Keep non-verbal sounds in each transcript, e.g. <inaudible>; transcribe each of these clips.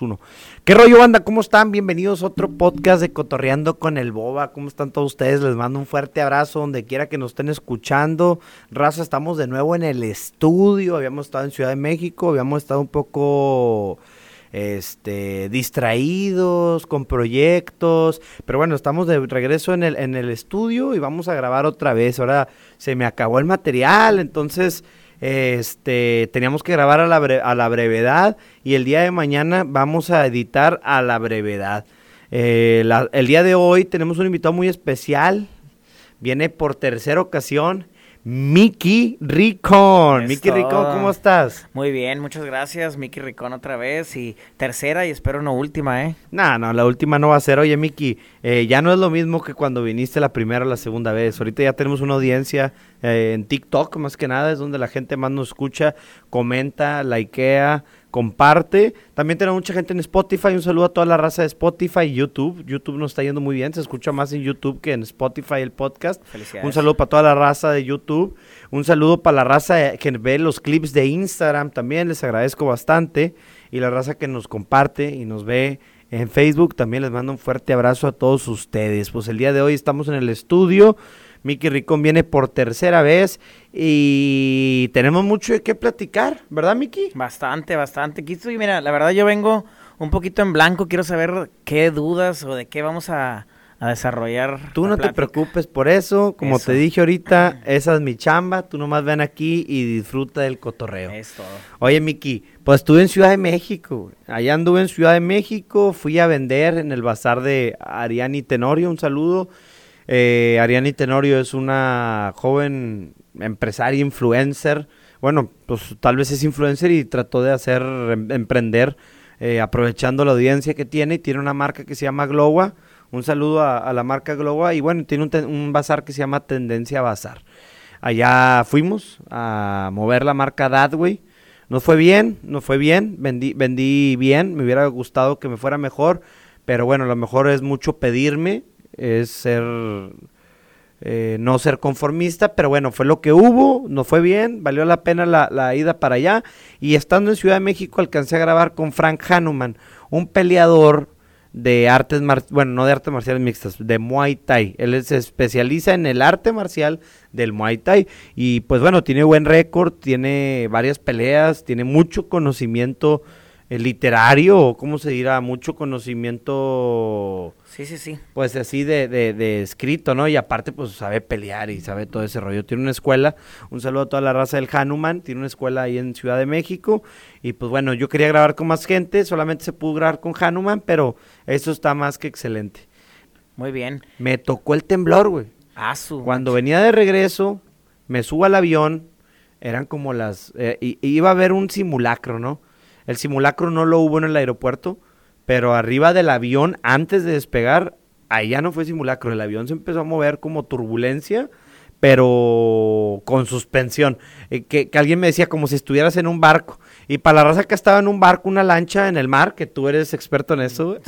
2, 1. ¿Qué rollo, banda? ¿Cómo están? Bienvenidos a otro podcast de Cotorreando con el Boba. ¿Cómo están todos ustedes? Les mando un fuerte abrazo donde quiera que nos estén escuchando. Raza, estamos de nuevo en el estudio. Habíamos estado en Ciudad de México, habíamos estado un poco este, distraídos con proyectos, pero bueno, estamos de regreso en el, en el estudio y vamos a grabar otra vez. Ahora se me acabó el material, entonces este, teníamos que grabar a la, a la brevedad y el día de mañana vamos a editar a la brevedad. Eh, el día de hoy tenemos un invitado muy especial, viene por tercera ocasión. Miki Ricón. Miki Ricón, ¿cómo estás? Muy bien, muchas gracias. Miki Ricón otra vez y tercera y espero no última, ¿eh? No, no, la última no va a ser. Oye, Miki, eh, ya no es lo mismo que cuando viniste la primera o la segunda vez. Ahorita ya tenemos una audiencia eh, en TikTok, más que nada, es donde la gente más nos escucha, comenta, likea comparte. También tenemos mucha gente en Spotify. Un saludo a toda la raza de Spotify y YouTube. YouTube nos está yendo muy bien. Se escucha más en YouTube que en Spotify el podcast. Un saludo para toda la raza de YouTube. Un saludo para la raza que ve los clips de Instagram. También les agradezco bastante. Y la raza que nos comparte y nos ve en Facebook. También les mando un fuerte abrazo a todos ustedes. Pues el día de hoy estamos en el estudio. Miki Ricón viene por tercera vez y tenemos mucho de qué platicar, ¿verdad, Miki? Bastante, bastante. Y mira, la verdad yo vengo un poquito en blanco, quiero saber qué dudas o de qué vamos a, desarrollar. Tú no te preocupes por eso, como te dije ahorita, <clears throat> esa es mi chamba, tú nomás ven aquí y disfruta del cotorreo. Es Oye, Miki, pues estuve en Ciudad de México, allá anduve en Ciudad de México, fui a vender en el bazar de Ariani Tenorio, un saludo eh, Ariani Tenorio es una joven empresaria, influencer. Bueno, pues tal vez es influencer y trató de hacer, em, emprender, eh, aprovechando la audiencia que tiene. Y tiene una marca que se llama Glowa. Un saludo a, la marca Glowa. Y bueno, tiene un, bazar que se llama Tendencia Bazar. Allá fuimos a mover la marca Dadway. No fue bien, no fue bien. Vendí, vendí bien. Me hubiera gustado que me fuera mejor. Pero bueno, lo mejor es mucho pedirme es ser, eh, no ser conformista, pero bueno, fue lo que hubo, no fue bien, valió la pena la, ida para allá. Y estando en Ciudad de México alcancé a grabar con Frank Hanuman, un peleador de artes marciales, bueno, no de artes marciales mixtas, de Muay Thai. Él se especializa en el arte marcial del Muay Thai y pues bueno, tiene buen récord, tiene varias peleas, tiene mucho conocimiento literario, o cómo se dirá, mucho conocimiento. Sí, sí, sí. Pues así de, de, escrito, ¿no? Y aparte, pues sabe pelear y sabe todo ese rollo. Tiene una escuela, un saludo a toda la raza del Hanuman, tiene una escuela ahí en Ciudad de México. Y pues bueno, yo quería grabar con más gente, solamente se pudo grabar con Hanuman, pero eso está más que excelente. Muy bien. Me tocó el temblor, güey. Ah, su. Cuando venía de regreso, me subo al avión, eran como las. Eh, iba a haber un simulacro, ¿no? El simulacro no lo hubo en el aeropuerto, pero arriba del avión, antes de despegar, ahí ya no fue simulacro. El avión se empezó a mover como turbulencia, pero con suspensión. Eh, que, alguien me decía como si estuvieras en un barco. Y para la raza que estaba en un barco, una lancha en el mar, que tú eres experto en eso,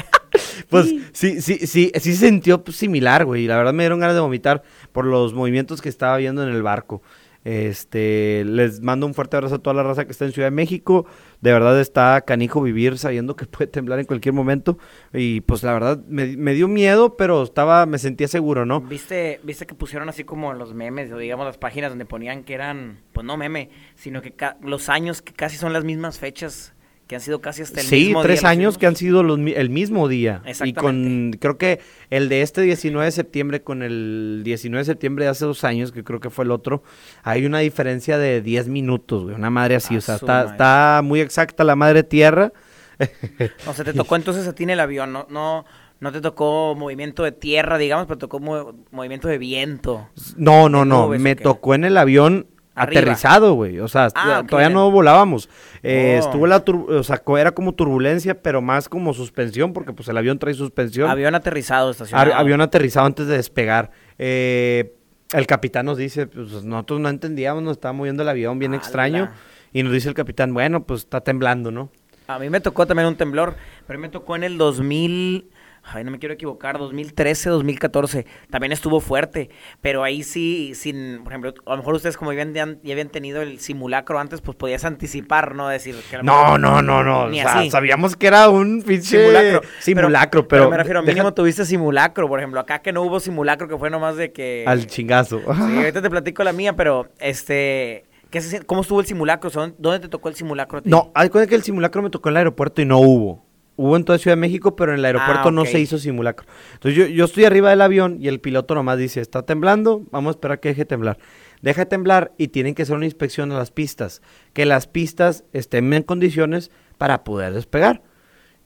<laughs> pues sí, sí, sí, sí se sintió similar, güey. Y la verdad me dieron ganas de vomitar por los movimientos que estaba viendo en el barco. Este, les mando un fuerte abrazo a toda la raza que está en Ciudad de México. De verdad está canijo vivir sabiendo que <laughs> puede temblar en cualquier momento. Y pues la verdad me, dio miedo, pero estaba, me sentía seguro, ¿no? ¿Viste, viste que pusieron así como los memes, o digamos las páginas donde ponían que eran, pues no meme, sino que los años que casi son las mismas fechas que han sido casi hasta el mismo día. Sí, tres años que han sido el mismo día. Y con, creo que el de este 19 de septiembre con el 19 de septiembre de hace dos años, que creo que fue el otro, hay una diferencia de 10 minutos, güey, una madre así, o sea, está, está, muy exacta la madre tierra. <laughs> o sea, te tocó entonces a ti en el avión, no, no, no te tocó movimiento de tierra, digamos, pero tocó movimiento de viento. No, no, no, me tocó en el avión aterrizado, güey. O sea, ah, todavía no volábamos. Eh, oh. Estuvo la, o sea, era como turbulencia, pero más como suspensión, porque pues el avión trae suspensión. Avión aterrizado, estacionado. avión aterrizado antes de despegar. Eh, el capitán nos dice, pues nosotros no entendíamos, nos estaba moviendo el avión bien extraño. Y nos dice el capitán, bueno, pues está temblando, ¿no? A mí me tocó también un temblor, pero me tocó en el 2000, ay, no me quiero equivocar, 2013, 2014, también estuvo fuerte, pero ahí sí, sin, por ejemplo, a lo mejor ustedes como ya habían, ya habían tenido el simulacro antes, pues podías anticipar, ¿no? Decir que No, no, no, no. o sea, sabíamos que era un pinche Simulacro. simulacro, pero, me refiero, deja- mínimo tuviste simulacro, por ejemplo, acá que no hubo simulacro, que fue nomás de que... al chingazo. Sí, ahorita te platico la mía, pero, este, ¿qué se, ¿cómo estuvo el simulacro? ¿Dónde te tocó el simulacro a ti? No, hay que el simulacro me tocó en el aeropuerto y no hubo. Hubo en toda Ciudad de México, pero en el aeropuerto Ah, no se hizo simulacro. Entonces yo, yo estoy arriba del avión y el piloto nomás dice, está temblando, vamos a esperar que deje de temblar. Deja de temblar y tienen que hacer una inspección a las pistas. Que las pistas estén en condiciones para poder despegar.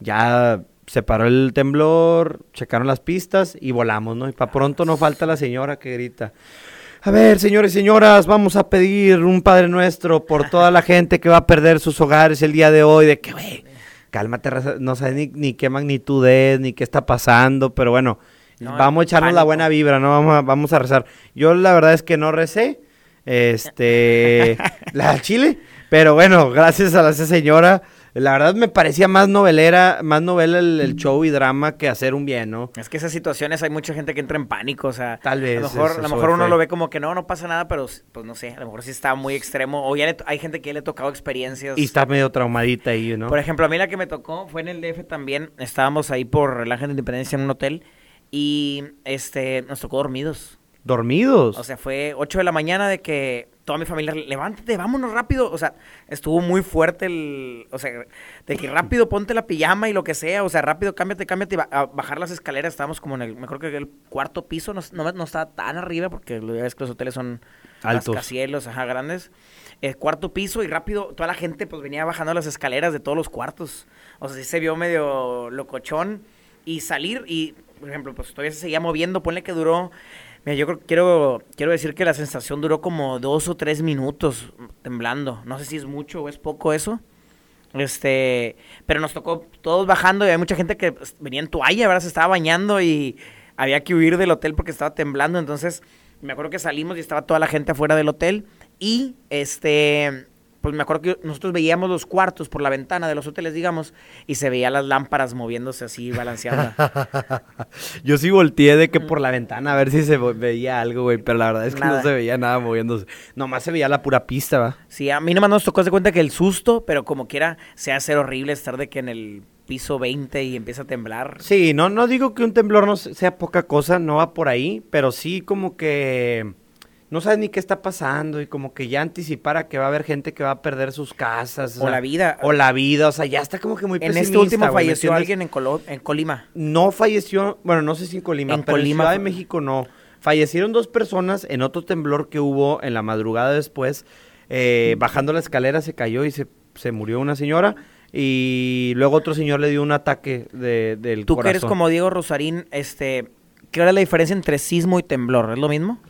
Ya se paró el temblor, checaron las pistas y volamos, ¿no? Y para pronto no falta la señora que grita. A ver, señores y señoras, vamos a pedir un Padre Nuestro por toda la gente que va a perder sus hogares el día de hoy. De que, güey, cálmate, raza, no sé ni, ni qué magnitud es, ni qué está pasando, pero bueno, No, vamos a echarnos la buena vibra, ¿no? Vamos a, vamos a rezar. Yo la verdad es que no recé, este, <laughs> la chile, pero bueno, gracias a la señora, la verdad me parecía más novelera, más novela el, el show y drama que hacer un bien, ¿no? Es que esas situaciones hay mucha gente que entra en pánico, o sea, Tal vez a lo mejor, a lo mejor uno lo ve como que no, no pasa nada, pero pues no sé, a lo mejor sí está muy extremo, o ya le hay gente que ya le ha tocado experiencias. Y está medio traumadita ahí, ¿no? Por ejemplo, a mí la que me tocó fue en el DF también, estábamos ahí por el Ángel de Independencia en un hotel y este nos tocó dormidos. Dormidos. O sea, fue 8 de la mañana de que toda mi familia, levántate, vámonos rápido. O sea, estuvo muy fuerte el. O sea, de que rápido ponte la pijama y lo que sea. O sea, rápido cámbiate, cámbiate. y ba- a bajar las escaleras. Estábamos como en el. Me acuerdo que el cuarto piso no, no, no estaba tan arriba porque lo ves que los hoteles son Altos. rascacielos, ajá, grandes. El cuarto piso y rápido toda la gente pues venía bajando las escaleras de todos los cuartos. O sea, sí se vio medio locochón. Y salir y, por ejemplo, pues todavía se seguía moviendo. Ponle que duró. Mira, yo creo, quiero, quiero decir que la sensación duró como dos o tres minutos temblando. No sé si es mucho o es poco eso. Este, pero nos tocó todos bajando y hay mucha gente que pues, venía en toalla, ¿verdad? Se estaba bañando y había que huir del hotel porque estaba temblando. Entonces, me acuerdo que salimos y estaba toda la gente afuera del hotel. Y este, pues me acuerdo que nosotros veíamos los cuartos por la ventana de los hoteles, digamos, y se veía las lámparas moviéndose así, balanceando. <laughs> Yo sí volteé de que por la ventana a ver si se veía algo, güey, pero la verdad es que Nada. no se veía nada moviéndose. Nomás se veía la pura pista, ¿va? Sí, a mí nomás nos tocó de cuenta que el susto, pero como quiera, se hace horrible estar de que en el piso 20 y empieza a temblar. Sí, no, no digo que un temblor no se- sea poca cosa, no va por ahí, pero sí como que no sabes ni qué está pasando y como que ya anticipara que va a haber gente que va a perder sus casas. O sea, la vida. O la vida, o sea, ya está como que muy en este pesimista, último güey, ¿me falleció alguien en, Colo- en Colima. No falleció, bueno, no sé si en Colima, En pero Colima en Ciudad de México no. Fallecieron dos personas en otro temblor que hubo en la madrugada después. eh, bajando la escalera se cayó y se, se murió una señora. Y luego otro señor le dio un ataque de, del Tú que eres corazón. como Diego Rosarín, este, ¿qué era la diferencia entre sismo y temblor? ¿Es lo mismo?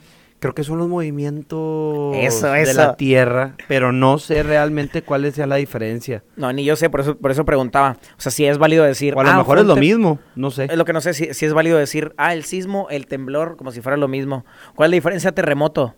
Creo que son los movimientos Eso, de la Tierra, pero no sé realmente cuál sea la diferencia. No, ni yo sé, por eso, por eso preguntaba. O sea, si es válido decir. O a lo ah, mejor es lo mismo, no sé. Es lo que no sé, si, si es válido decir, ah, el sismo, el temblor, como si fuera lo mismo. ¿Cuál es la diferencia terremoto?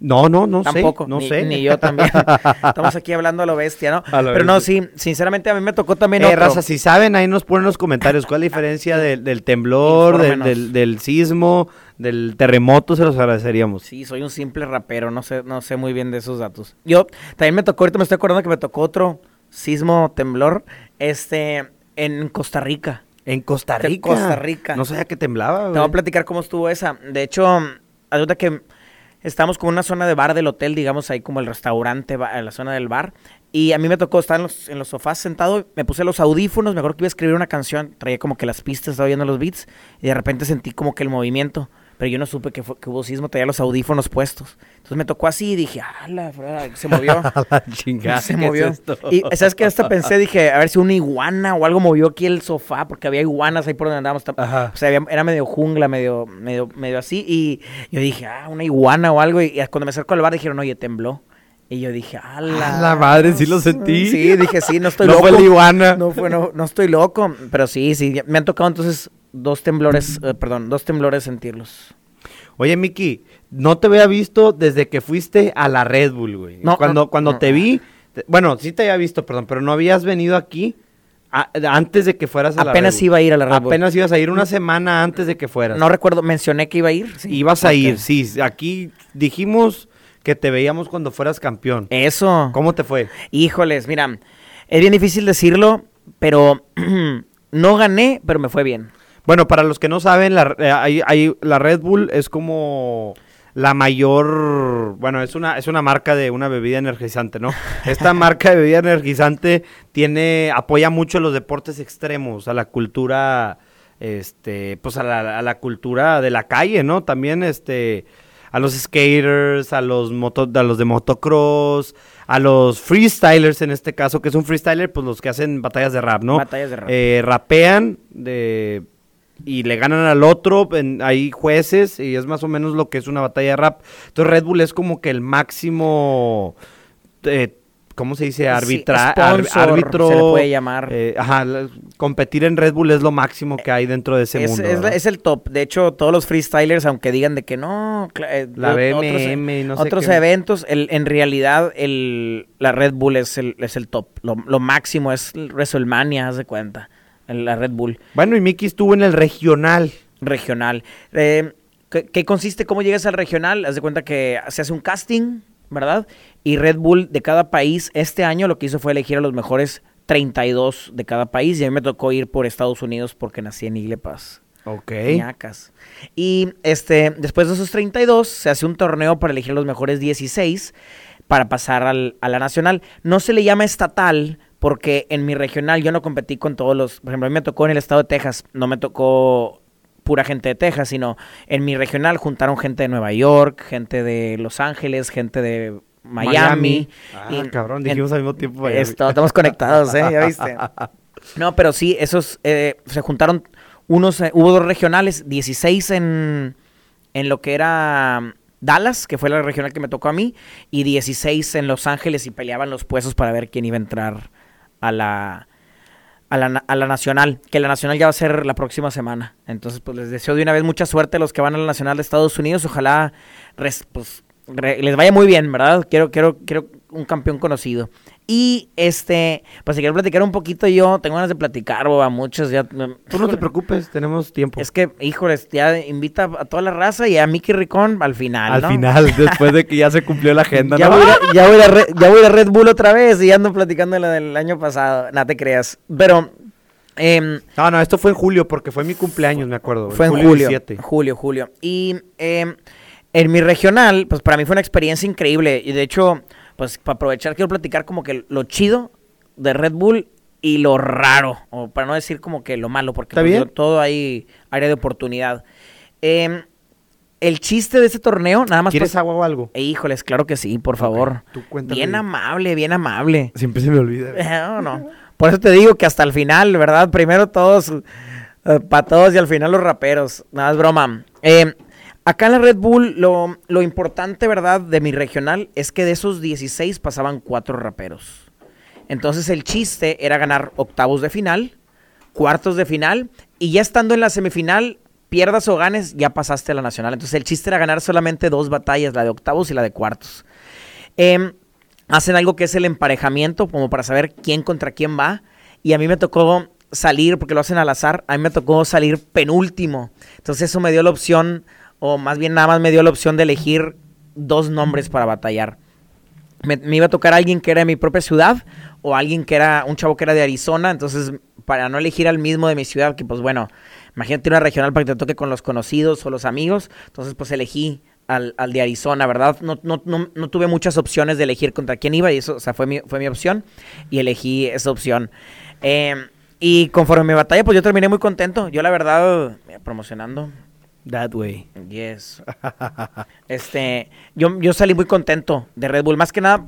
No, no, no Tampoco, sé, no ni, sé. ni yo también. <laughs> Estamos aquí hablando a lo bestia, ¿no? <laughs> Lo Pero no, sí, sinceramente a mí me tocó también Eh, otro. raza, si saben, ahí nos ponen en los comentarios cuál es la diferencia <laughs> del, del temblor, del- del sismo, del terremoto, se los agradeceríamos. Sí, soy un simple rapero, no sé, no sé muy bien de esos datos. Yo también me tocó, ahorita me estoy acordando que me tocó otro sismo temblor, este, en Costa Rica. En Costa Rica. Costa Rica. No sabía que temblaba, Te voy a platicar cómo estuvo esa. De hecho, ayuda que estábamos como en una zona de bar del hotel, digamos, ahí como el restaurante, la zona del bar. Y a mí me tocó estar en los, en los sofás sentado, me puse los audífonos, me acuerdo que iba a escribir una canción, traía como que las pistas, estaba viendo los beats, y de repente sentí como que el movimiento, pero yo no supe que, fue, que hubo sismo, traía los audífonos puestos. Entonces me tocó así y dije, ah, la fregada", se movió. <laughs> La chingada. se ¿qué es movió. esto? y sabes que hasta pensé, dije, a ver si una iguana o algo movió aquí el sofá, porque había iguanas ahí por donde andábamos. Ajá. O sea, había- era medio jungla, medio, medio, medio así. Y yo dije, ah, una iguana o algo. Y, y cuando me acerco al bar dijeron, oye, tembló. Y yo dije, a la, A la madre, sí lo sentí. Sí, dije, sí, no estoy <laughs> no loco. fue la iguana. No, fue, no, no estoy loco. Pero sí, sí, me han tocado entonces dos temblores, eh, perdón, dos temblores sentirlos. Oye, Miki, no te había visto desde que fuiste a la Red Bull, güey. No, cuando no, cuando no. te vi, te- bueno, sí te había visto, perdón, pero no habías venido aquí A- antes de que fueras a la Apenas Red Bull. iba a ir a la Red Bull. Apenas ibas a ir una semana antes de que fueras. No recuerdo, mencioné que iba a ir. sí. Ibas a ir, sí. Aquí dijimos que te veíamos cuando fueras campeón. Eso. ¿Cómo te fue? Híjoles, mira, es bien difícil decirlo, pero <clears throat> no gané, pero me fue bien. Bueno, para los que no saben, la, eh, hay- hay- la Red Bull es como la mayor, bueno, es una, es una marca de una bebida energizante, ¿no? <laughs> Esta marca de bebida energizante tiene, apoya mucho los deportes extremos, a la cultura, este, pues a la, a la cultura de la calle, ¿no? También, este, a los skaters, a los moto, a los de motocross, a los freestylers en este caso, que es un freestyler, pues los que hacen batallas de rap, ¿no? Batallas de rap. Eh, rapean de y le ganan al otro, en- hay jueces y es más o menos lo que es una batalla de rap. Entonces Red Bull es como que el máximo, eh, ¿cómo se dice? Arbitra, Sí, sponsor, árbitro. se le puede llamar. eh, ajá, competir en Red Bull es lo máximo que hay dentro de ese es, mundo. es la- ¿verdad? es el top. De hecho, todos los freestylers, aunque digan de que no, eh, La BMM y no sé otros qué. eventos, el- en realidad el, la Red Bull es el, es el top. Lo, lo máximo es WrestleMania, haz de cuenta. El- La Red Bull Bueno, y Mickey estuvo en el regional. regional. Eh, ¿qué, qué consiste? ¿Cómo llegas al regional? Haz de cuenta que se hace un casting, ¿verdad? Y Red Bull de cada país, este año lo que hizo fue elegir a los mejores 32 de cada país. Y a mí me tocó ir por Estados Unidos porque nací en Igle Paz. Ok. Ñacas. Y este, después de esos 32, se hace un torneo para elegir los mejores 16 para pasar al- a la nacional. No se le llama estatal porque en mi regional yo no competí con todos los. Por ejemplo, a mí me tocó en el estado de Texas, no me tocó pura gente de Texas, sino en mi regional juntaron gente de Nueva York, gente de Los Ángeles, gente de Miami. Ah, Y- cabrón, en- dijimos al mismo tiempo. Miami. Esto, estamos conectados, ¿eh? ¿Ya viste? <laughs> No, pero sí, esos eh, se juntaron unos, eh, hubo dos regionales, 16 en, en lo que era Dallas, que fue la regional que me tocó a mí, y 16 en Los Ángeles y peleaban los puestos para ver quién iba a entrar a la, a la, a la nacional, que la nacional ya va a ser la próxima semana. Entonces, pues les deseo de una vez mucha suerte a los que van a la nacional de Estados Unidos. Ojalá pues, les vaya muy bien, ¿verdad? Quiero, quiero, quiero un campeón conocido. Y este, pues si quiero platicar un poquito yo, tengo ganas de platicar, a muchos ya. Tú no te preocupes, tenemos tiempo. Es que, híjoles, ya invita a toda la raza y a Mickey Ricón al final. Al final, <laughs> después de que ya se cumplió la agenda, Ya, ¿no? voy a, ya, voy a Red, ya voy a ir a Red Bull otra vez y ando platicando la del año pasado. No te creas. Pero em, No, no, esto fue en julio porque fue mi cumpleaños, me acuerdo. fue en julio. 17. Julio, julio. Y em, en mi regional, pues para mí fue una experiencia increíble. Y de hecho, pues para aprovechar, quiero platicar como que lo chido de Red Bull y lo raro. O para no decir como que lo malo, porque ¿Está pues, todo hay área de oportunidad. Em, el chiste de este torneo, nada más. ¿Quieres pues- agua o algo? Eh, híjoles, claro que sí, por favor. tú. Bien amable, bien amable. Siempre se me olvida. <laughs> No, no. Por eso te digo que hasta el final, ¿verdad? Primero todos, para todos y al final los raperos. Nada, es broma. Eh, acá en la Red Bull, lo, importante, ¿verdad? De mi regional es que de esos 16 pasaban cuatro raperos. Entonces el chiste era ganar octavos de final, cuartos de final, y ya estando en la semifinal, pierdas o ganes, ya pasaste a la nacional. Entonces el chiste era ganar solamente dos batallas, la de octavos y la de cuartos. Em, hacen algo que es el emparejamiento, como para saber quién contra quién va. Y a mí me tocó salir, porque lo hacen al azar, a mí me tocó salir penúltimo. Entonces eso me dio la opción, o más bien nada más me dio la opción de elegir dos nombres para batallar. Me, iba a tocar alguien que era de mi propia ciudad o alguien que era un chavo que era de Arizona. Entonces, para no elegir al mismo de mi ciudad, que pues bueno, imagínate una regional para que te toque con los conocidos o los amigos. Entonces, pues elegí al, al de Arizona, ¿verdad? No, no, no, no tuve muchas opciones de elegir contra quién iba y eso, o sea, fue mi, fue mi opción y elegí esa opción. Eh, y conforme mi batalla, pues yo terminé muy contento. Yo la verdad, mira, promocionando, That way. Yes. este, yo, yo salí muy contento de Red Bull. Más que nada,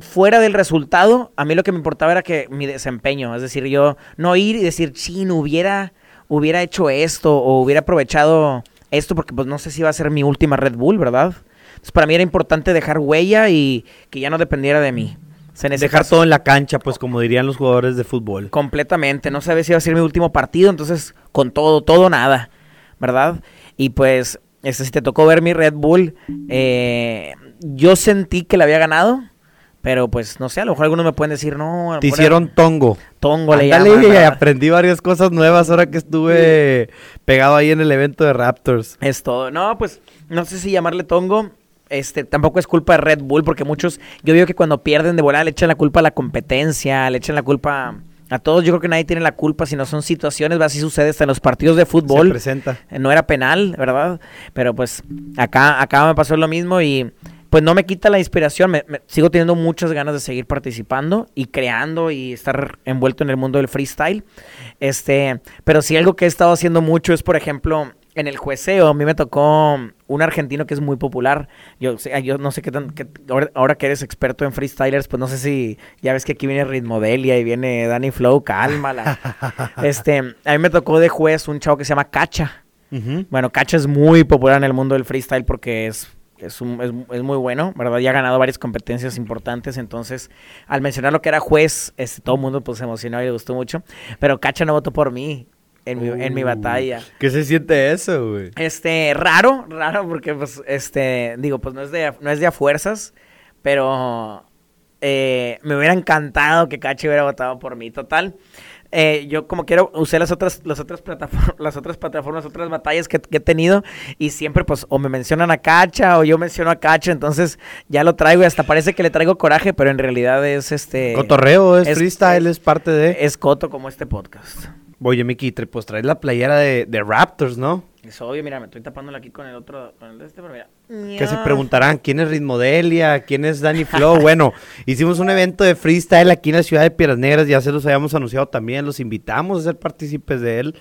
fuera del resultado, a mí lo que me importaba era que mi desempeño. Es decir, yo no ir y decir, chin, hubiera, hubiera hecho esto o hubiera aprovechado esto porque pues no sé si va a ser mi última Red Bull, ¿verdad? Entonces para mí era importante dejar huella y que ya no dependiera de mí. O sea, Dejar caso- todo en la cancha, pues como dirían los jugadores de fútbol. Completamente, no sabía si iba a ser mi último partido, entonces con todo, todo, nada, ¿verdad? Y pues, este, si te tocó ver mi Red Bull, eh, yo sentí que la había ganado, Pero pues no sé, a lo mejor algunos me pueden decir, no, Te hicieron tongo. tongo le llaman, y aprendí varias cosas nuevas ahora que estuve pegado ahí en el evento de Raptors. Es todo. No, pues no sé si llamarle tongo. Este, tampoco es culpa de Red Bull, porque muchos, yo digo que cuando pierden de volada le echan la culpa a la competencia, le echan la culpa a todos. Yo creo que nadie tiene la culpa, si no son situaciones, así sucede hasta en los partidos de Se fútbol. presenta. No era penal, ¿verdad? Pero pues acá, acá me pasó lo mismo y pues no me quita la inspiración. Me, me- sigo teniendo muchas ganas de seguir participando y creando y estar envuelto en el mundo del freestyle. Este, pero sí algo que he estado haciendo mucho es, por ejemplo, en el jueceo. A mí me tocó un argentino que es muy popular. Yo, no sé qué tan... qué- ahora, ahora que eres experto en freestylers, pues no sé si... Ya ves que aquí viene Ritmodelia y viene Danny Flow, cálmala. <laughs> este, a mí me tocó de juez un chavo que se llama Cacha. Bueno, Cacha es muy popular en el mundo del freestyle porque es, es, un- es, es muy bueno, ¿verdad? Ya ha ganado varias competencias importantes, entonces al mencionar lo que era juez, este, todo el mundo pues se emocionó y le gustó mucho, pero Cacha no votó por mí en mi, en mi batalla. ¿Qué se siente eso, güey? Este, raro, raro, porque pues, este, digo, pues no es de, no es de a fuerzas, pero eh, me hubiera encantado que Cachi hubiera votado por mí. Total, eh, yo como quiero usé las otras, las otras plataformas, <laughs> las otras plataformas, otras batallas que, que he tenido y siempre pues o me mencionan a Cacha o yo menciono a Cacha, entonces ya lo traigo y hasta parece que le traigo coraje, pero en realidad es este... Cotorreo, es, es- freestyle, es parte de... Es coto como este podcast. Oye, Miki, pues traes la playera de, de Raptors, ¿no? Es obvio, mira, me estoy tapándola aquí con el otro, con el de este, pero mira. Que se preguntarán quién es Ritmodelia, quién es Danny Flow. Bueno, <laughs> hicimos un evento de freestyle aquí en la ciudad de Piedras Negras, ya se los habíamos anunciado también, los invitamos a ser partícipes de él.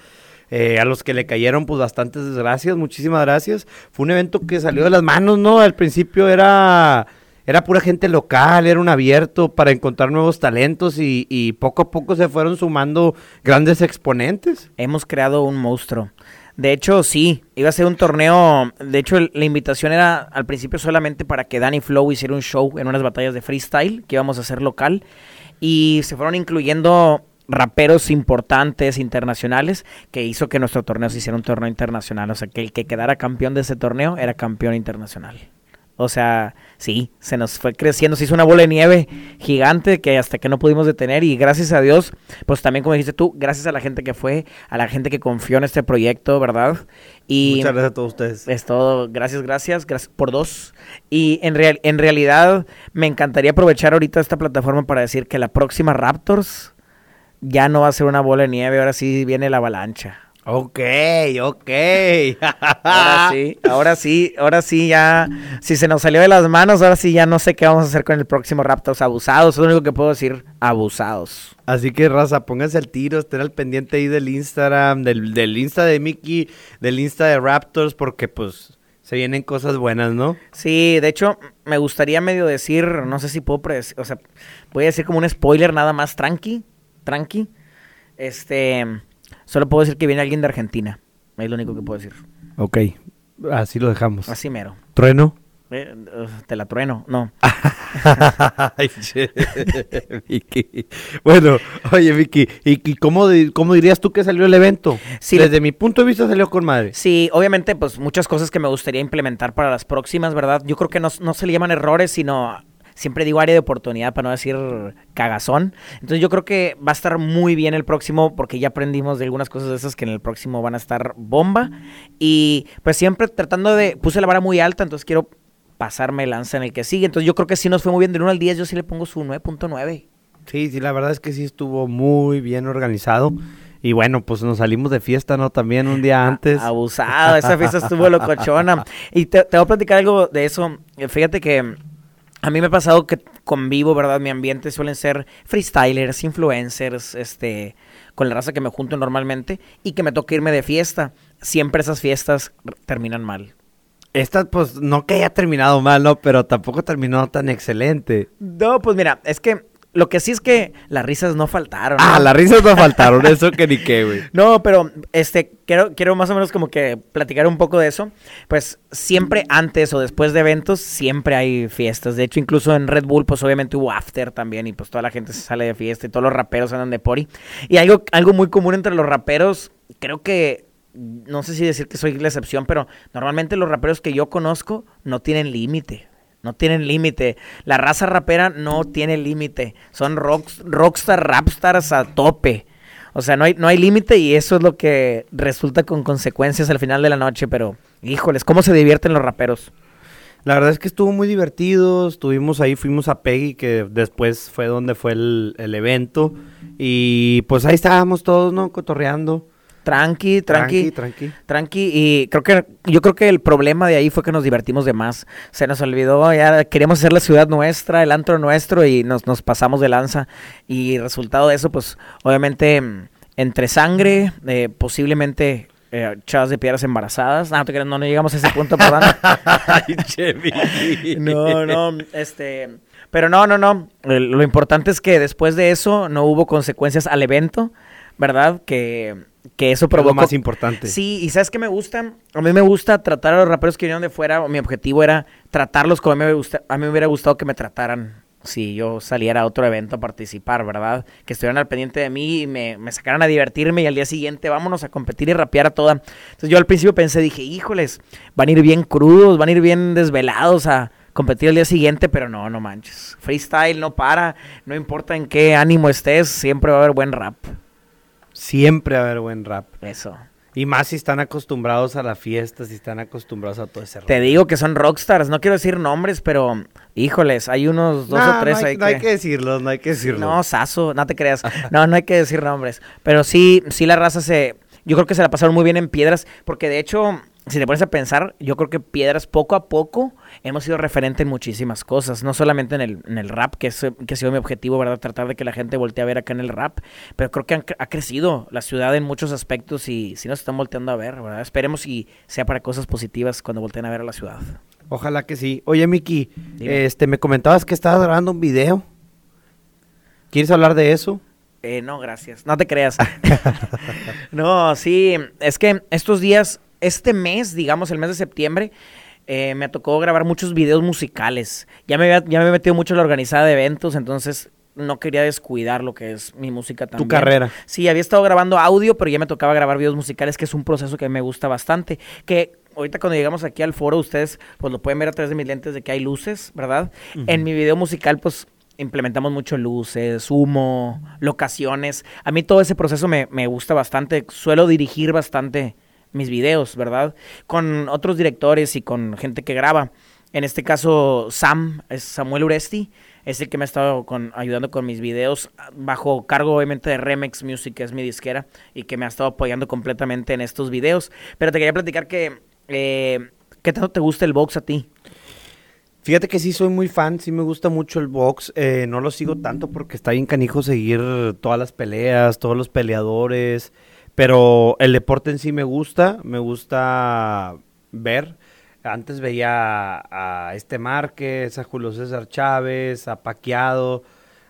Eh, a los que le cayeron, pues bastantes desgracias, muchísimas gracias. Fue un evento que salió de las manos, ¿no? Al principio era, era pura gente local, era un abierto para encontrar nuevos talentos y, y poco a poco se fueron sumando grandes exponentes. Hemos creado un monstruo. De hecho, sí, iba a ser un torneo. De hecho, la invitación era al principio solamente para que Danny Flow hiciera un show en unas batallas de freestyle que íbamos a hacer local. Y se fueron incluyendo raperos importantes internacionales que hizo que nuestro torneo se hiciera un torneo internacional. O sea, que el que quedara campeón de ese torneo era campeón internacional. O sea, sí, se nos fue creciendo, se hizo una bola de nieve gigante que hasta que no pudimos detener y gracias a Dios, pues también como dijiste tú, gracias a la gente que fue, a la gente que confió en este proyecto, ¿verdad? Y Muchas gracias a todos ustedes. es todo, gracias, gracias, gracias por dos. Y en, real, en realidad me encantaría aprovechar ahorita esta plataforma para decir que la próxima Raptors ya no va a ser una bola de nieve, ahora sí viene la avalancha. Ok, ok. <laughs> Ahora sí, ahora sí, ahora sí ya, si se nos salió de las manos, ahora sí ya no sé qué vamos a hacer con el próximo Raptors abusados, es lo único que puedo decir, abusados. Así que, raza, pónganse al tiro, estén al pendiente ahí del Instagram, del, del Insta de Mickey, del Insta de Raptors, porque pues se vienen cosas buenas, ¿no? Sí, de hecho, me gustaría medio decir, no sé si puedo predecir, o sea, voy a decir como un spoiler nada más tranqui, tranqui. Este, solo puedo decir que viene alguien de Argentina, es lo único que puedo decir. Ok, así lo dejamos. Así mero. ¿Trueno? Eh, uh, te la trueno, no. <laughs> Ay, che, <laughs> Vicky. Bueno, oye, Vicky, ¿y, cómo, cómo dirías tú que salió el evento? Sí, Desde mi punto de vista salió con madre. Sí, obviamente, pues muchas cosas que me gustaría implementar para las próximas, ¿verdad? Yo creo que no, no se le llaman errores, sino siempre digo área de oportunidad para no decir cagazón. Entonces yo creo que va a estar muy bien el próximo porque ya aprendimos de algunas cosas de esas que en el próximo van a estar bomba. Y pues siempre tratando de, puse la vara muy alta, entonces quiero pasarme lanza en el que sigue. Entonces yo creo que sí nos fue muy bien del 1 al 10, yo sí le pongo su 9.9. Sí, sí, la verdad es que sí estuvo muy bien organizado. Y bueno, pues nos salimos de fiesta, ¿no? También un día antes. Abusado, esa fiesta estuvo locochona. <laughs> Y te, te voy a platicar algo de eso. Fíjate que a mí me ha pasado que convivo, ¿verdad? Mi ambiente suelen ser freestylers, influencers, este, con la raza que me junto normalmente y que me toca irme de fiesta. Siempre esas fiestas terminan mal. Esta, pues, no que haya terminado mal, ¿no? Pero tampoco terminó tan excelente. No, pues mira, es que lo que sí es que las risas no faltaron. Ah, las risas no faltaron, <laughs> eso que ni qué, güey. No, pero este quiero quiero más o menos como que platicar un poco de eso. Pues siempre antes o después de eventos siempre hay fiestas. De hecho, incluso en Red Bull pues obviamente hubo after también y pues toda la gente se sale de fiesta y todos los raperos andan de pori. Y algo algo muy común entre los raperos, creo que no sé si decir que soy la excepción, pero normalmente los raperos que yo conozco no tienen límite. No tienen límite. La raza rapera no tiene límite. Son rockstar, rapstars a tope. O sea, no hay, no hay límite y eso es lo que resulta con consecuencias al final de la noche. Pero, híjoles, ¿cómo se divierten los raperos? La verdad es que estuvo muy divertido. Estuvimos ahí, fuimos a Peggy, que después fue donde fue el, el evento. Y pues ahí estábamos todos, ¿no? Cotorreando. Tranqui, tranqui, tranqui, tranqui. Y creo que, yo creo que el problema de ahí fue que nos divertimos de más. Se nos olvidó, ya queríamos hacer la ciudad nuestra, el antro nuestro y nos, nos pasamos de lanza. Y resultado de eso, pues, obviamente, entre sangre, eh, posiblemente eh, chavas de piedras embarazadas. No, no, no llegamos a ese punto, perdón. <laughs> no, no, este... Pero no, no, no. Lo importante es que después de eso no hubo consecuencias al evento, ¿verdad? Que que eso provocó. lo más importante. Sí, y ¿sabes qué me gusta? A mí me gusta tratar a los raperos que vinieron de fuera. Mi objetivo era tratarlos como a mí me, gusta, a mí me hubiera gustado que me trataran si yo saliera a otro evento a participar, ¿verdad? Que estuvieran al pendiente de mí y me, me sacaran a divertirme y al día siguiente vámonos a competir y rapear a toda. Entonces yo al principio pensé, dije, híjoles, van a ir bien crudos, van a ir bien desvelados a competir el día siguiente, pero no, no manches. Freestyle no para, no importa en qué ánimo estés, siempre va a haber buen rap. Siempre va a haber buen rap. Eso. Y más si están acostumbrados a la fiesta, si están acostumbrados a todo ese rap. Te digo que son rockstars, no quiero decir nombres, pero híjoles, hay unos dos o tres no hay, no hay que decirlos, no hay que decirlos. No, Saso, no te creas. no, no hay que decir nombres. Pero sí, sí la raza se... Yo creo que se la pasaron muy bien en Piedras, porque de hecho si te pones a pensar, yo creo que Piedras poco a poco hemos sido referente en muchísimas cosas, no solamente en el, en el rap, que, es, que ha sido mi objetivo, ¿verdad? Tratar de que la gente voltee a ver acá en el rap, pero creo que ha crecido la ciudad en muchos aspectos y si nos están volteando a ver, ¿verdad? Esperemos y sea para cosas positivas cuando volteen a ver a la ciudad. Ojalá que sí. Oye, Miki, este, me comentabas que estabas grabando un video. ¿Quieres hablar de eso? Eh, no, gracias. No te creas. <laughs> <laughs> no, sí, es que estos días este mes, digamos, el mes de septiembre, eh, me tocó grabar muchos videos musicales. Ya me, había, ya me he metido mucho en la organizada de eventos, entonces no quería descuidar lo que es mi música también. Tu carrera. Sí, había estado grabando audio, pero ya me tocaba grabar videos musicales, que es un proceso que me gusta bastante. Que ahorita cuando llegamos aquí al foro, ustedes pues lo pueden ver a través de mis lentes de que hay luces, ¿verdad? En mi video musical, pues implementamos mucho luces, humo, locaciones. A mí todo ese proceso me, me gusta bastante. Suelo dirigir bastante mis videos, ¿verdad? Con otros directores y con gente que graba. En este caso, Sam, es Samuel Uresti, es el que me ha estado con, ayudando con mis videos, bajo cargo obviamente de Remex Music, que es mi disquera, y que me ha estado apoyando completamente en estos videos. Pero te quería platicar que, eh, ¿qué tanto te gusta el box a ti? Fíjate que sí soy muy fan, sí me gusta mucho el box, eh, no lo sigo tanto porque está bien canijo seguir todas las peleas, todos los peleadores, pero el deporte en sí me gusta, me gusta ver. Antes veía a, este Márquez, a Julio César Chávez, a Paqueado.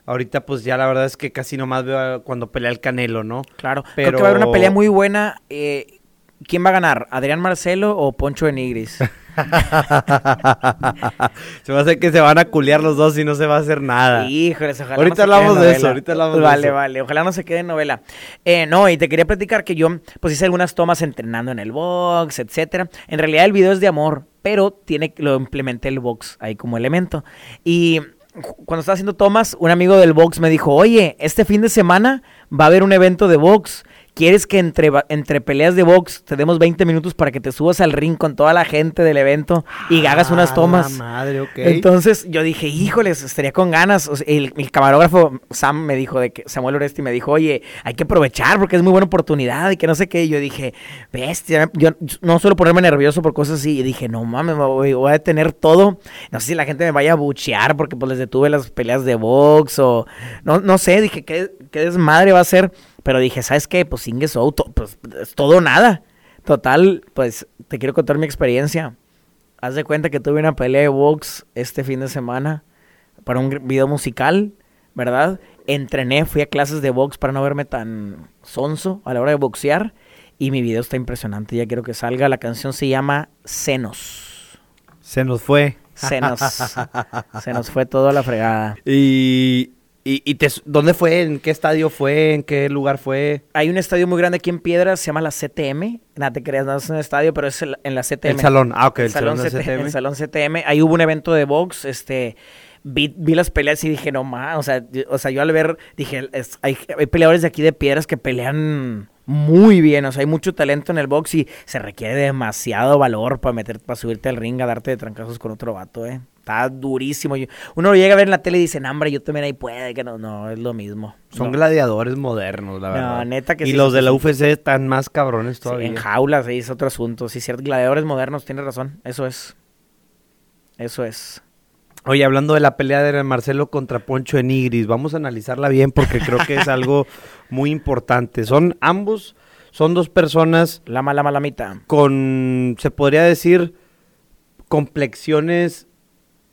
Ahorita pues ya la verdad es que casi nomás veo cuando pelea el Canelo, ¿no? Claro, pero creo que va a haber una pelea muy buena. Eh, ¿Quién va a ganar? ¿Adrián Marcelo o Poncho de Nigris? <laughs> <laughs> se va a hacer que se van a culiar los dos y no se va a hacer nada. Híjoles, ojalá. Ahorita hablamos de eso, ahorita hablamos vale, de eso. Vale, ojalá no se quede en novela. Eh, no, y te quería platicar que yo, pues hice algunas tomas entrenando en el box, etcétera. En realidad el video es de amor, pero tiene, lo implementé el box ahí como elemento. Y cuando estaba haciendo tomas, un amigo del box me dijo, oye, este fin de semana va a haber un evento de box ¿Quieres que entre, entre peleas de box te demos 20 minutos para que te subas al ring con toda la gente del evento y hagas unas ah, tomas? madre, ok. Entonces yo dije, híjoles, estaría con ganas. el, camarógrafo Sam me dijo, de que Samuel Oresti me dijo, oye, hay que aprovechar porque es muy buena oportunidad y que no sé qué. Y yo dije, bestia, yo no suelo ponerme nervioso por cosas así. Y dije, no mames, voy, voy a detener todo. No sé si la gente me vaya a buchear porque pues les detuve las peleas de box o no, no sé. Dije, ¿qué, qué desmadre va a ser? Pero dije, ¿sabes qué? Pues Sing pues es todo nada. Total, pues te quiero contar mi experiencia. Haz de cuenta que tuve una pelea de box este fin de semana para un video musical, ¿verdad? Entrené, fui a clases de box para no verme tan sonso a la hora de boxear. Y mi video está impresionante, ya quiero que salga. La canción se llama Senos. Se nos fue. Se nos, <laughs> se nos fue todo a la fregada. Y ¿Y, y te, dónde fue? ¿En qué estadio fue? ¿En qué lugar fue? Hay un estadio muy grande aquí en Piedras, se llama la CTM. Nada, te creas, no es un estadio, pero es el- en la CTM. El salón. Ah, ok, el, el salón, salón, CTM. el salón CTM. Ahí hubo un evento de box, este... Vi, vi las peleas y dije, no más, o sea, yo, o sea, yo al ver, dije, es- hay, hay peleadores de aquí de piedras que pelean muy bien, o sea, hay mucho talento en el box y se requiere demasiado valor para meter, para subirte al ring a darte de trancazos con otro vato, eh. Está durísimo. Uno lo llega a ver en la tele y dice, "No, hombre, yo también ahí puede, que no, no, es lo mismo. Son No. gladiadores modernos, la No, verdad. neta que y sí, los sí, de la. UFC están más cabrones Sí, todavía. en jaulas, ahí es otro asunto. Sí, cierto, gladiadores modernos, tienes razón. Eso es. Eso es. Oye, hablando de la pelea de Marcelo contra Poncho de Nigris, vamos a analizarla bien porque creo que es algo <laughs> muy importante. Son ambos, son dos personas La mala malamita. con, se podría decir, complexiones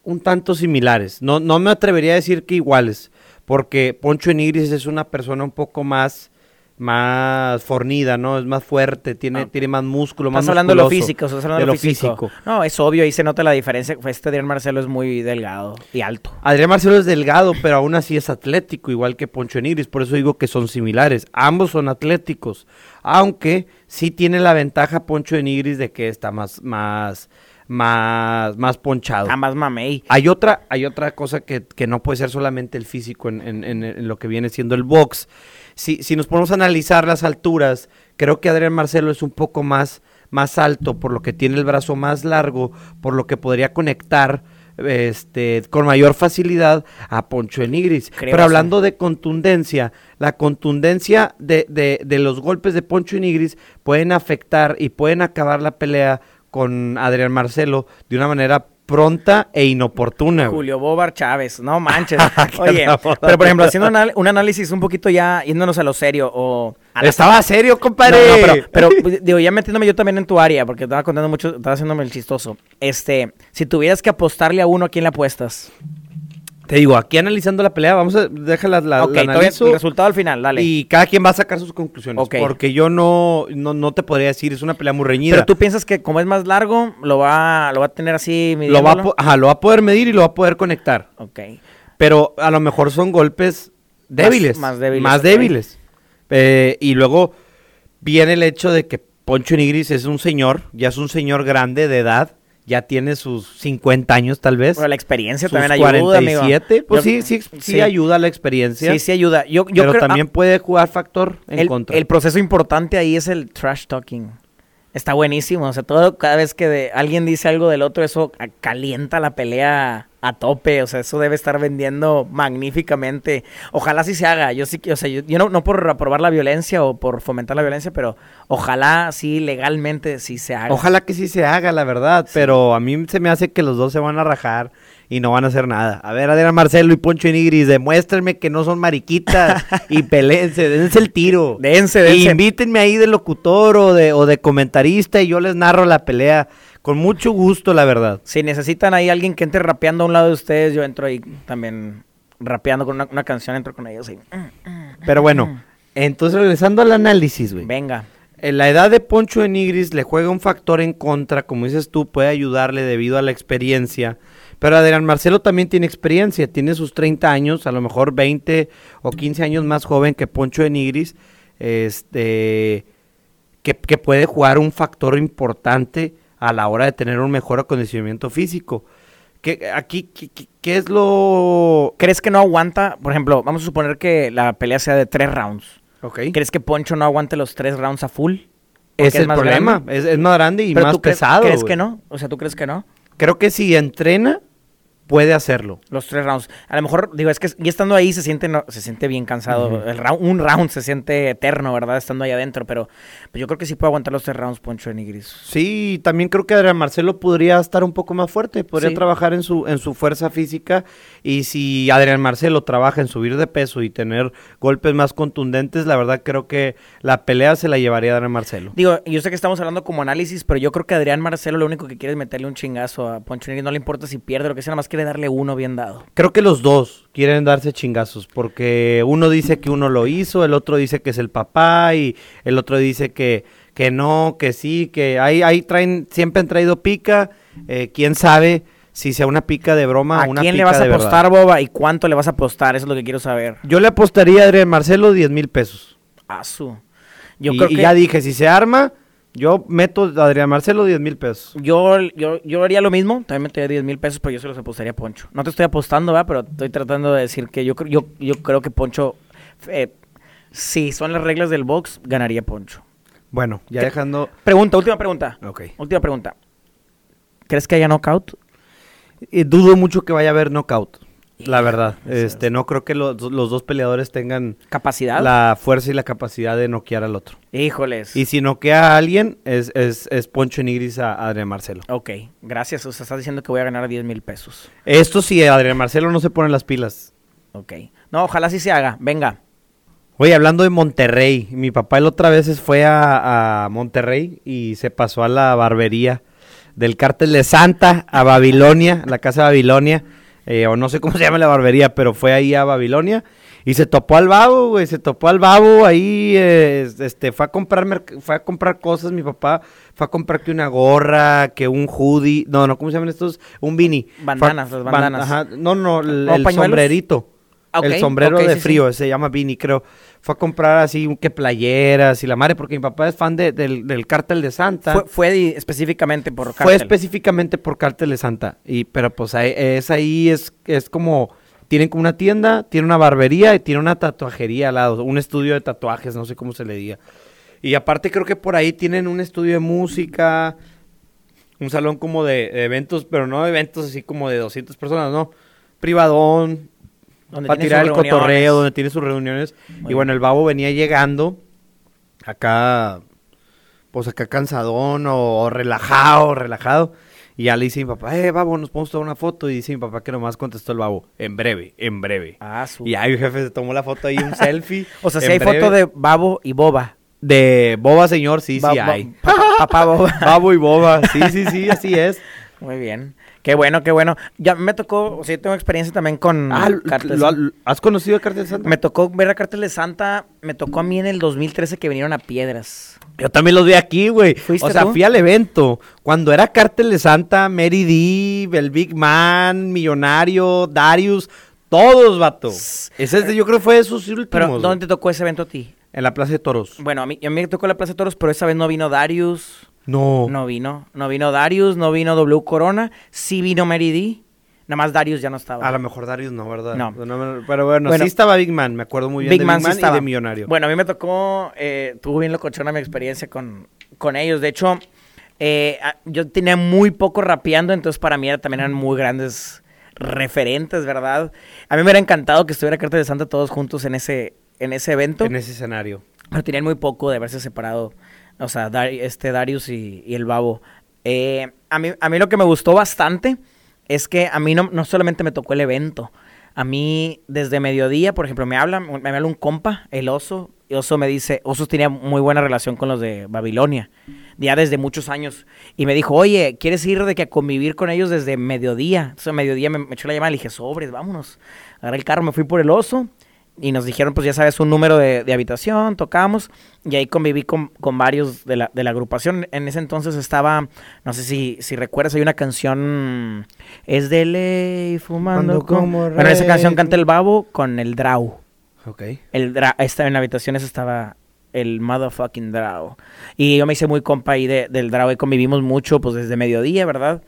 un tanto similares. No, no me atrevería a decir que iguales, porque Poncho de Nigris es una persona un poco más, más fornida, ¿no? Es más fuerte, tiene, Ah. tiene más músculo, más Estás hablando de lo físico, estás hablando de lo físico. físico. No, es obvio, ahí se nota la diferencia. Este Adrián Marcelo es muy delgado y alto. Adrián Marcelo es delgado, pero aún así es atlético, igual que Poncho de Nigris, por eso digo que son similares. Ambos son atléticos, aunque sí tiene la ventaja Poncho de Nigris de que está más, más, más, más ponchado. Jamás mamey. Hay otra, hay otra cosa que, que no puede ser solamente el físico en, en- en- en lo que viene siendo el box. Si, si nos ponemos a analizar las alturas, creo que Adrián Marcelo es un poco más, más alto, por lo que tiene el brazo más largo, por lo que podría conectar este, con mayor facilidad a Poncho de Nigris. Creo Pero hablando de contundencia, la contundencia de, de- de los golpes de Poncho y Nigris pueden afectar y pueden acabar la pelea con Adrián Marcelo de una manera pronta e inoportuna. güey. Julio Bobar Chávez, no manches. <laughs> Qué Oye, pero por ejemplo, haciendo un, análisis un poquito ya yéndonos a lo serio o... a la- Estaba serio, compadre. No, no, pero, pero, pues, digo, ya metiéndome yo también en tu área, porque estaba contando mucho, estaba haciéndome el chistoso. Este, si tuvieras que apostarle a uno, ¿a quién le apuestas? Te digo, aquí analizando la pelea, vamos a déjala la, ok, la todavía analizo el resultado al final, dale. y cada quien va a sacar sus conclusiones. Ok. Porque yo no, no, no te podría decir, es una pelea muy reñida. Pero tú piensas que como es más largo, lo va, lo va a tener así lo va, a ajá, lo va a poder medir y lo va a poder conectar. Ok. Pero a lo mejor son golpes débiles. más débiles, Más débiles. Eh, y luego viene el hecho de que Poncho Nigris es un señor, ya es un señor grande de edad, ya tiene sus 50 años tal vez. Bueno, la experiencia sus también ayuda, amigo. 47, pues Yo- sí, sí, sí, ayuda la experiencia. Sí, sí ayuda. Yo, yo pero creo- también ah, puede jugar factor en el, contra. el proceso importante ahí es el trash talking. Está buenísimo. O sea, todo, cada vez que de- alguien dice algo del otro, eso calienta la pelea a tope. O sea, eso debe estar vendiendo magníficamente. Ojalá sí se haga. Yo sí que, o sea, yo, yo no, no por aprobar la violencia o por fomentar la violencia, pero ojalá sí legalmente sí se haga. Ojalá que sí se haga, la verdad, pero a mí se me hace que los dos se van a rajar y no van a hacer nada. A ver, Adrián Marcelo y Poncho Nigris, demuéstrenme que no son mariquitas <laughs> y peleense, dense el tiro. Dense, Y dense. invítenme ahí de locutor o de, o de comentarista y yo les narro la pelea con mucho gusto, la verdad. Si necesitan ahí alguien que entre rapeando a un lado de ustedes, yo entro ahí también rapeando con una, una canción, entro con ellos y... Pero bueno, entonces regresando al análisis, güey. Venga. En la edad de Poncho de Nigris le juega un factor en contra, como dices tú, puede ayudarle debido a la experiencia. Pero Adrián Marcelo también tiene experiencia, tiene sus 30 años, a lo mejor 20 o 15 años más joven que Poncho de Nigris, este, que, que puede jugar un factor importante a la hora de tener un mejor acondicionamiento físico. ¿Qué, aquí, qué, es lo...? ¿Crees que no aguanta? Por ejemplo, vamos a suponer que la pelea sea de tres rounds. Okay. ¿Crees que Poncho no aguante los tres rounds a full? Es el más problema, es, es más grande y Pero más tú pesado. ¿Crees que no? O sea, ¿tú crees que no? Creo que si entrena, puede hacerlo. Los tres rounds. A lo mejor, digo, es que ya estando ahí se siente, no- se siente bien cansado. El round- un round se siente eterno, ¿verdad? Estando ahí adentro. Pero pues yo creo que sí puede aguantar los tres rounds Poncho de Nigris. Sí, también creo que Adrián Marcelo podría estar un poco más fuerte, podría Sí. trabajar en su, en su fuerza física y si Adrián Marcelo trabaja en subir de peso y tener golpes más contundentes, la verdad creo que la pelea se la llevaría Adrián Marcelo. Digo, yo sé que estamos hablando como análisis, pero yo creo que Adrián Marcelo lo único que quiere es meterle un chingazo a Poncho Nigris. No le importa si pierde o lo que sea, nada más quiere darle uno bien dado. Creo que los dos quieren darse chingazos porque uno dice que uno lo hizo, el otro dice que es el papá y el otro dice que, que no, que sí, que ahí, ahí traen, siempre han traído pica, eh, quién sabe si sea una pica de broma ¿A o una quién le vas a verdad. apostar, Boba? ¿Y cuánto le vas a apostar? Eso es lo que quiero saber. Yo le apostaría a Adrián Marcelo 10 mil pesos. Asu. Yo y, creo y que ya dije, si se arma, yo meto a Adrián Marcelo 10 mil pesos. yo, yo, yo haría lo mismo. También metería 10 mil pesos, pero yo se los apostaría a Poncho. No te estoy apostando, ¿verdad? Pero estoy tratando de decir que yo, creo- yo, yo creo que Poncho, eh, si son las reglas del box, ganaría Poncho. Bueno, ya dejando... Pregunta, última pregunta. Ok. Última pregunta. ¿Crees que haya knockout? Y dudo mucho que vaya a haber knockout, la verdad. Este, no creo que los, los dos peleadores tengan ¿Capacidad? la fuerza y la capacidad de noquear al otro. Híjoles. Y si noquea a alguien, es, es, es Poncho Nigris a Adrián Marcelo. Ok, gracias. O sea, estás diciendo que voy a ganar 10 mil pesos. Esto si Adrián Marcelo no se pone las pilas. Ok. No, ojalá sí se haga. Venga. Oye, hablando de Monterrey, mi papá el otra vez fue a, a Monterrey y se pasó a la barbería del cártel de Santa a Babilonia, la casa de Babilonia, eh, o no sé cómo se llama la barbería, pero fue ahí a Babilonia y se topó al babo, güey, se topó al babo ahí, eh, este, fue a comprar, fue a comprar cosas, mi papá fue a comprar que una gorra, que un hoodie, no, no, ¿cómo se llaman estos? Un beanie. Fue Bandanas, las ban- bandanas. ajá, no, no, el, ¿O el sombrerito. El sombrero de sí, frío, se llama Vini, creo. Fue a comprar así, que playeras y la madre, porque mi papá es fan de- del, del cártel de Santa. Fue, fue específicamente por Fue cártel. específicamente por cártel de Santa. Y, pero pues ahí- es ahí, es, es como, tienen como una tienda, tiene una barbería y tiene una tatuajería al lado, un estudio de tatuajes, no sé cómo se le diga. Y aparte creo que por ahí tienen un estudio de música, un salón como de, de eventos, pero no eventos así como de 200 personas, no. Privadón, Donde para tirar el reuniones. cotorreo, donde tiene sus reuniones. Y bueno, el babo venía llegando acá, pues acá cansadón o, o relajado, relajado. Y ya le dice mi papá, eh, babo, nos podemos tomar una foto. Y dice mi papá que nomás contestó el babo, en breve, en breve. Ah, su- Y ahí mi jefe se tomó la foto ahí, un <laughs> selfie. O sea, si hay breve. foto de Babo y Boba. De boba, señor, sí, Ba- sí hay. Papá, papá Boba. <laughs> Babo y boba, sí, sí, sí, así es. Muy bien. Qué bueno, qué bueno. Ya me tocó, o sea, yo tengo experiencia también con Ah, Cártel ¿lo- Santa. ¿has conocido a Cártel Santa? Me tocó ver a Cártel de Santa, me tocó a mí en el 2013 que vinieron a Piedras. Yo también los vi aquí, güey. ¿Fuiste O sea, tú? fui al evento. Cuando era Cártel de Santa, Mary D, el Big Man, Millonario, Darius, todos, vato. Ese es yo creo que fue de sus últimos. Pero. ¿dónde te tocó ese evento a ti? En la Plaza de Toros. Bueno, a mí, a mí me tocó la Plaza de Toros, pero esa vez no vino Darius. No. No vino. No vino Darius, no vino W Corona. Sí vino Mary D. Nada más Darius ya no estaba. A lo mejor Darius no, ¿verdad? No. pero bueno, Bueno. sí estaba Big Man. Me acuerdo muy bien Big de Man Big sí Man y estaba. de Millonario. Bueno, a mí me tocó, eh, tuvo bien locochona mi experiencia con, con ellos. De hecho, eh, yo tenía muy poco rapeando, entonces para mí era- también eran muy grandes referentes, ¿verdad? A mí me hubiera encantado que estuviera Carta de Santa todos juntos en ese, en ese evento, en ese escenario. pero tenían muy poco de haberse separado, o sea, este Darius y, y el Babo. Eh, a, mí, a mí lo que me gustó bastante es que a mí no, no solamente me tocó el evento, a mí desde mediodía, por ejemplo, me habla, me habla un compa, el oso, y oso me dice, Osos tenía muy buena relación con los de Babilonia, ya desde muchos años, y me dijo, oye, ¿quieres ir de que a convivir con ellos desde mediodía? Entonces a mediodía me, me echó la llamada, le dije, sobres, vámonos. Agarré el carro, me fui por el oso, y nos dijeron, pues ya sabes, un número de, de habitación, tocamos, y ahí conviví con, con varios de la, de la agrupación. En ese entonces estaba, no sé si, si recuerdas, hay una canción, es de ley, fumando Cuando como... como Bueno, esa rey. canción canta el babo con el Drau. Ok. El dra en la habitación, esa estaba el motherfucking Drau. Y yo me hice muy compa ahí de- del Drau y convivimos mucho, pues desde mediodía, ¿verdad?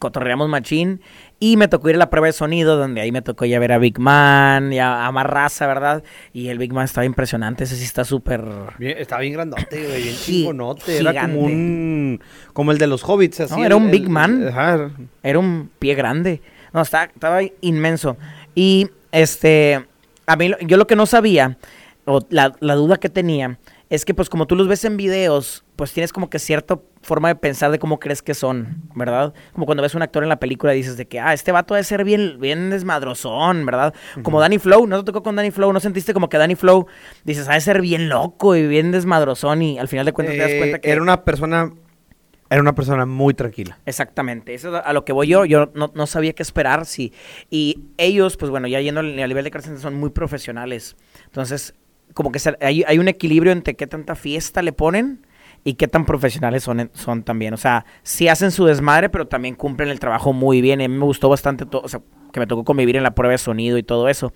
Cotorreamos machín. Y me tocó ir a la prueba de sonido, donde ahí me tocó ya ver a Big Man y a, a más raza, ¿verdad? Y el Big Man estaba impresionante, ese sí está súper... Estaba bien grandote, güey, bien chingonote. Era como un... Como el de los hobbits, así. No, era un el- Big Man. Ajá. Era un pie grande. No, estaba, estaba inmenso. Y este, a mí, yo lo que no sabía, o la, la duda que tenía, es que pues como tú los ves en videos, pues tienes como que cierta forma de pensar de cómo crees que son, ¿verdad? Como cuando ves un actor en la película y dices de que, ah, este vato debe ser bien, bien desmadrozón, ¿verdad? Como Danny Flow, ¿no te tocó con Danny Flow? ¿No sentiste como que Danny Flow, dices, ha de ser bien loco y bien desmadrozón y al final de cuentas te das Eh, cuenta que... Era una persona... Era una persona muy tranquila. Exactamente, eso es a lo que voy yo, yo no, no sabía qué esperar, sí. Y ellos, pues bueno, ya yendo al nivel de cárcel, son muy profesionales. Entonces, como que se- hay, hay un equilibrio entre qué tanta fiesta le ponen y qué tan profesionales son, son también. O sea, sí hacen su desmadre, pero también cumplen el trabajo muy bien. A mí me gustó bastante todo, o sea, que me tocó convivir en la prueba de sonido y todo eso.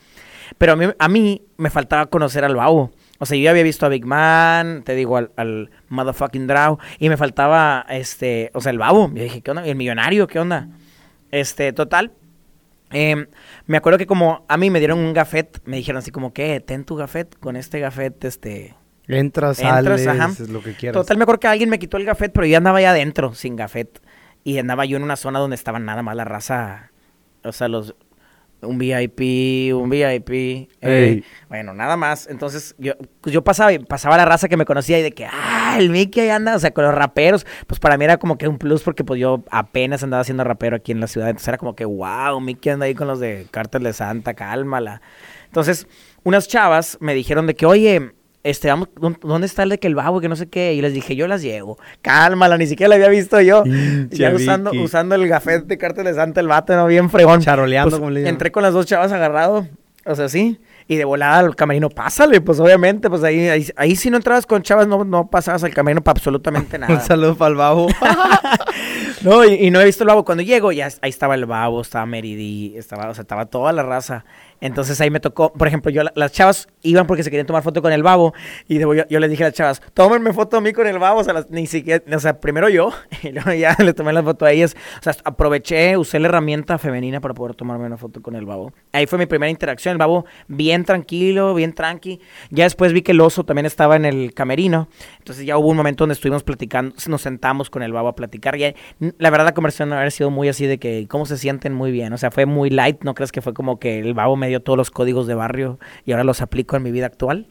Pero a mí, a mí me faltaba conocer al Babo. O sea, yo ya había visto a Big Man, te digo, al, motherfucking Draw, y me faltaba, este, o sea, el Babo. Yo dije, ¿qué onda? ¿Y el millonario? ¿Qué onda? Este, total. Em, me acuerdo que como a mí me dieron un gafet, me dijeron así como, ¿qué? Ten tu gafet, con este gafet, este... Entras, Entras, sales, ajá. es lo que quieras. Total, me acuerdo que alguien me quitó el gafet, pero yo andaba allá adentro, sin gafet. Y andaba yo en una zona donde estaba nada más la raza, o sea, los... Un VIP, un VIP. eh, bueno, nada más. Entonces, yo, pues yo pasaba, y pasaba la raza que me conocía y de que, ah, el Mickey ahí anda, o sea, con los raperos. Pues para mí era como que un plus porque pues yo apenas andaba siendo rapero aquí en la ciudad. Entonces era como que, wow, Mickey anda ahí con los de Cártel de Santa, cálmala. Entonces, unas chavas me dijeron de que, oye, este, vamos, ¿dó- ¿dónde está el de que el babo, que no sé qué? Y les dije, yo las llevo. Cálmala, ni siquiera la había visto yo. Ya usando, usando el gafete de Cártel de Santa, el vato, ¿no? Bien fregón. Charoleando, Pues, como le llaman. entré con las dos chavas agarrado, o sea, sí. Y de volada al camerino, pásale, pues obviamente, pues ahí, ahí, ahí si no entrabas con chavas, no, no pasabas al camerino para absolutamente <laughs> nada. Un saludo para el babo. <laughs> <laughs> No, y, y no he visto el babo. Cuando llego, ya ahí estaba el babo, estaba Meridi, estaba, o sea, estaba toda la raza. Entonces ahí me tocó, por ejemplo, yo la- las chavas iban porque se querían tomar foto con el babo. Y de- yo, yo les dije a las chavas, tómenme foto a mí con el babo. O sea, las- ni siquiera, o sea, primero yo, <laughs> y luego ya <laughs> le tomé la foto a ellas. O sea, aproveché, usé la herramienta femenina para poder tomarme una foto con el babo. Ahí fue mi primera interacción. El babo bien tranquilo, bien tranqui. Ya después vi que el oso también estaba en el camerino. Entonces ya hubo un momento donde estuvimos platicando, nos sentamos con el babo a platicar. Y la verdad la conversación no haber sido muy así de que cómo se sienten muy bien. O sea, fue muy light. ¿No crees que fue como que el babo me dio todos los códigos de barrio y ahora los aplico en mi vida actual?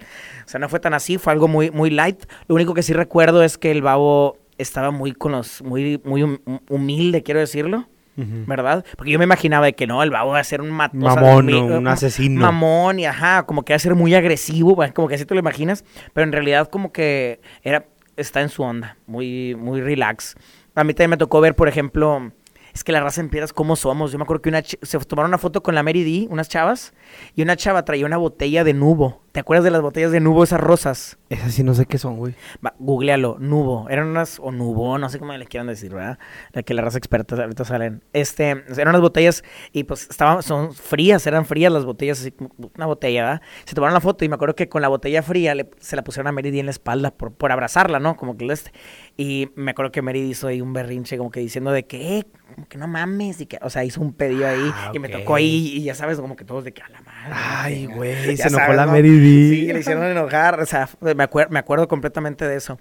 O sea, no fue tan así, fue algo muy, muy light. Lo único que sí recuerdo es que el babo estaba muy con los, muy, muy hum- humilde, quiero decirlo. ¿Verdad? Porque yo me imaginaba de que no, el babo va a ser un mat- o sea, Mamón, mi- ¿no? un asesino. Mamón y ajá, como que va a ser muy agresivo, va, como que así te lo imaginas, pero en realidad como que era está en su onda, muy muy relax. A mí también me tocó ver, por ejemplo, es que la raza en piedras cómo somos. Yo me acuerdo que una se tomaron una foto con la Mary D, unas chavas, y una chava traía una botella de nubo. ¿Te acuerdas de las botellas de nubo esas rosas? Esas sí no sé qué son, güey. Va, googlealo, Nubo. Eran unas, o Nubo, no sé cómo les quieran decir, ¿verdad? La que la raza experta ahorita salen. Este, eran unas botellas y pues estaban, son frías, eran frías las botellas, así como una botella, ¿verdad? Se tomaron la foto y me acuerdo que con la botella fría le- se la pusieron a Meridi en la espalda por, por abrazarla, ¿no? Como que el este. Y me acuerdo que Meridi hizo ahí un berrinche como que diciendo de que, eh, como que no mames, y que, o sea, hizo un pedido ahí Ah, y me tocó ahí y ya sabes, como que todos de que a la madre. Ay, venga". güey, <laughs> se enojó la ¿no? Mary Sí, le hicieron enojar, o sea, me, acuer- me acuerdo completamente de eso.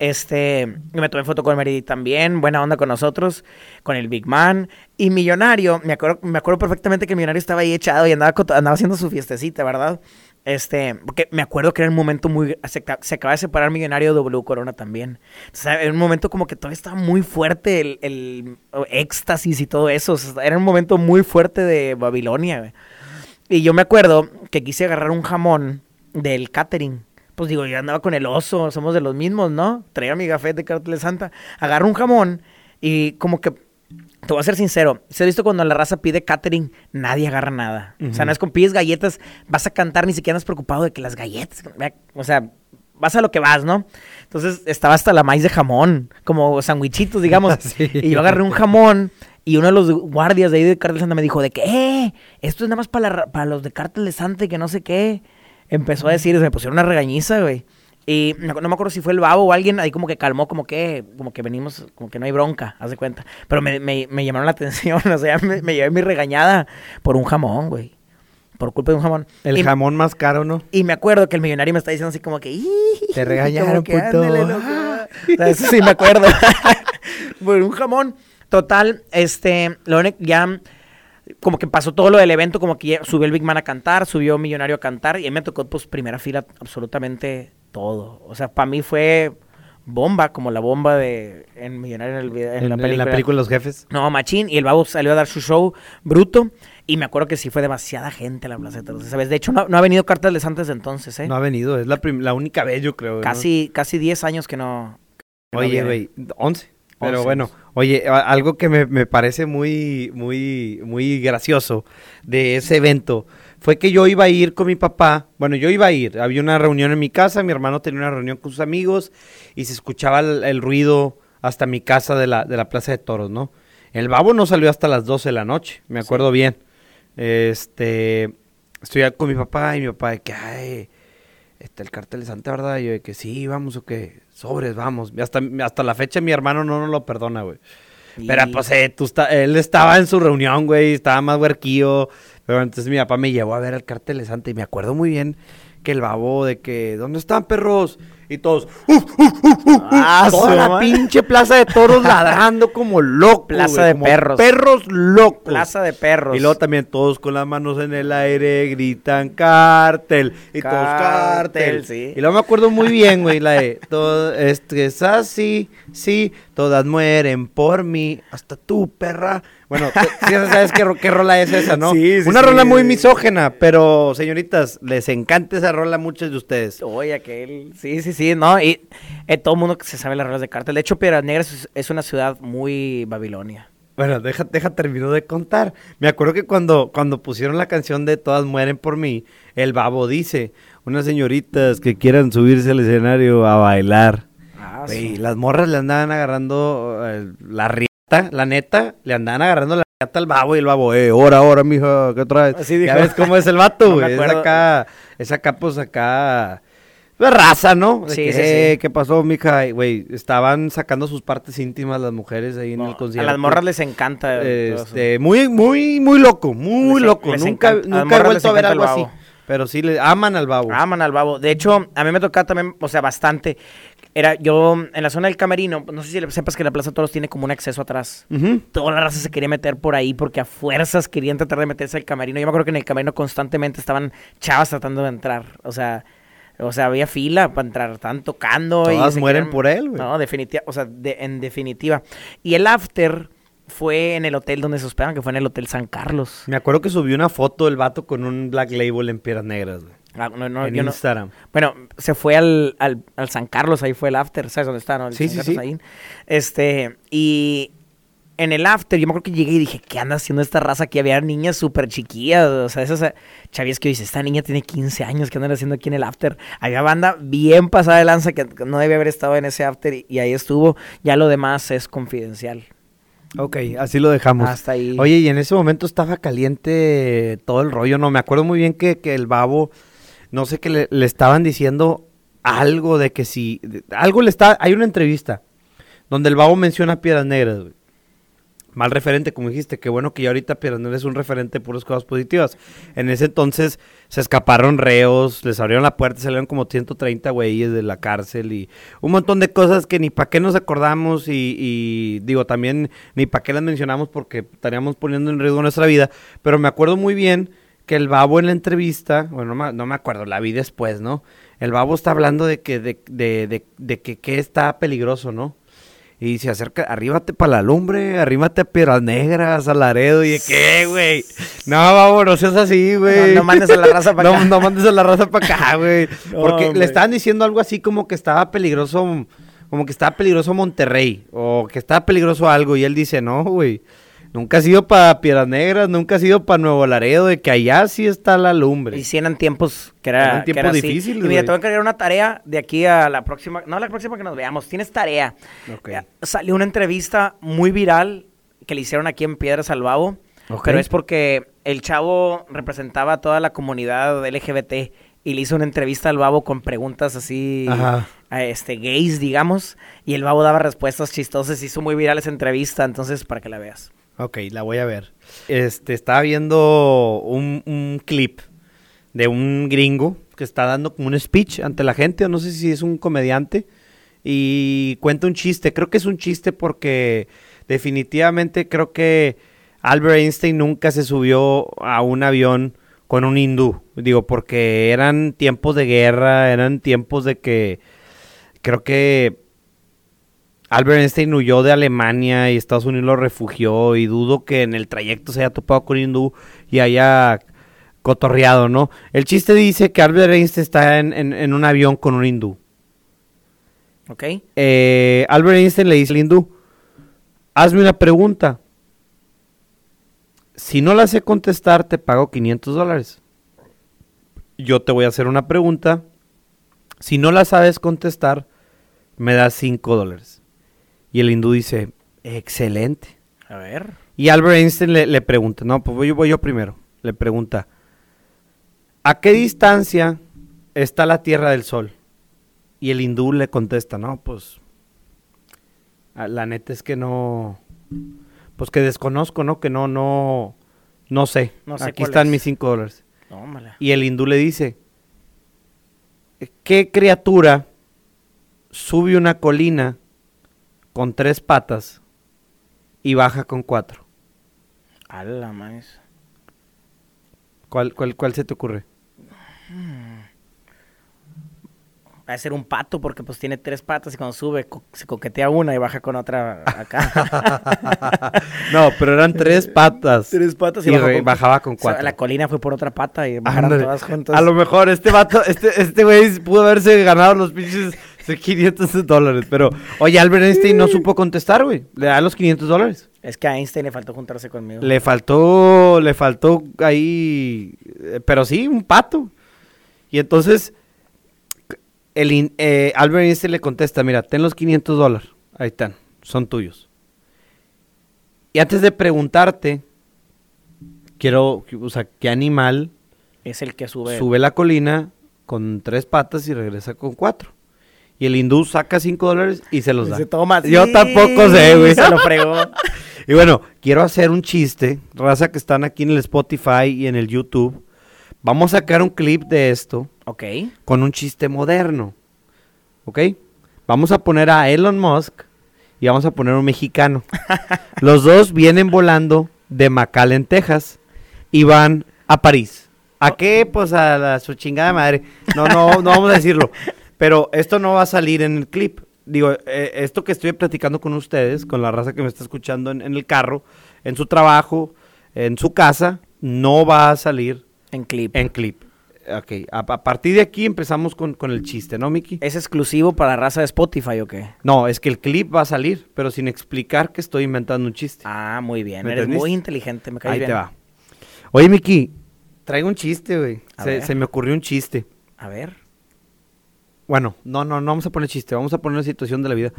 Este, me tomé foto con Meridi también, buena onda con nosotros, con el Big Man. Y Millonario, me acuerdo, me acuerdo perfectamente que Millonario estaba ahí echado y andaba, haciendo su fiestecita, ¿verdad? Este, porque me acuerdo que era un momento muy. Se, se acaba de separar Millonario de W Corona también. O sea, era un momento como que todavía estaba muy fuerte el, el éxtasis y todo eso. Era un momento muy fuerte de Babilonia, güey. Y yo me acuerdo que quise agarrar un jamón del catering. Pues digo, yo andaba con el oso, somos de los mismos, ¿no? Traía mi gafete de cartel de Santa. Agarro un jamón y como que, te voy a ser sincero, se ha visto cuando la raza pide catering, nadie agarra nada. O sea, no es con pides galletas, vas a cantar, ni siquiera andas preocupado de que las galletas, o sea, vas a lo que vas, ¿no? Entonces estaba hasta la maíz de jamón, como sandwichitos, digamos. <laughs> Sí. Y yo agarré un jamón y uno de los guardias de ahí de Cártel Santa me dijo de que, eh, esto es nada más para, la para los de Cártel de Santa y que no sé qué. Empezó a decir, me pusieron una regañiza, güey. Y no, no me acuerdo si fue el babo o alguien ahí como que calmó, como que, como que venimos, como que no hay bronca, haz de cuenta. Pero me, me, me llamaron la atención, <laughs> o sea, me, me llevé mi regañada por un jamón, güey. Por culpa de un jamón. El y, jamón más caro, ¿no? y me acuerdo que el millonario me está diciendo así como que... Te regañaron, puto. "Ándale, loco". <laughs> O sea, eso sí me acuerdo. <laughs> por un jamón. Total, este, lo único, ya como que pasó todo lo del evento, como que subió el Big Man a cantar, subió Millonario a cantar, y a mí me tocó pues primera fila absolutamente todo. O sea, para mí fue bomba, como la bomba de en Millonario en, el video- en En, la en película. la película Los Jefes. No, machín, y el babo salió a dar su show bruto, y me acuerdo que sí fue demasiada gente a la Plaza de. De hecho, no, no ha venido Cartas de Santa desde entonces, ¿eh? No ha venido, es la, la única vez, yo creo. ¿no? casi, casi 10 años que no... que Oye, güey, 11. Pero 11. bueno, oye, algo que me, me parece muy, muy, muy gracioso de ese evento fue que yo iba a ir con mi papá. Bueno, yo iba a ir. Había una reunión en mi casa, mi hermano tenía una reunión con sus amigos y se escuchaba el, el ruido hasta mi casa de la, de la Plaza de Toros, ¿no? El babo no salió hasta las 12 de la noche, me acuerdo bien. Este, estoy con mi papá y mi papá de que, ay, este, el cartel de Santa, ¿verdad? Y yo de que sí, vamos o qué, sobres, vamos. Hasta, hasta la fecha mi hermano no nos lo perdona, güey. Pero pues eh, tú está- él estaba en su reunión, güey, estaba más huerquillo. Pero entonces mi papá me llevó a ver el cartel de Santa y me acuerdo muy bien que el babo de que, ¿dónde están perros? Y todos, ¡uf! Ah, Toda la pinche plaza de toros <laughs> ladrando como locos. Plaza güey, de como perros. Perros locos. Plaza de perros. Y luego también todos con las manos en el aire gritan cártel. Y todos Cártel, sí. Y luego me acuerdo muy bien, güey, la de todo esto es así, sí, todas mueren por mí, hasta tú, perra. Bueno, sí sabes qué, qué rola es esa, ¿no? Sí, sí, Una sí. rola muy misógena, pero señoritas, les encanta esa rola a muchos de ustedes. Oye, aquel. Sí, sí, sí, ¿no? Y eh, todo el mundo que se sabe las reglas de cártel. De hecho, Piedras Negras es, es una ciudad muy babilonia. Bueno, deja, deja termino de contar. Me acuerdo que cuando, cuando pusieron la canción de Todas mueren por mí, el babo dice, unas señoritas que quieran subirse al escenario a bailar. Ah, Güey, las morras le andaban agarrando eh, la la neta, le andaban agarrando la riata al babo y el babo, eh, ahora, ahora, mija, ¿qué traes? Así dijo. Ya ves cómo es el vato, <laughs> No güey, es acá, es acá, pues acá, pues raza, ¿no? De Sí, que, sí, sí. "Eh, ¿qué pasó, mija? Güey, estaban sacando sus partes íntimas las mujeres ahí en No, el a concierto. las morras les encanta. Este, muy, muy, muy loco, muy Les- loco. les Nunca, encanta- a nunca he vuelto a ver algo así. Pero sí le aman al babo. Aman al babo. De hecho, a mí me tocaba también, o sea, bastante. Era yo en la zona del camerino, no sé si sepas que la Plaza Toros tiene como un acceso atrás. Ujú. Toda la raza se quería meter por ahí porque a fuerzas querían tratar de meterse al camerino. Yo me acuerdo que en el camerino constantemente estaban chavas tratando de entrar. O sea, o sea, había fila para entrar, estaban tocando. y Todas se mueren por él, güey. No, definitiva, o sea, de- en definitiva. Y el after fue en el hotel donde se hospedaban, que fue en el Hotel San Carlos. Me acuerdo que subió una foto del vato con un black label en piedras negras, güey. Ah, no, no, en yo no- Instagram. Bueno, se fue al, al, al San Carlos, ahí fue el after, ¿sabes dónde está? No? El Sí, San sí, Carlos sí. ahí. Este, y en el after, yo me acuerdo que llegué y dije, ¿qué anda haciendo esta raza aquí? Había niñas súper chiquillas, o sea, esas chavías que dice, esta niña tiene 15 años, ¿qué andan haciendo aquí en el after? Había banda bien pasada de lanza que no debía haber estado en ese after y, y ahí estuvo. Ya lo demás es confidencial. Ok, así lo dejamos. Hasta ahí. Oye, y en ese momento estaba caliente todo el rollo, ¿no? Me acuerdo muy bien que, que el babo, no sé, que le, estaban diciendo algo de que si... algo le está... Hay una entrevista donde el babo menciona Piedras Negras, güey. Mal referente, como dijiste, qué bueno que ya ahorita Piedras Negras es un referente de puras cosas positivas. En ese entonces se escaparon reos, les abrieron la puerta, salieron como 130 güeyes de la cárcel y un montón de cosas que ni para qué nos acordamos y, y digo también ni para qué las mencionamos porque estaríamos poniendo en riesgo nuestra vida. Pero me acuerdo muy bien que el babo en la entrevista, bueno, no me, no me acuerdo, la vi después, ¿no? El babo está hablando de que, de, de, de, de que, que está peligroso, ¿no? Y se acerca, arríbate para la lumbre, arríbate a Piedras Negras, a Laredo, y de qué, güey. No, vamos, no seas así, güey. No- no mandes a la raza pa' <laughs> No- acá. No, mandes a la raza para acá, güey. <laughs> No, Porque le estaban diciendo algo así como que estaba peligroso, como que estaba peligroso Monterrey, o que estaba peligroso algo, y él dice, no, güey. Nunca ha sido para Piedras Negras, nunca ha sido para Nuevo Laredo, de que allá sí está la lumbre. Y sí eran tiempos que era, Eran que tiempos así. difíciles, Y mira, te voy a encargar una tarea de aquí a la próxima, no la próxima que nos veamos, tienes tarea. Ok. Eh, Salió una entrevista muy viral que le hicieron aquí en Piedras al Babo, Ok. pero es porque el chavo representaba a toda la comunidad LGBT y le hizo una entrevista al Babo con preguntas así Ajá. a este gays, digamos, y el Babo daba respuestas chistosas, hizo muy viral esa entrevista, entonces para que la veas. Ok, la voy a ver. Este, estaba viendo un, clip de un gringo que está dando como un speech ante la gente, o no sé si es un comediante, y cuenta un chiste. Creo que es un chiste porque definitivamente creo que Albert Einstein nunca se subió a un avión con un hindú. Digo, porque eran tiempos de guerra, eran tiempos de que creo que Albert Einstein huyó de Alemania y Estados Unidos lo refugió y dudo que en el trayecto se haya topado con un hindú y haya cotorreado, ¿no? El chiste dice que Albert Einstein está en, en- en un avión con un hindú. ¿Ok? Eh, Albert Einstein le dice al hindú, hazme una pregunta. Si no la sé contestar, te pago 500 dólares. yo te voy a hacer una pregunta. Si no la sabes contestar, me das 5 dólares. Y el hindú dice, excelente. A ver. Y Albert Einstein le, le pregunta, no, pues voy, yo- voy yo primero. Le pregunta, ¿a qué distancia está la Tierra del Sol? Y el hindú le contesta, no, pues, la neta es que no, pues que desconozco, ¿no? Que no, no, no sé. No sé Aquí están es. mis 5 dólares. Tómala. Y el hindú le dice, ¿qué criatura sube una colina con tres patas y baja con cuatro? A la maíz. ¿Cuál, cuál, cuál se te ocurre? Va a ser un pato porque pues tiene tres patas y cuando sube co- se coquetea una y baja con otra acá. <laughs> No, pero eran tres patas. tres patas y con- bajaba con O sea, cuatro. la colina fue por otra pata y bajaron todas juntas. A lo mejor este vato, este, este güey pudo haberse ganado los pinches <laughs> 500 dólares. Pero, oye, Albert Einstein no supo contestar, güey. Le da los 500 dólares. Es que a Einstein le faltó juntarse conmigo. Le faltó, le faltó ahí, eh, pero sí, un pato. Y entonces, el eh, Albert Einstein le contesta, mira, ten los 500 dólares, ahí están, son tuyos. Y antes de preguntarte, quiero, o sea, ¿qué animal Es el que sube. sube la colina con tres patas y regresa con cuatro? Y el hindú saca 5 dólares y se los da. Dice, toma, Yo sí, tampoco sé, güey. Se lo fregó. <laughs> Y bueno, quiero hacer un chiste, raza que están aquí en el Spotify y en el YouTube. Vamos a sacar un clip de esto ok. con un chiste moderno. ¿Ok? Vamos a poner a Elon Musk y vamos a poner un mexicano. <laughs> Los dos vienen volando de McAllen, Texas y van a París. ¿A qué? Pues a la, su chingada madre. No, no, no vamos a decirlo. Pero esto no va a salir en el clip. Digo, eh, esto que estoy platicando con ustedes, con la raza que me está escuchando en, en el carro, en su trabajo, en su casa, no va a salir En clip. en clip. Ok, a, a partir de aquí empezamos con, con el chiste, ¿no, Miki? ¿Es exclusivo para la raza de Spotify o qué? No, es que el clip va a salir, pero sin explicar que estoy inventando un chiste. Ah, muy bien. ¿Me Eres entendiste? muy inteligente, me caes Ahí bien. te va. Oye, Miki, traigo un chiste, güey. Se me ocurrió un chiste. A ver. Bueno, no, no, no vamos a poner chiste, vamos a poner una situación de la vida.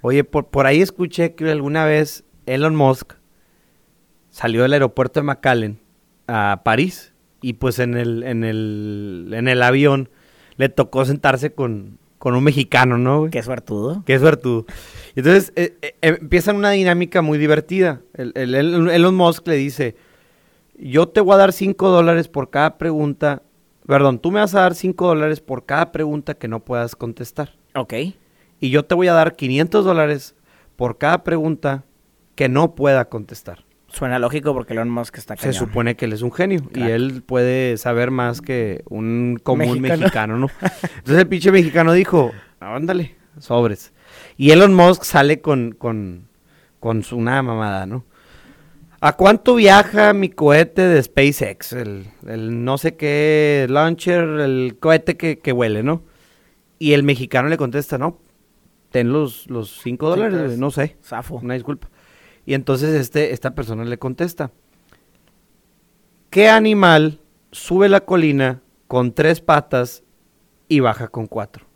Oye, por, por ahí escuché que alguna vez Elon Musk salió del aeropuerto de McAllen a París y pues en el, en el, en el avión le tocó sentarse con, con un mexicano, ¿no, güey? Qué suertudo. Qué suertudo. Entonces eh, eh, empiezan una dinámica muy divertida. El, el- el- Elon Musk le dice, yo te voy a dar 5 dólares por cada pregunta, perdón, tú me vas a dar 5 dólares por cada pregunta que no puedas contestar. Ok. Y yo te voy a dar 500 dólares por cada pregunta que no pueda contestar. Suena lógico porque Elon Musk está Se cañón. supone que él es un genio y él puede saber más que un común Mexicano. mexicano, ¿no? <laughs> Entonces el pinche mexicano dijo, ándale, sobres. Y Elon Musk sale con, con, con su una mamada, ¿no? ¿A cuánto viaja mi cohete de SpaceX? El, el no sé qué launcher, el cohete que, que huele, ¿no? Y el mexicano le contesta, no, ten los, los cinco dólares, no sé. Zafo. Una disculpa. Y entonces este, esta persona le contesta. ¿Qué animal sube la colina con tres patas y baja con cuatro?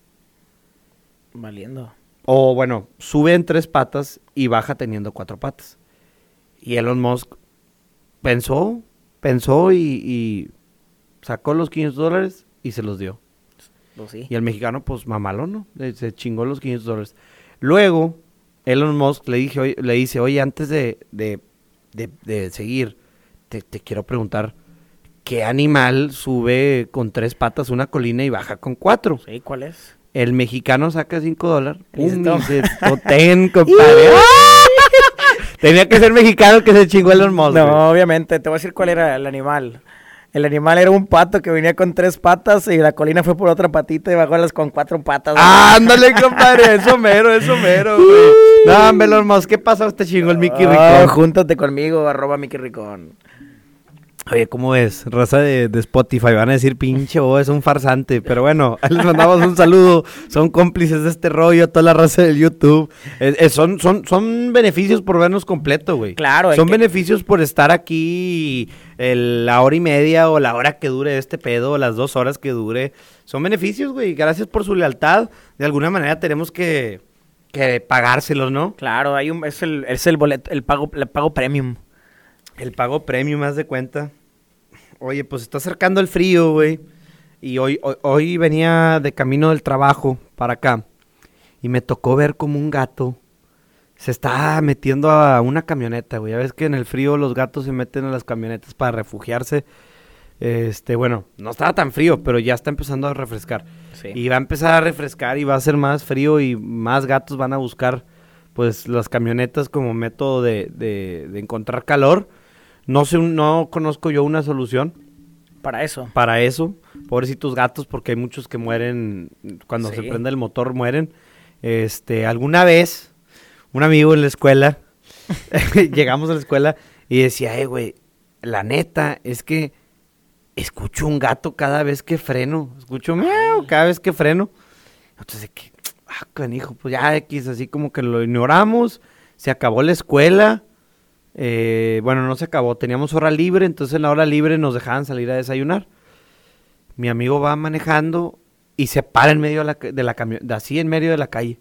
Valiendo. O bueno, sube en tres patas y baja teniendo cuatro patas. Y Elon Musk pensó, pensó y, y sacó los 500 dólares y se los dio. Pues sí. Y el mexicano, pues mamalón, ¿no? Se chingó los 500 dólares. Luego, Elon Musk le, dije, oye- le dice, oye, antes de, de, de- de seguir, te, te quiero preguntar, ¿qué animal sube con tres patas una colina y baja con cuatro? Sí, ¿cuál es? El mexicano saca 5 dólares. Pum, y se compadre. <laughs> Tenía que ser mexicano que se chingó Elon Musk. güey. No, obviamente. Te voy a decir cuál era el animal. El animal era un pato que venía con tres patas y la colina fue por otra patita y bajó las con cuatro patas. Ándale, compadre, eso mero, eso mero, güey. <laughs> No, hombre, Elon Musk, ¿qué pasó? Te chingó el Mickey Ah, Ricón. júntate conmigo, arroba Mickey Ricón. Oye, ¿cómo ves? Raza de, de Spotify, van a decir pinche o es un farsante, pero bueno, <laughs> les mandamos un saludo, son cómplices de este rollo, toda la raza del YouTube. Eh, eh, son, son, son beneficios por vernos completo, güey. Claro, Son que- beneficios por estar aquí el- la hora y media o la hora que dure este pedo, o las dos horas que dure. Son beneficios, güey. Gracias por su lealtad. De alguna manera tenemos que, que pagárselos, ¿no? Claro, hay un, es el, es el boleto, el pago, el pago premium. El pago premium, más de cuenta. Oye, pues está acercando el frío, güey. Y hoy, hoy, hoy venía de camino del trabajo para acá. Y me tocó ver como un gato se está metiendo a una camioneta, güey. Ya ves que en el frío los gatos se meten a las camionetas para refugiarse. Este, bueno, no estaba tan frío, pero ya está empezando a refrescar. Sí. Y va a empezar a refrescar y va a ser más frío y más gatos van a buscar, pues, las camionetas como método de, de- de encontrar calor. No sé, no conozco yo una solución Para eso. para eso. Pobrecitos gatos, porque hay muchos que mueren cuando se prende el motor, mueren. Este, alguna vez, un amigo en la escuela, <laughs> llegamos a la escuela y decía, eh, güey, la neta es que escucho un gato cada vez que freno. Escucho miau cada vez que freno. Entonces, que, ah, canijo, pues ya X, así como que lo ignoramos. Se acabó la escuela. Eh, bueno, no se acabó, teníamos hora libre, entonces en la hora libre nos dejaban salir a desayunar. Mi amigo va manejando y se para en medio de la, de la camioneta, así en medio de la calle.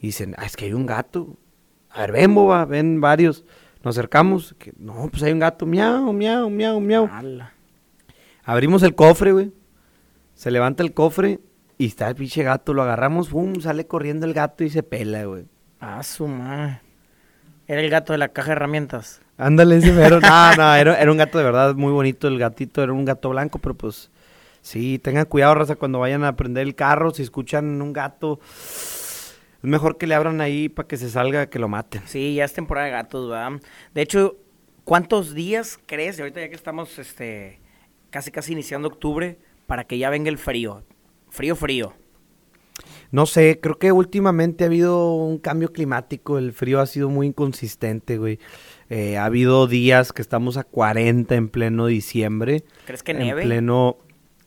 Y dicen, ah, es que hay un gato. A ver, ven, boba, ven varios. Nos acercamos, que no, pues hay un gato, miau, miau, miau, miau. Ala. Abrimos el cofre, güey. Se levanta el cofre y está el pinche gato. Lo agarramos, pum, sale corriendo el gato y se pela, güey. Ah, su madre. Era el gato de la caja de herramientas. Ándale, ese mero. <laughs> No, no, era, era un gato de verdad muy bonito el gatito. Era un gato blanco, pero pues sí, tengan cuidado, raza, cuando vayan a prender el carro. Si escuchan un gato, es mejor que le abran ahí para que se salga, que lo maten. Sí, ya es temporada de gatos, ¿verdad? De hecho, ¿cuántos días crees, y ahorita ya que estamos este, casi casi iniciando octubre, para que ya venga el frío? Frío, frío. No sé, creo que últimamente ha habido un cambio climático. El frío ha sido muy inconsistente, güey. Eh, ha habido días que estamos a 40 en pleno diciembre. ¿Crees que en nieve? pleno.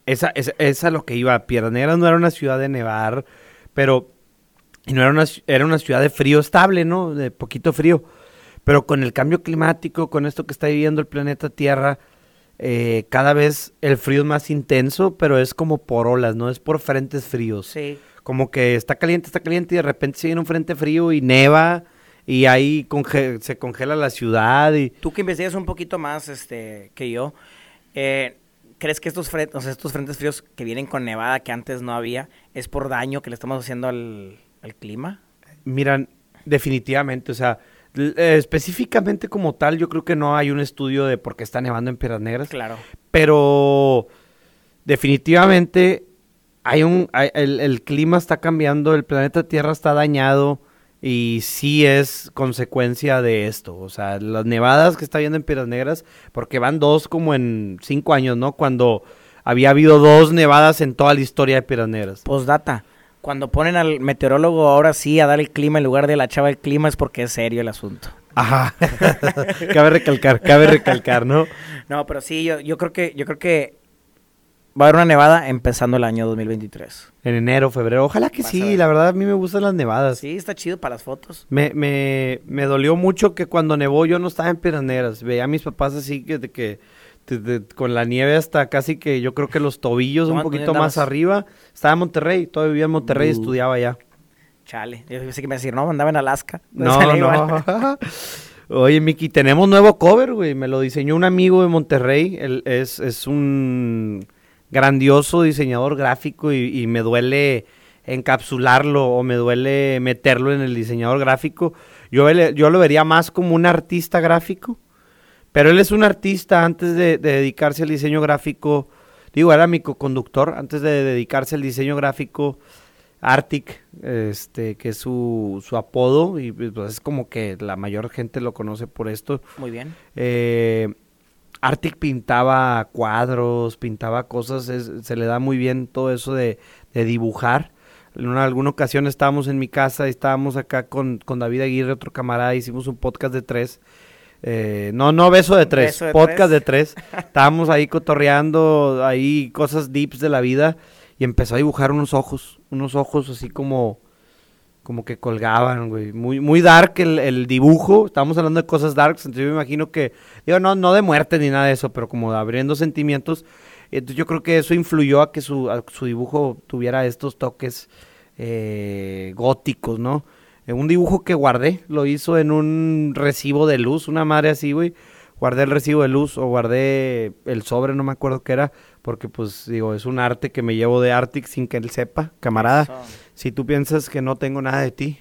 Esa, esa, esa es lo que iba. Piedras Negras no era una ciudad de nevar, pero. Y no era una, era una ciudad de frío estable, ¿no? De poquito frío. Pero con el cambio climático, con esto que está viviendo el planeta Tierra, eh, cada vez el frío es más intenso, pero es como por olas, ¿no? Es por frentes fríos. Sí. Como que está caliente, está caliente y de repente se viene un frente frío y neva y ahí conge- se congela la ciudad y... Tú que investigas un poquito más este, que yo, eh, ¿crees que estos, fre- o sea, estos frentes fríos que vienen con nevada que antes no había es por daño que le estamos haciendo al, al clima? Miran, definitivamente, o sea, eh, específicamente como tal, yo creo que no hay un estudio de por qué está nevando en Piedras Negras, Claro. pero definitivamente hay un, hay- el, el clima está cambiando, el planeta Tierra está dañado y sí es consecuencia de esto, o sea, las nevadas que está viendo en Piedras Negras, porque van dos como en cinco años, ¿no? Cuando había habido dos nevadas en toda la historia de Piedras Negras. Postdata. Cuando ponen al meteorólogo ahora sí a dar el clima en lugar de la chava del clima es porque es serio el asunto. Ajá. <laughs> cabe recalcar, cabe recalcar, ¿no? No, pero sí, yo, yo creo que yo creo que va a haber una nevada empezando el año 2023. En enero, febrero. Ojalá que Vas sí, ver. la verdad a mí me gustan las nevadas. Sí, está chido para las fotos. Me, me, me dolió mucho que cuando nevó yo no estaba en Piedras Negras. Veía a mis papás así que, de que de- de- con la nieve hasta casi que yo creo que los tobillos un ¿Dónde poquito más arriba. Estaba en Monterrey, todavía vivía en Monterrey, Bu. estudiaba allá. Chale. Yo pensé que me iba a decir, no, andaba en Alaska. <laughs> No, no. <laughs> Oye, Miki, tenemos nuevo cover, güey. Me lo diseñó un amigo de Monterrey. Él es, es un grandioso diseñador gráfico y, y me duele encapsularlo o me duele meterlo en el diseñador gráfico. Yo, yo lo vería más como un artista gráfico, pero él es un artista antes de, de dedicarse al diseño gráfico. Digo, era mi conductor antes de dedicarse al diseño gráfico. Arctic, este, que es su, su apodo, y pues, es como que la mayor gente lo conoce por esto. Muy bien. Eh, Arctic pintaba cuadros, pintaba cosas, es- se le da muy bien todo eso de, de dibujar. En una, alguna ocasión estábamos en mi casa y estábamos acá con, con David Aguirre, otro camarada, hicimos un podcast de tres Eh, no, no, beso de tres, Beso de podcast tres. de tres. <laughs> Estábamos ahí cotorreando, ahí cosas deeps de la vida y empezó a dibujar unos ojos, unos ojos así como, como que colgaban, güey. Muy, muy dark el, el dibujo. Estábamos hablando de cosas darks, entonces yo me imagino que, digo, no, no de muerte ni nada de eso, pero como abriendo sentimientos. Entonces yo creo que eso influyó a que su, su dibujo tuviera estos toques eh, góticos, ¿no? Eh, un dibujo que guardé, lo hizo en un recibo de luz, una madre así, güey. Guardé el recibo de luz o guardé el sobre, no me acuerdo qué era, porque pues digo, es un arte que me llevo de Arctic sin que él sepa, camarada. Eso. Si tú piensas que no tengo nada de ti,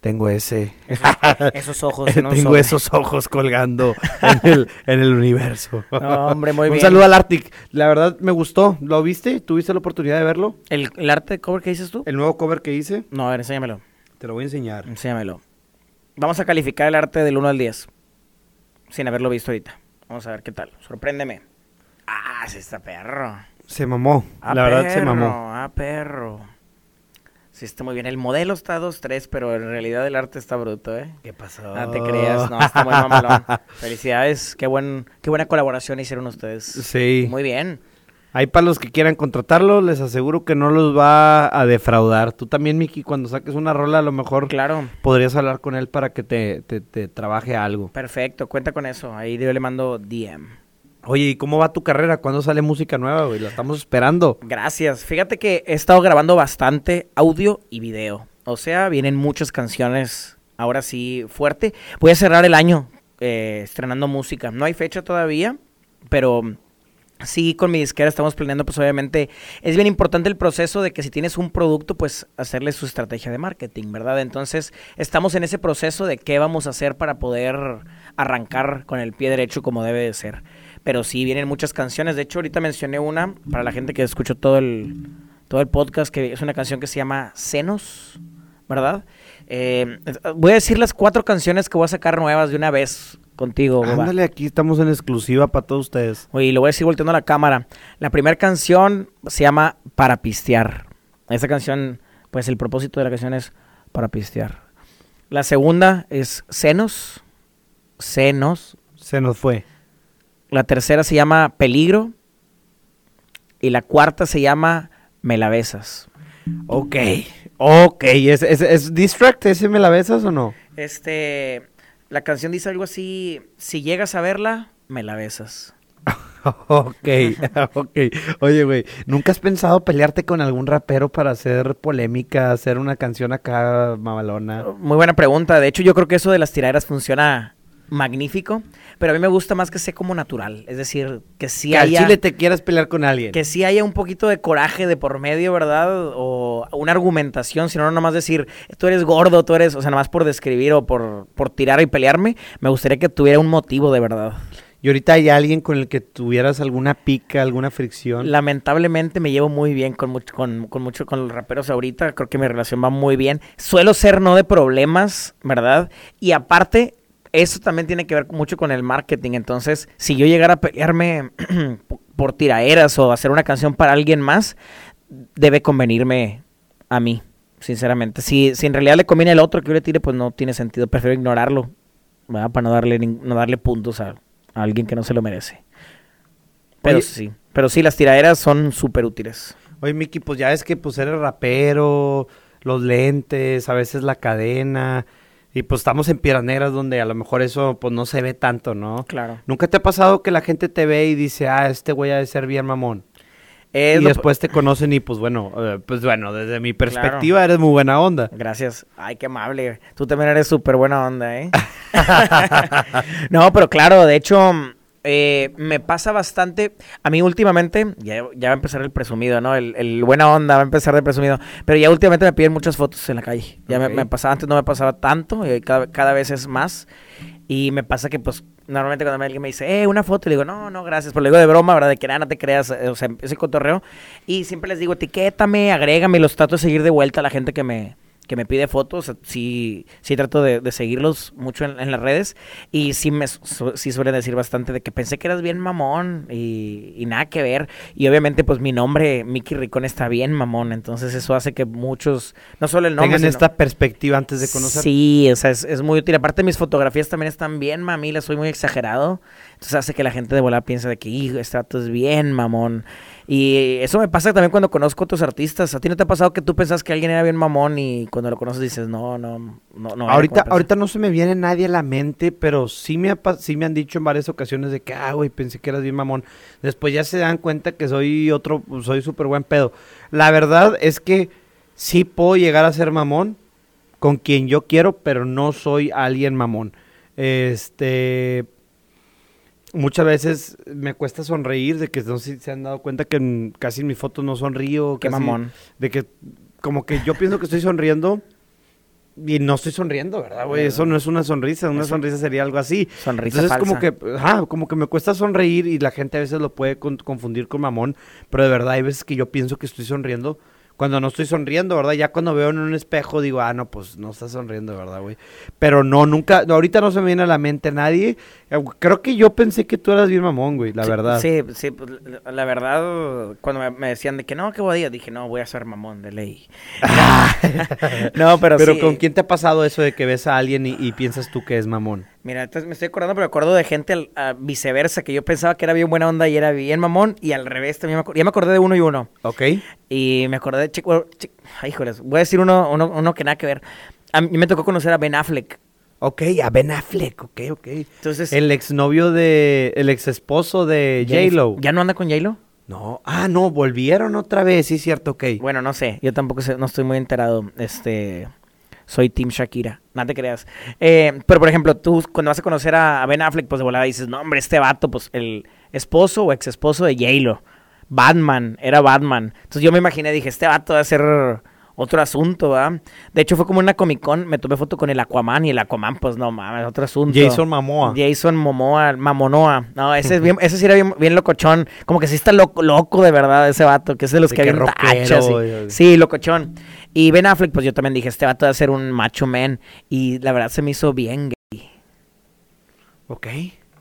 tengo ese. <laughs> Esos ojos. <laughs> tengo sobre. esos ojos colgando en el, en el universo. <laughs> No, hombre, muy un bien. saludo al Arctic. La verdad me gustó. ¿Lo viste? ¿Tuviste la oportunidad de verlo? ¿El, el arte cover que dices tú? El nuevo cover que hice. No, a ver, enséñamelo. Te lo voy a enseñar. Enséñamelo. Vamos a calificar el arte del 1 al 10. Sin haberlo visto ahorita. Vamos a ver qué tal. Sorpréndeme. Ah, sí está perro. Se mamó. Ah, la verdad se mamó. Ah, perro. Sí está muy bien. El modelo está 2-3, pero en realidad el arte está bruto, ¿eh? ¿Qué pasó? No te creas, no, está muy mamalón. <laughs> Felicidades, qué, buen, qué buena colaboración hicieron ustedes. Sí. Muy bien. Ahí para los que quieran contratarlo, les aseguro que no los va a defraudar. Tú también, Miki, cuando saques una rola, a lo mejor Claro, podrías hablar con él para que te, te, te trabaje algo. perfecto, cuenta con eso. Ahí yo le mando DM. Oye, ¿y cómo va tu carrera? ¿Cuándo sale música nueva, güey? La estamos esperando. Gracias. Fíjate que he estado grabando bastante audio y video. O sea, vienen muchas canciones. Ahora sí, fuerte. Voy a cerrar el año eh, estrenando música. No hay fecha todavía, pero sí con mi disquera estamos planeando, pues obviamente es bien importante el proceso de que si tienes un producto, pues hacerle su estrategia de marketing, ¿verdad? Entonces estamos en ese proceso de qué vamos a hacer para poder arrancar con el pie derecho como debe de ser. Pero sí vienen muchas canciones. De hecho, ahorita mencioné una para la gente que escuchó todo el, todo el podcast, que es una canción que se llama Senos, ¿verdad? Eh, voy a decir las cuatro canciones que voy a sacar nuevas de una vez contigo. Ándale, aquí estamos en exclusiva para todos ustedes. Oye, lo voy a decir volteando a la cámara. La primera canción se llama Para Pistear. Esa canción, pues el propósito de la canción es para pistear. La segunda es Senos. Senos. Se nos fue. La tercera se llama Peligro. Y la cuarta se llama Me la besas. Ok, ok. ¿Es, es, es Distract? ¿Ese me la besas o no? Este, la canción dice algo así, si llegas a verla, me la besas. <laughs> Ok, <laughs> ok. Oye, güey, ¿nunca has pensado pelearte con algún rapero para hacer polémica, hacer una canción acá mamalona? Muy buena pregunta. De hecho, yo creo que eso de las tiraderas funciona magnífico, pero a mí me gusta más que sea como natural. Es decir, que sí que al haya, chile te quieras pelear con alguien. que sí haya un poquito de coraje de por medio, ¿verdad? O una argumentación, sino no nomás decir, tú eres gordo, tú eres, o sea, nomás por describir o por, por tirar y pelearme. Me gustaría que tuviera un motivo de verdad. Y ahorita hay alguien con el que tuvieras alguna pica, alguna fricción. Lamentablemente me llevo muy bien con mucho, con, con mucho con los raperos ahorita. Creo que mi relación va muy bien. Suelo ser no de problemas, ¿verdad? Y aparte, eso también tiene que ver mucho con el marketing. Entonces, si yo llegara a pelearme <clears throat> por tiraeras o hacer una canción para alguien más, debe convenirme a mí, sinceramente. Si, si en realidad le conviene el otro que yo le tire, pues no tiene sentido. Prefiero ignorarlo, ¿verdad? Para no darle, no darle puntos a, a alguien que no se lo merece. Pero Oye- sí, pero sí, las tiraderas son súper útiles. Oye, Miki, pues ya es que pues eres rapero, los lentes, a veces la cadena. Y pues estamos en Piedras Negras donde a lo mejor eso pues no se ve tanto, ¿no? Claro. ¿Nunca te ha pasado que la gente te ve y dice, ah, este güey ha de ser bien mamón? Es y lo- después te conocen y pues bueno, eh, pues bueno, desde mi perspectiva eres muy buena onda. Gracias. Ay, qué amable. Tú también eres súper buena onda, ¿eh? <laughs> <laughs> no, pero claro, de hecho, eh, me pasa bastante. A mí últimamente, ya, ya va a empezar el presumido, ¿no? El, el buena onda va a empezar de presumido. Pero ya últimamente me piden muchas fotos en la calle. Ya me- Ok. me, pasaba, antes no me pasaba tanto, y cada, cada vez es más. Y me pasa que, pues, normalmente cuando alguien me dice, eh, una foto, le digo, no, no, gracias. Pero le digo de broma, ¿verdad? De que nada, no te creas, eh, o sea, ese cotorreo. Y siempre les digo, etiquétame, agrégame, los trato de seguir de vuelta a la gente que me, que me pide fotos, sí, sí trato de, de seguirlos mucho en, en, las redes y sí me su, sí suelen decir bastante de que pensé que eras bien mamón y, y, nada que ver. Y obviamente pues mi nombre, Mickey Ricón, está bien mamón, entonces eso hace que muchos, no solo el nombre... Tengan sino, esta perspectiva antes de conocer. Sí, o sea, es, es, muy útil. Aparte mis fotografías también están bien mamilas, soy muy exagerado, entonces hace que la gente de volada piense de que, hijo, este dato es bien mamón. Y eso me pasa también cuando conozco a otros artistas. ¿A ti no te ha pasado que tú pensás que alguien era bien mamón y cuando lo conoces dices, no, no, no, no? Ahorita, ahorita no se me viene nadie a la mente, pero sí me, ha, sí me han dicho en varias ocasiones de que, ah, güey, pensé que eras bien mamón. Después ya se dan cuenta que soy otro, soy súper buen pedo. La verdad es que sí puedo llegar a ser mamón con quien yo quiero, pero no soy alguien mamón. Este, muchas veces me cuesta sonreír, de que no sé si se han dado cuenta que en, casi en mis fotos no sonrío. Qué casi, mamón. De que como que yo pienso que estoy sonriendo y no estoy sonriendo, ¿verdad, güey? Eso no es una sonrisa, una Eso, sonrisa sería algo así. Sonrisa Entonces falsa. como que, ajá, como que me cuesta sonreír y la gente a veces lo puede con, confundir con mamón, pero de verdad hay veces que yo pienso que estoy sonriendo cuando no estoy sonriendo, ¿verdad? Ya cuando veo en un espejo digo, ah, no, pues no está sonriendo, ¿verdad, güey? Pero no, nunca, no, ahorita no se me viene a la mente nadie. Creo que yo pensé que tú eras bien mamón, güey, la sí, verdad. Sí, sí, pues, la verdad, cuando me, decían de que no, que voy a dije, no, voy a ser mamón de ley. <laughs> <laughs> no, pero Pero sí. ¿con quién te ha pasado eso de que ves a alguien y, y piensas tú que es mamón? Mira, entonces me estoy acordando, pero me acuerdo de gente al, a, viceversa, que yo pensaba que era bien buena onda y era bien mamón, y al revés también me acordé, ya me acordé de uno y uno. Ok. Y me acordé de, chico, chico ay, híjoles, voy a decir uno, uno, uno que nada que ver. A mí me tocó conocer a Ben Affleck. Ok, a Ben Affleck, ok, ok. Entonces, el exnovio de, el ex esposo de J-Lo. ¿Ya no anda con J-Lo? No, ah, no, volvieron otra vez, sí, cierto, ok. Bueno, no sé, yo tampoco sé, no estoy muy enterado, este, soy Team Shakira, no te creas. Eh, pero, por ejemplo, tú cuando vas a conocer a, Ben Affleck, pues de volada dices, no, hombre, este vato, pues el esposo o ex esposo de J-Lo, Batman, era Batman. Entonces yo me imaginé, dije, este vato va a ser otro asunto, ¿verdad? De hecho, fue como una Comic Con, me tomé foto con el Aquaman y el Aquaman, pues no mames, otro asunto. Jason Momoa. Jason Momoa, Mamonoa. No, ese, es bien, ese sí era bien, bien, locochón. Como que sí está loco, loco de verdad ese vato, que es de los de que habían tachas. Y, sí, locochón. Y Ben Affleck, pues yo también dije, este vato va a ser un macho man. Y la verdad se me hizo bien gay. Ok.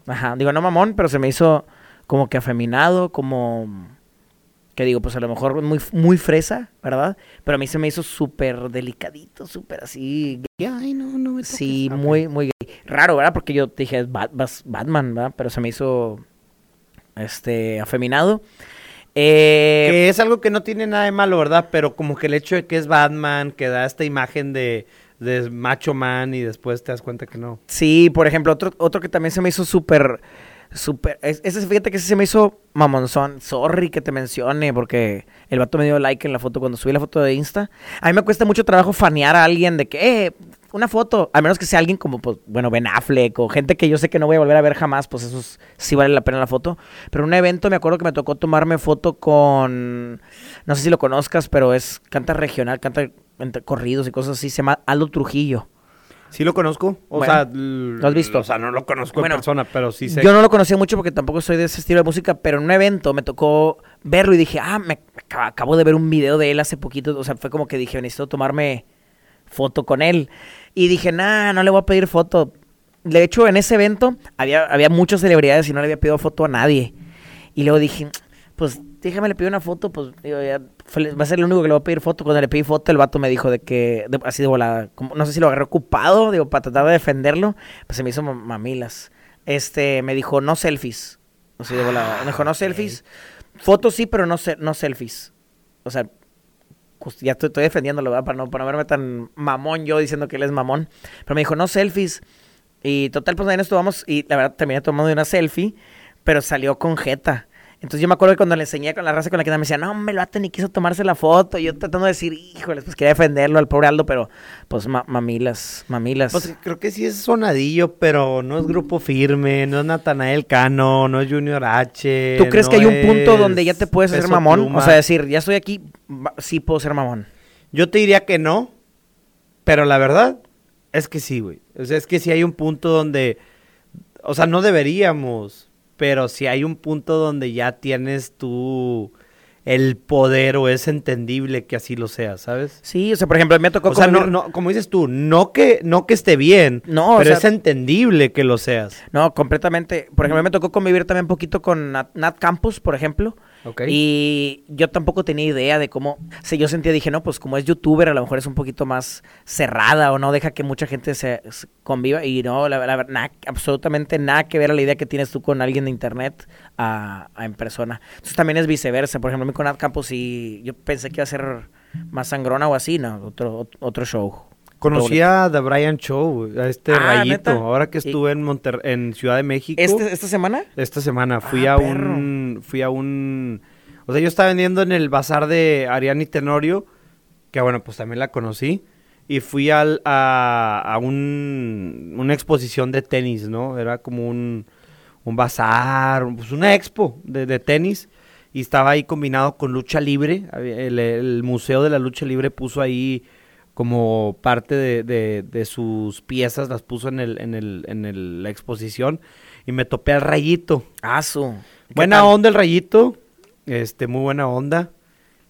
Ajá, digo, no mamón, pero se me hizo como que afeminado, como que digo, pues a lo mejor muy, muy fresa, ¿verdad? Pero a mí se me hizo súper delicadito, súper así. Ay, no, no me Sí, okay. muy, muy gay. Raro, ¿verdad? Porque yo dije, es Bat Batman, ¿verdad? Pero se me hizo, este, afeminado. Eh, que es algo que no tiene nada de malo, ¿verdad? Pero como que el hecho de que es Batman, que da esta imagen de, de macho man y después te das cuenta que no. Sí, por ejemplo, otro, otro que también se me hizo súper Super, ese, fíjate que ese se me hizo mamonzón. Sorry que te mencione, porque el vato me dio like en la foto cuando subí la foto de Insta. A mí me cuesta mucho trabajo fanear a alguien de que, eh, una foto. A menos que sea alguien como, pues, bueno, Ben Affleck o gente que yo sé que no voy a volver a ver jamás, pues eso sí vale la pena la foto. Pero en un evento me acuerdo que me tocó tomarme foto con, no sé si lo conozcas, pero es, canta regional, canta entre corridos y cosas así, se llama Aldo Trujillo. Sí lo conozco, o bueno, sea, ¿lo has visto? O sea, no lo conozco bueno, en persona, pero sí sé. Yo no lo conocía mucho porque tampoco soy de ese estilo de música, pero en un evento me tocó verlo y dije, ah, me acabo de ver un video de él hace poquito, o sea, fue como que dije, necesito tomarme foto con él. Y dije, nah, no le voy a pedir foto. De hecho, en ese evento había, había muchas celebridades y no le había pedido foto a nadie. Y luego dije, pues déjame le pido una foto, pues digo, ya va a ser el único que le voy a pedir foto. Cuando le pedí foto, el vato me dijo de que, de, así de volada, como, no sé si lo agarré ocupado, digo, para tratar de defenderlo, pues se me hizo mamilas. Este, me dijo, no selfies. Así de volada. Me dijo, no selfies. Fotos sí, pero no, no selfies. O sea, ya estoy, estoy defendiéndolo, ¿verdad? Para no, para verme tan mamón yo diciendo que él es mamón. Pero me dijo, no selfies. Y total, pues ahí nos tomamos, y la verdad terminé tomando una selfie, pero salió con jeta. Entonces yo me acuerdo que cuando le enseñé con la raza con la que me decía, no, me lo ni quiso tomarse la foto. Y yo tratando de decir, híjoles, pues quería defenderlo al pobre Aldo, pero pues ma mamilas, mamilas. Pues creo que sí es sonadillo, pero no es grupo firme, no es Natanael Cano, no es Junior H. ¿Tú crees no que hay un punto donde ya te puedes hacer mamón? Pluma. O sea, decir, ya estoy aquí, sí puedo ser mamón. Yo te diría que no, pero la verdad es que sí, güey. O sea, es que sí hay un punto donde, o sea, no deberíamos pero si hay un punto donde ya tienes tú el poder o es entendible que así lo sea, ¿sabes? Sí, o sea, por ejemplo, me tocó O sea, no, convivir- no, como dices tú, no que, no que esté bien, No, o pero sea- es entendible que lo seas. No, completamente. Por ejemplo, me tocó convivir también un poquito con Nat, Nat Campos, por ejemplo. Ok. Y yo tampoco tenía idea de cómo. O yo sentía, dije, no, pues como es youtuber, a lo mejor es un poquito más cerrada o no deja que mucha gente se, conviva. Y no, la, verdad, absolutamente nada que ver a la idea que tienes tú con alguien de internet a, en persona. Entonces también es viceversa. Por ejemplo, a mí con Nat Campos, sí, yo pensé que iba a ser más sangrona o así, no, otro, otro show. Conocí a The Brian Show, a este Ah, rayito, ¿neta? ahora que estuve en Monter en Ciudad de México. ¿Este, ¿Esta semana? Esta semana fui Ah, a perro. un fui a un o sea, yo estaba vendiendo en el bazar de Ariani Tenorio, que bueno, pues también la conocí y fui al, a, a un, una exposición de tenis, ¿no? Era como un, un bazar, pues una expo de, de tenis y estaba ahí combinado con lucha libre. El Museo de la Lucha Libre puso ahí como parte de, de- de sus piezas, las puso en, el, en, el, en el- la exposición y me topé al rayito. ¿Qué Buena tal? onda el rayito, este, muy buena onda,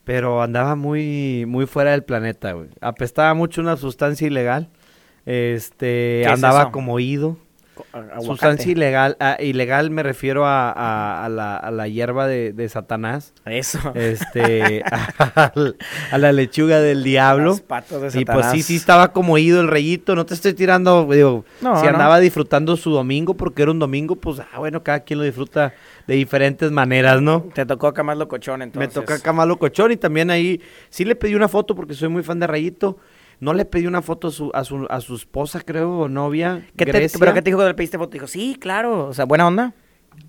pero andaba muy, muy fuera del planeta, güey. Apestaba mucho una sustancia ilegal, este, es andaba como ido. Aguacate. Sustancia ilegal, a- ilegal me refiero a, a- a la, la hierba de, de Satanás, Eso. este, <laughs> a, la lechuga del diablo. Las patas de Y pues sí, Satanás. sí estaba como ido el reyito, no te estoy tirando, digo, No, si no. andaba disfrutando su domingo porque era un domingo, pues ah, bueno, cada quien lo disfruta de diferentes maneras, ¿no? Te tocó acá más locochón, entonces. Me toca acá malo cochón y también ahí sí le pedí una foto porque soy muy fan de Rayito. No le pedí una foto a su, a su, a su esposa, creo, o novia. ¿Qué te. ¿Pero qué te dijo cuando le pediste foto? Dijo, sí, claro. O sea, buena onda.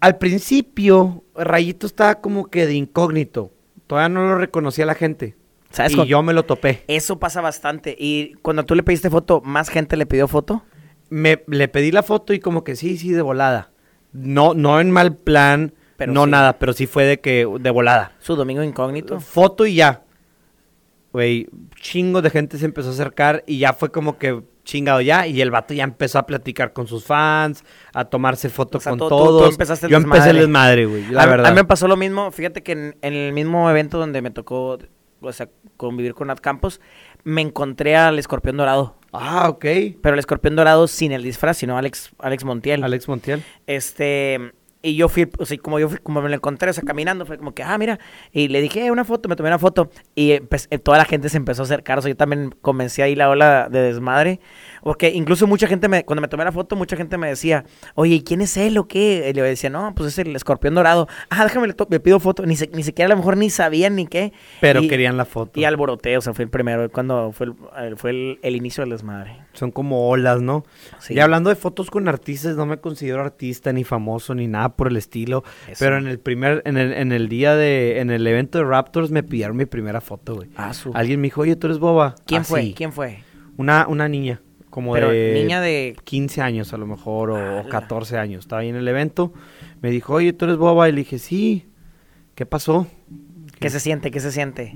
Al principio, Rayito estaba como que de incógnito. Todavía no lo reconocía la gente. ¿Sabes y yo me lo topé. Eso pasa bastante. Y cuando tú le pediste foto, ¿más gente le pidió foto? me le pedí la foto y como que sí, sí, de volada. No, no en mal plan, Pero no sí. nada, pero sí fue de que de volada. Su domingo incógnito. Foto y ya. Güey, chingo de gente se empezó a acercar y ya fue como que chingado ya y el vato ya empezó a platicar con sus fans, a tomarse fotos O sea, con tú- tú- tú todos. empezaste el Yo empecé el desmadre. desmadre, güey, la a, verdad. a mí me pasó lo mismo. Fíjate que en, en el mismo evento donde me tocó, o sea, convivir con Nat Campos, me encontré al escorpión dorado. Ah, ok. Pero el escorpión dorado sin el disfraz, sino Alex, Alex Montiel. Alex Montiel. Este, y yo fui, o sea, como yo fui, como me lo encontré, o sea, caminando, fue como que, ah, mira, y le dije, eh, una foto, me tomé una foto, y empe- eh, toda la gente se empezó a acercar, o sea, yo también comencé ahí la ola de desmadre, porque incluso mucha gente, me, cuando me tomé la foto, mucha gente me decía, oye, ¿y quién es él o qué? Y le decía, no, pues es el escorpión dorado, ah, déjame, le, pido foto, ni, se- ni siquiera a lo mejor ni sabían ni qué. Pero Y- querían la foto. Y alboroté, o sea, fue el primero, cuando fue el, eh, fue el, el inicio del desmadre. Son como olas, ¿no? Sí. Y hablando de fotos con artistas, no me considero artista ni famoso ni nada por el estilo. Eso. Pero en el primer, en el, en el día de, en el evento de Raptors me pidieron mi primera foto, güey. Ah, su- Alguien me dijo, oye, tú eres boba. ¿Quién fue? Así. ¿Quién fue? Una, una niña, como Pero de niña de 15 años a lo mejor, o, o ¡Hala! 14 años. Estaba ahí en el evento. Me dijo, oye, tú eres boba. Y le dije, sí. ¿Qué pasó? ¿Qué se siente? ¿Qué se siente?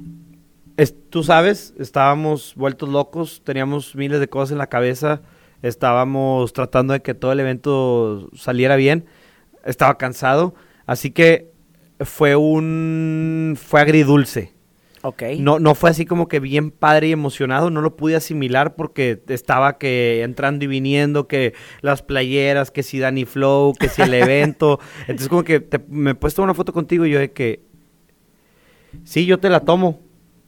Es- tú sabes, estábamos vueltos locos, teníamos miles de cosas en la cabeza, estábamos tratando de que todo el evento saliera bien, estaba cansado, así que fue un fue agridulce. Ok. No no fue así como que bien padre y emocionado, no lo pude asimilar porque estaba que entrando y viniendo, que las playeras, que si Danny Flow, que si el <laughs> evento, entonces como que te- me he puesto una foto contigo y yo de que Sí, yo te la tomo.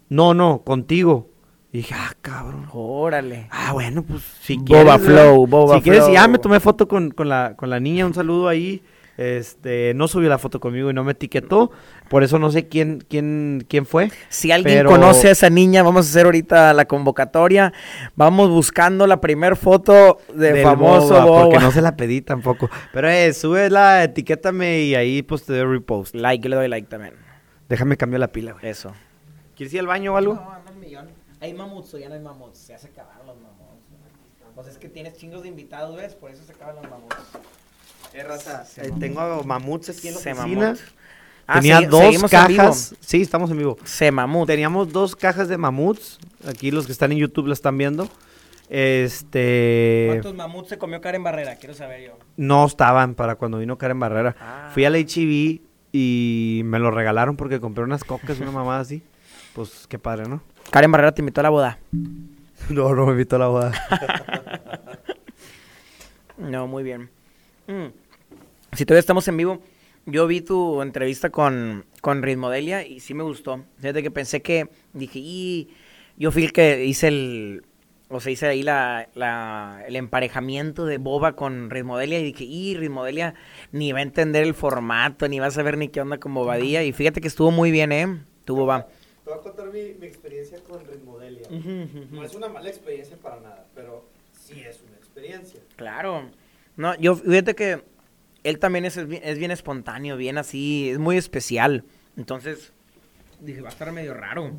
No, no, contigo. Y dije, ah, cabrón. Órale. Ah, bueno, pues si Boba quieres. Flow. Boba Si quieres, Flow. ya me tomé foto con, con, la, con la niña, un saludo ahí. Este, no subió la foto conmigo y no me etiquetó. Por eso no sé quién, quién, quién fue. Si alguien Pero- conoce a esa niña, vamos a hacer ahorita la convocatoria. Vamos buscando la primer foto de del famoso Boba, Boba. Porque no se la pedí tampoco. Pero eh, súbela, etiquétame y ahí pues te doy repost. Like, yo le doy like también. Déjame cambiar la pila, güey. Eso. ¿Quieres ir al baño o algo? Hay mamuts o ya no hay mamuts. Ya se acabaron los mamuts. Pues es que tienes chingos de invitados, ¿ves? Por eso se acaban los mamuts. Eh, raza, eh, tengo mamuts aquí en la oficina. Ah, Tenía dos cajas. Sí, estamos en vivo. Se mamut. Teníamos dos cajas de mamuts. Aquí los que están en YouTube la están viendo. Este. ¿Cuántos mamuts se comió Karen Barrera? Quiero saber yo. No estaban para cuando vino Karen Barrera. Ah. Fui al HEB y me lo regalaron porque compré unas cocas, una mamada así. Pues qué padre, ¿no? Karen Barrera te invitó a la boda. No, no me invitó a la boda. <laughs> No, muy bien. Mm. Si todavía estamos en vivo, yo vi tu entrevista con, con Ritmodelia y sí me gustó. Fíjate que pensé que, dije, y yo fui el que hice el, o sea, hice ahí la, la, el emparejamiento de Boba con Ritmodelia y dije, y Ritmodelia ni va a entender el formato, ni va a saber ni qué onda con Bobadilla. Y fíjate que estuvo muy bien, ¿eh? Tu Boba. Te voy a contar mi, mi experiencia con Ritmodelia. No es una mala experiencia para nada, pero sí es una experiencia. Claro. No, yo fíjate que él también es, es bien, es bien espontáneo, bien así, es muy especial. Entonces, dije, va a estar medio raro.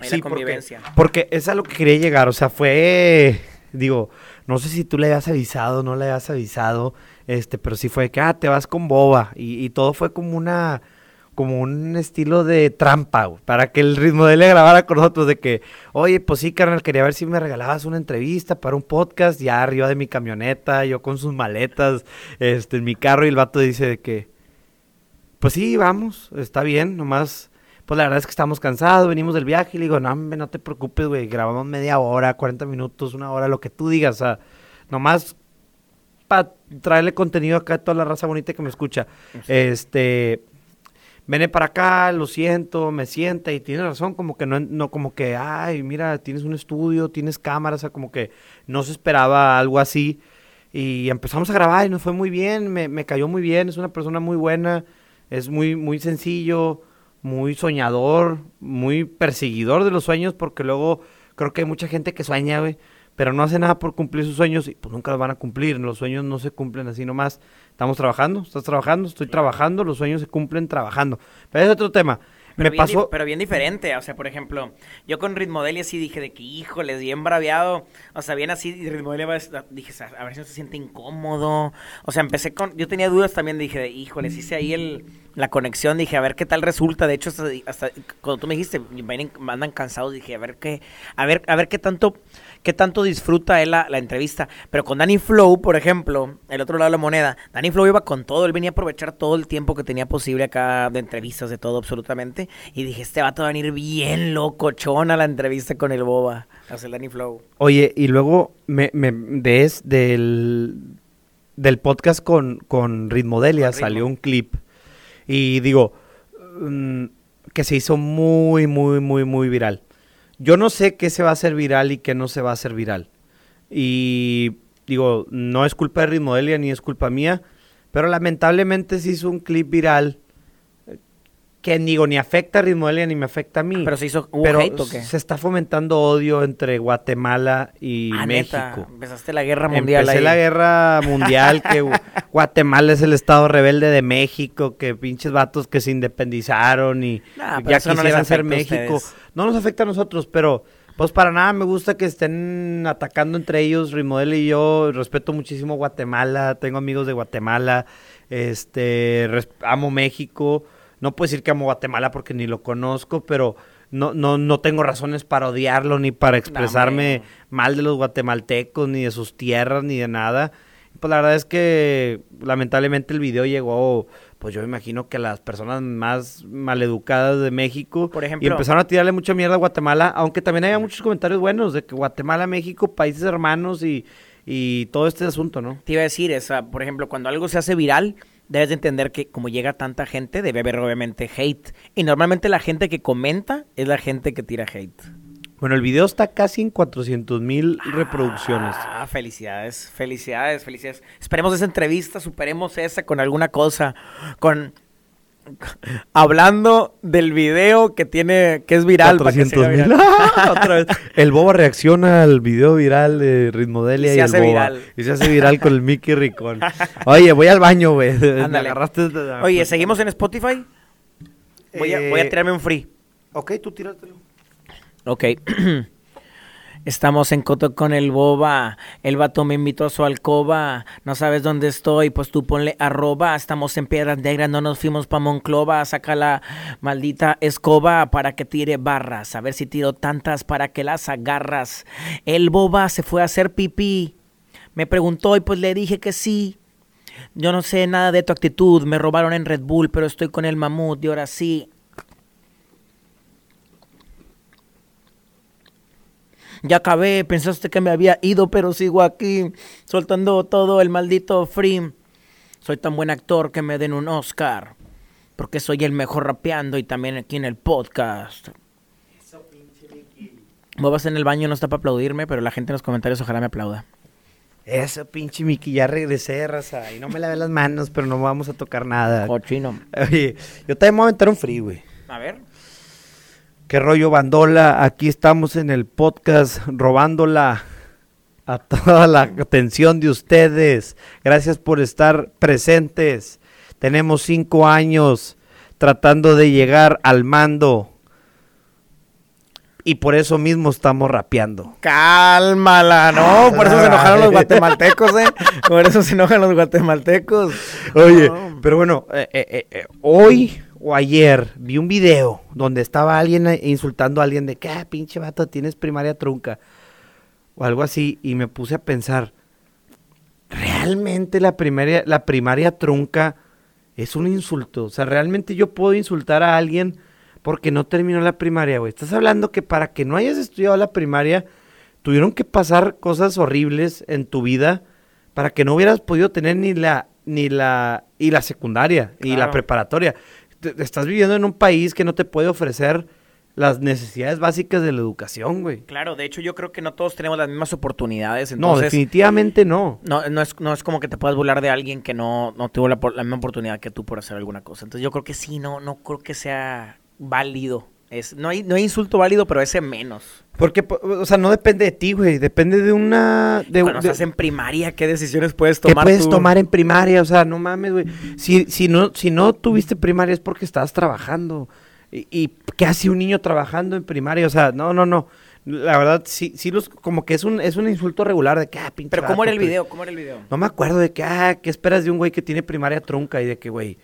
ahí la porque, convivencia. porque es a lo que quería llegar, o sea, fue, digo, no sé si tú le habías avisado, no le habías avisado, este, pero sí fue que, ah, te vas con boba, y, y todo fue como una, como un estilo de trampa, güey, para que el ritmo de él le grabara con nosotros, de que, oye, pues sí, carnal, quería ver si me regalabas una entrevista para un podcast, ya arriba de mi camioneta, yo con sus maletas, este, en mi carro, y el vato dice de que, pues sí, vamos, está bien, nomás, pues la verdad es que estamos cansados, venimos del viaje, y le digo, no, hombre, no te preocupes, güey, grabamos media hora, 40 minutos, una hora, lo que tú digas, o sea, nomás para traerle contenido acá a toda la raza bonita que me escucha. Este, vene para acá, lo siento, me sienta y tiene razón, como que no, no, como que, ay, mira, tienes un estudio, tienes cámaras, o sea, como que no se esperaba algo así. Y empezamos a grabar y nos fue muy bien, me, me cayó muy bien, es una persona muy buena, es muy, muy sencillo, muy soñador, muy perseguidor de los sueños, porque luego creo que hay mucha gente que sueña, güey, pero no hace nada por cumplir sus sueños y pues nunca los van a cumplir. Los sueños no se cumplen así nomás. Estamos trabajando, estás trabajando, estoy trabajando, los sueños se cumplen trabajando. Pero es otro tema. Pero Me bien, pasó, pero bien diferente, o sea, por ejemplo, yo con Ritmodelia sí dije de que, híjoles, bien braviado, o sea, bien así, y Ritmodelia va a- dije, a ver si no se siente incómodo, o sea, empecé con, yo tenía dudas también, dije, de, híjoles, hice ahí el, la conexión, dije, a ver qué tal resulta, de hecho, hasta, hasta cuando tú me dijiste, vienen, andan cansados, dije, a ver qué, a ver, a ver qué tanto, qué tanto disfruta él la, la entrevista, pero con Danny Flow, por ejemplo, el otro lado de la moneda, Danny Flow iba con todo, él venía a aprovechar todo el tiempo que tenía posible acá de entrevistas, de todo, absolutamente, y dije, este vato va a venir bien locochón a la entrevista con el Boba, sea, el Danny Flow. Oye, y luego me, me des del, del podcast con, con Ritmodelia Con Ritmo. salió un clip. Y digo, mm, que se hizo muy, muy, muy, muy viral. Yo no sé qué se va a hacer viral y qué no se va a hacer viral. Y digo, no es culpa de Ritmodelia ni es culpa mía, pero lamentablemente se hizo un clip viral que digo, ni afecta a Ritmodelia ni me afecta a mí. Pero se hizo, ¿hubo Pero hate o qué? se está fomentando odio entre Guatemala y Ah, neta, México. empezaste la guerra mundial Empecé ahí. la guerra mundial que Gu- <laughs> Guatemala es el estado rebelde de México, que pinches vatos que se independizaron y Nah, ya eso no quisieran ser México. No nos afecta a nosotros, pero pues para nada me gusta que estén atacando entre ellos, Rimodel y yo. Respeto muchísimo Guatemala, tengo amigos de Guatemala, este, amo México. No puedo decir que amo Guatemala porque ni lo conozco, pero no, no, no tengo razones para odiarlo ni para expresarme mal de los guatemaltecos, ni de sus tierras, ni de nada. Pues la verdad es que lamentablemente el video llegó, pues yo me imagino que a las personas más maleducadas de México. Por y ejemplo- empezaron a tirarle mucha mierda a Guatemala, aunque también había muchos comentarios buenos de que Guatemala, México, países hermanos y, y todo este asunto, ¿no? Te iba a decir, o sea, por ejemplo, cuando algo se hace viral, debes de entender que como llega tanta gente, debe haber obviamente hate. Y normalmente la gente que comenta es la gente que tira hate. Bueno, el video está casi en 400 mil reproducciones. Ah, felicidades, felicidades, felicidades. Esperemos esa entrevista, superemos esa con alguna cosa, con <laughs> hablando del video que tiene que es viral para que se 400 haga mil. viral. <laughs> Otra vez. El Boba reacciona al video viral de Ritmodelia Y y, el hace Boba. viral. Y se hace viral con el Mickey Ricón. <laughs> Oye, voy al baño, güey. Me agarraste. Oye, ¿seguimos en Spotify? Voy a, voy a Eh, tirarme un free. Ok, tú tíratelo. Ok. <clears throat> Estamos en Coto con el Boba. El vato me invitó a su alcoba. No sabes dónde estoy, pues tú ponle arroba. Estamos en Piedras Negras, no nos fuimos pa' Monclova. Saca la maldita escoba para que tire barras. A ver si tiro tantas para que las agarras. El Boba se fue a hacer pipí. Me preguntó y pues le dije que sí. Yo no sé nada de tu actitud, me robaron en Red Bull, pero estoy con el mamut y ahora sí. Ya acabé, pensaste que me había ido, pero sigo aquí, soltando todo el maldito free. Soy tan buen actor que me den un Oscar, porque soy el mejor rapeando y también aquí en el podcast. Bobas en el baño no está para aplaudirme, pero la gente en los comentarios ojalá me aplauda. Eso, pinche Miki, ya regresé, raza. Y no me lavé las manos, pero no vamos a tocar nada. Cochino. Oye, yo también me voy a aventar un free, güey. A ver. ¿Qué rollo, bandola? Aquí estamos en el podcast robándola a toda la atención de ustedes. Gracias por estar presentes. Tenemos cinco años tratando de llegar al mando. Y por eso mismo estamos rapeando. Cálmala, ¿no? Por eso se enojaron los <laughs> guatemaltecos, ¿eh? Por eso se enojan los guatemaltecos. Oye, No. pero bueno, eh, eh, eh, eh, hoy o ayer vi un video donde estaba alguien eh, insultando a alguien de que, ah, pinche vato, tienes primaria trunca. O algo así, y me puse a pensar, ¿realmente la primaria, la primaria trunca es un insulto? O sea, ¿realmente yo puedo insultar a alguien porque no terminó la primaria, güey? Estás hablando que para que no hayas estudiado la primaria, tuvieron que pasar cosas horribles en tu vida para que no hubieras podido tener ni la ni la y la secundaria y la preparatoria. Estás viviendo en un país que no te puede ofrecer las necesidades básicas de la educación, güey. Claro, de hecho yo creo que no todos tenemos las mismas oportunidades. No, Entonces, definitivamente no. no, no, es, no es como que te puedas burlar de alguien que no, no tuvo la, la misma oportunidad que tú por hacer alguna cosa. Entonces yo creo que sí, no, no creo que sea válido. Es, no, hay, no hay insulto válido, pero ese menos. Porque, po- o sea, no depende de ti, güey. Depende de una... De, Cuando de- estás en primaria, ¿qué decisiones puedes ¿Qué tomar puedes tú? tomar en primaria? O sea, no mames, güey. Si, si, no, si no tuviste primaria es porque estabas trabajando. ¿Y, y qué hace un niño trabajando en primaria? O sea, no, no, no. La verdad, sí, sí los, como que es un, es un insulto regular de que, ah, pinche Pero ¿cómo era el video? ¿Cómo era el video? No me acuerdo de que, ah, ¿qué esperas de un güey que tiene primaria trunca? Y de que, güey,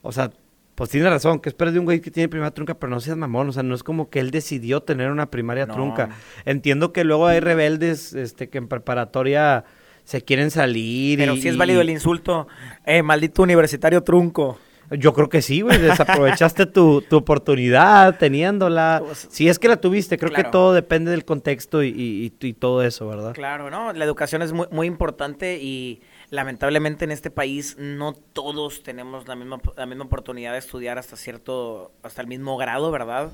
o sea, pues tiene razón, ¿qué esperas de un güey que tiene primaria trunca? Pero no seas mamón, o sea, no es como que él decidió tener una primaria No. trunca. Entiendo que luego hay rebeldes, este, que en preparatoria se quieren salir Pero y... si es válido el insulto. Eh, maldito universitario trunco. Yo creo que sí, güey, desaprovechaste tu, tu oportunidad teniéndola. Pues, Si es que la tuviste, creo que todo depende del contexto y, y- y- y todo eso, ¿verdad? Claro, ¿no? La educación es muy, muy importante y lamentablemente en este país no todos tenemos la misma, la misma oportunidad de estudiar hasta cierto, hasta el mismo grado, ¿verdad?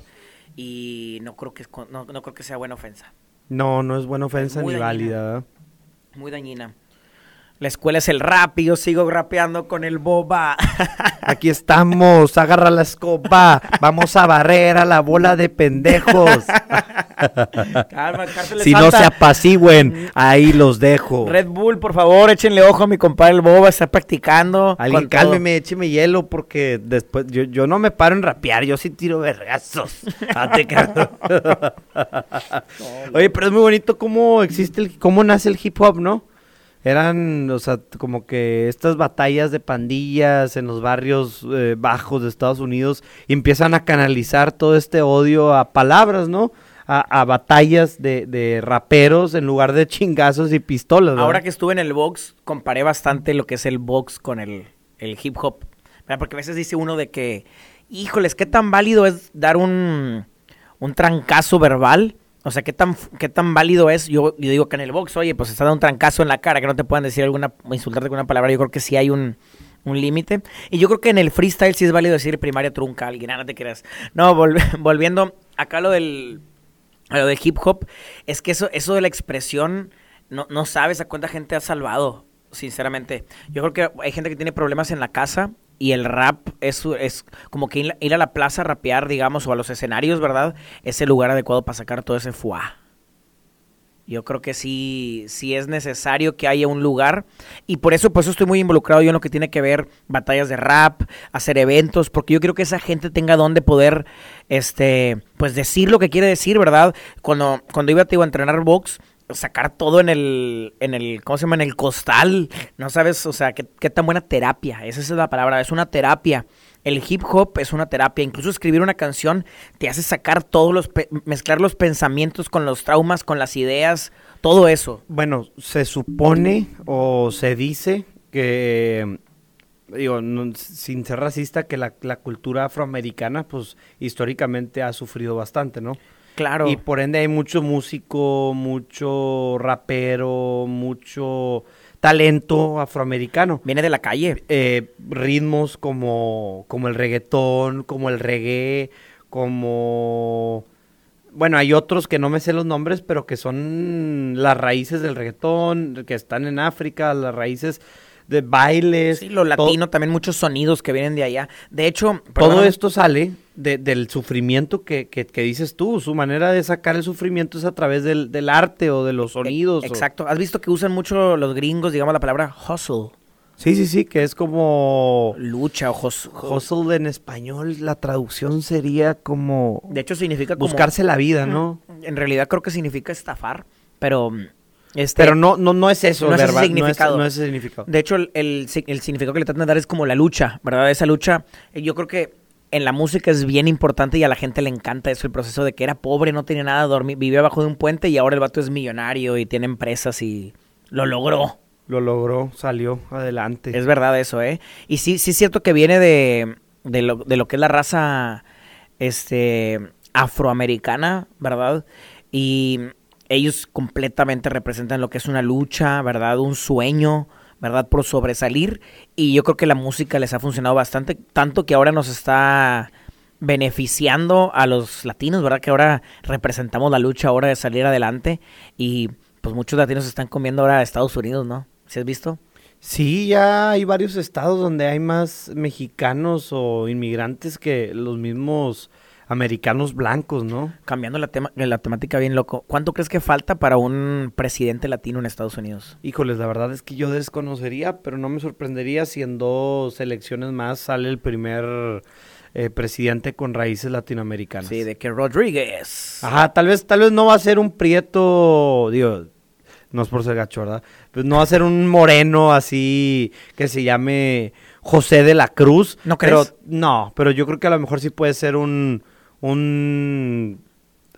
Y no creo que, no, no creo que sea buena ofensa. No, no es buena ofensa ni dañina. válida. Muy dañina. La escuela es el rap y yo sigo rapeando con el boba. <laughs> Aquí estamos, agarra la escoba, vamos a barrer a la bola de pendejos. <laughs> Calma, si no se apacigüen, ahí los dejo. Red Bull, por favor, échenle ojo a mi compadre el boba, está practicando. Alguien cálmeme, écheme hielo porque después yo, yo no me paro en rapear, yo sí tiro vergazos. <laughs> Ah. Oye, pero es muy bonito cómo existe el, cómo nace el hip hop, ¿no? Eran, o sea, como que estas batallas de pandillas en los barrios eh, bajos de Estados Unidos empiezan a canalizar todo este odio a palabras, ¿no? A, batallas de, de raperos en lugar de chingazos y pistolas. ¿verdad? Ahora que estuve en el box, comparé bastante lo que es el box con el, el hip hop. Porque a veces dice uno de que, híjoles, ¿qué tan válido es dar un, un trancazo verbal? O sea, ¿qué tan, qué tan válido es? Yo, yo digo que en el box, oye, pues está dando un trancazo en la cara, que no te puedan decir alguna, insultarte con una palabra. Yo creo que sí hay un, un límite. Y yo creo que en el freestyle sí es válido decir primaria trunca a alguien, ah, no te creas. No, vol- <laughs> volviendo acá a lo del, lo hip hop, es que eso, eso de la expresión, no, no sabes a cuánta gente ha salvado, sinceramente. Yo creo que hay gente que tiene problemas en la casa y el rap es, es como que ir, a la plaza a rapear, digamos, o a los escenarios, ¿verdad? Es el lugar adecuado para sacar todo ese fuá. Yo creo que sí, sí es necesario que haya un lugar y por eso, pues estoy muy involucrado yo en lo que tiene que ver batallas de rap, hacer eventos, porque yo quiero que esa gente tenga donde poder, este, pues decir lo que quiere decir, ¿verdad? Cuando, cuando iba, te iba a entrenar box, sacar todo en el, en el, ¿cómo se llama? En el costal, ¿no sabes? O sea, qué, qué tan buena terapia, esa es la palabra, es una terapia. El hip hop es una terapia, incluso escribir una canción te hace sacar todos los, mezclar los pensamientos con los traumas, con las ideas, todo eso. Bueno, se supone o se dice que, digo, sin ser racista, que la, la cultura afroamericana, pues históricamente ha sufrido bastante, ¿no? Claro. Y por ende hay mucho músico, mucho rapero, mucho talento afroamericano. Viene de la calle. Eh, ritmos como, como el reggaetón, como el reggae, como... Bueno, hay otros que no me sé los nombres, pero que son las raíces del reggaetón, que están en África, las raíces de bailes. Sí, lo latino, también muchos sonidos que vienen de allá. De hecho, Todo esto sale de- del sufrimiento que, que- que dices tú. Su manera de sacar el sufrimiento es a través del, del arte o de los sonidos. o- Exacto. ¿Has visto que usan mucho los gringos, digamos, la palabra hustle? Sí, sí, sí, que es como... Lucha o hus- Hustle en español, la traducción sería como... De hecho, significa como... buscarse la vida, ¿no? En realidad creo que significa estafar, pero... Este, Pero no, no, no es eso, no es ese ¿verdad? significado. No es, no es ese significado. De hecho, el, el, si- el significado que le tratan de dar es como la lucha, ¿verdad? Esa lucha, eh, yo creo que en la música es bien importante y a la gente le encanta eso, el proceso de que era pobre, no tenía nada, dormí, vivía abajo de un puente y ahora el vato es millonario y tiene empresas y lo logró. Lo logró, salió adelante. Es verdad eso, ¿eh? Y sí, sí es cierto que viene de, de, lo, de lo que es la raza este, afroamericana, ¿verdad? Y ellos completamente representan lo que es una lucha, ¿verdad? Un sueño, ¿verdad? Por sobresalir. Y yo creo que la música les ha funcionado bastante, tanto que ahora nos está beneficiando a los latinos, ¿verdad? Que ahora representamos la lucha ahora de salir adelante y pues muchos latinos están comiendo ahora a Estados Unidos, ¿no? ¿Sí has visto? Sí, ya hay varios estados donde hay más mexicanos o inmigrantes que los mismos americanos blancos, ¿no? Cambiando la, tema, la temática bien loco, ¿cuánto crees que falta para un presidente latino en Estados Unidos? Híjoles, la verdad es que yo desconocería, pero no me sorprendería si en dos elecciones más sale el primer eh, presidente con raíces latinoamericanas. Sí, de que Rodríguez. Ajá, tal vez, tal vez no va a ser un prieto, digo, no es por ser gacho, ¿verdad? Pues no va a ser un moreno así que se llame José de la Cruz. ¿No pero, crees? No, pero yo creo que a lo mejor sí puede ser un, un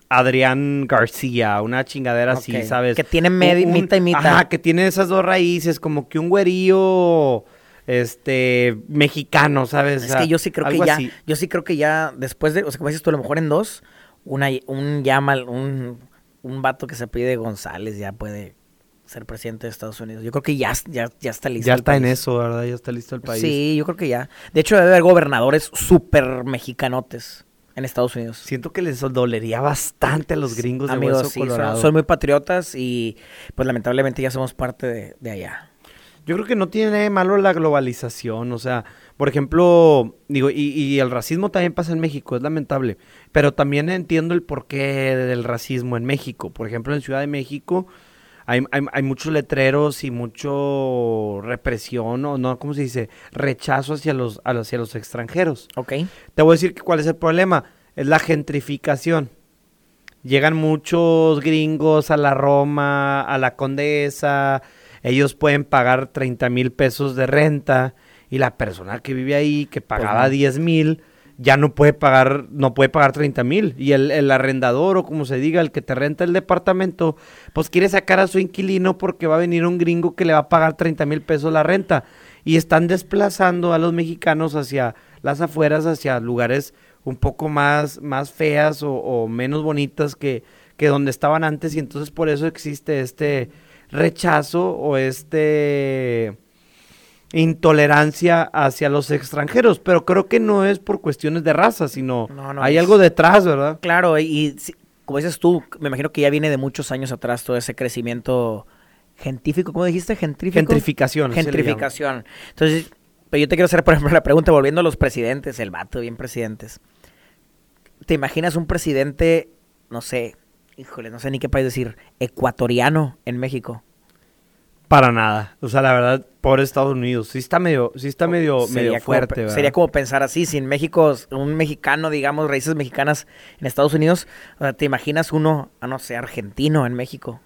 Adrián García, una chingadera así, ¿sabes? que tiene medi- Un- mitad y mitad. Ajá, que tiene esas dos raíces, como que un güerillo, este, mexicano, ¿sabes? Es que yo sí creo que ya, así. yo sí creo que ya después de, o sea, como dices tú, a lo mejor en dos, una, un llama, un, un vato que se pide González ya puede ser presidente de Estados Unidos. Yo creo que ya, ya, ya está listo. Ya el está en eso, ¿verdad? Ya está listo el país. Sí, yo creo que ya. De hecho, debe haber gobernadores súper mexicanotes en Estados Unidos. Siento que les dolería bastante a los gringos de Amigos, Hueso sí, son, Colorado. son muy patriotas y pues lamentablemente ya somos parte de, de allá. Yo creo que no tiene malo la globalización, o sea, por ejemplo, digo, y, y el racismo también pasa en México, es lamentable, pero también entiendo el porqué del racismo en México. Por ejemplo, en Ciudad de México hay, hay, hay muchos letreros y mucho represión, o no, ¿cómo se dice? Rechazo hacia los, hacia los extranjeros. ¿Ok? Te voy a decir que cuál es el problema. Es la gentrificación. Llegan muchos gringos a la Roma, a la Condesa. Ellos pueden pagar 30 mil pesos de renta. Y la persona que vive ahí, que pagaba no. 10 mil, ya no puede pagar, no puede pagar 30 mil. Y el, el arrendador, o como se diga, el que te renta el departamento, pues quiere sacar a su inquilino porque va a venir un gringo que le va a pagar 30 mil pesos la renta. Y están desplazando a los mexicanos hacia las afueras, hacia lugares un poco más, más feas o, o menos bonitas que, que donde estaban antes. Y entonces por eso existe este rechazo o este intolerancia hacia los extranjeros, pero creo que no es por cuestiones de raza, sino No, no hay es. algo detrás, ¿verdad? Claro, y, como dices tú, me imagino que ya viene de muchos años atrás todo ese crecimiento gentífico, ¿cómo dijiste? Gentrifico. Gentrificación. Gentrificación. Entonces, pero yo te quiero hacer, por ejemplo, la pregunta, volviendo a los presidentes, el vato, bien presidentes. ¿Te imaginas un presidente, no sé, híjole, no sé ni qué país decir, ecuatoriano en México? Para nada. O sea, la verdad, por Estados Unidos. Sí está medio, sí está medio, medio como fuerte, ¿verdad? sería como pensar así, si en México, un mexicano, digamos, raíces mexicanas en Estados Unidos, o sea, ¿te imaginas uno, a no sé, argentino en México?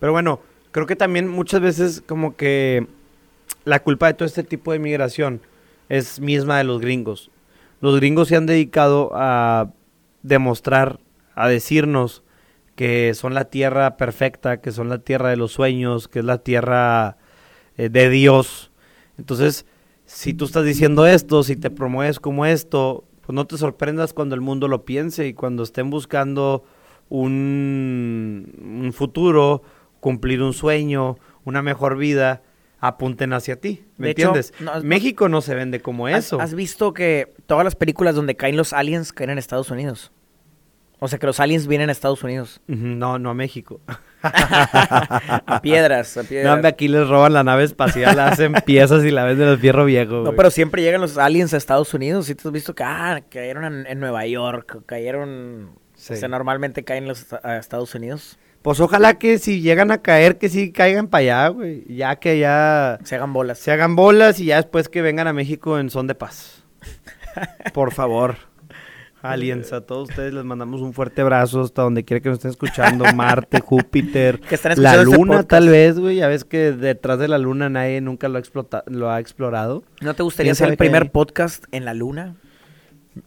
Pero bueno, creo que también muchas veces como que la culpa de todo este tipo de migración es misma de los gringos. Los gringos se han dedicado a demostrar, a decirnos que son la tierra perfecta, que son la tierra de los sueños, que es la tierra eh, de Dios. Entonces, si tú estás diciendo esto, si te promueves como esto, pues no te sorprendas cuando el mundo lo piense y cuando estén buscando un, un futuro, cumplir un sueño, una mejor vida, apunten hacia ti, ¿me De hecho, entiendes? no- México no se vende como ¿Has- eso. ¿Has, visto que todas las películas donde caen los aliens caen en Estados Unidos? O sea, que los aliens vienen a Estados Unidos. No, no a México. <laughs> a piedras, a No, piedras. aquí les roban la nave espacial, la hacen <laughs> piezas y la venden al fierro viejo. No, pero siempre llegan los aliens a Estados Unidos. ¿Sí te has visto que ah, cayeron en, en Nueva York? Cayeron... Sí. O sea, normalmente caen los, a Estados Unidos. Pues ojalá que si llegan a caer, que sí caigan para allá, güey. Ya que ya Se hagan bolas. se hagan bolas y ya después que vengan a México en son de paz. <laughs> Por favor. Aliens, a todos ustedes les mandamos un fuerte abrazo hasta donde quiera que nos estén escuchando. <laughs> Marte, Júpiter, Que están la este luna tal vez, güey. Ya ves que detrás de la luna nadie nunca lo ha, explota- lo ha explorado. ¿No te gustaría ¿Quién hacer sabe el primer hay? podcast en la luna?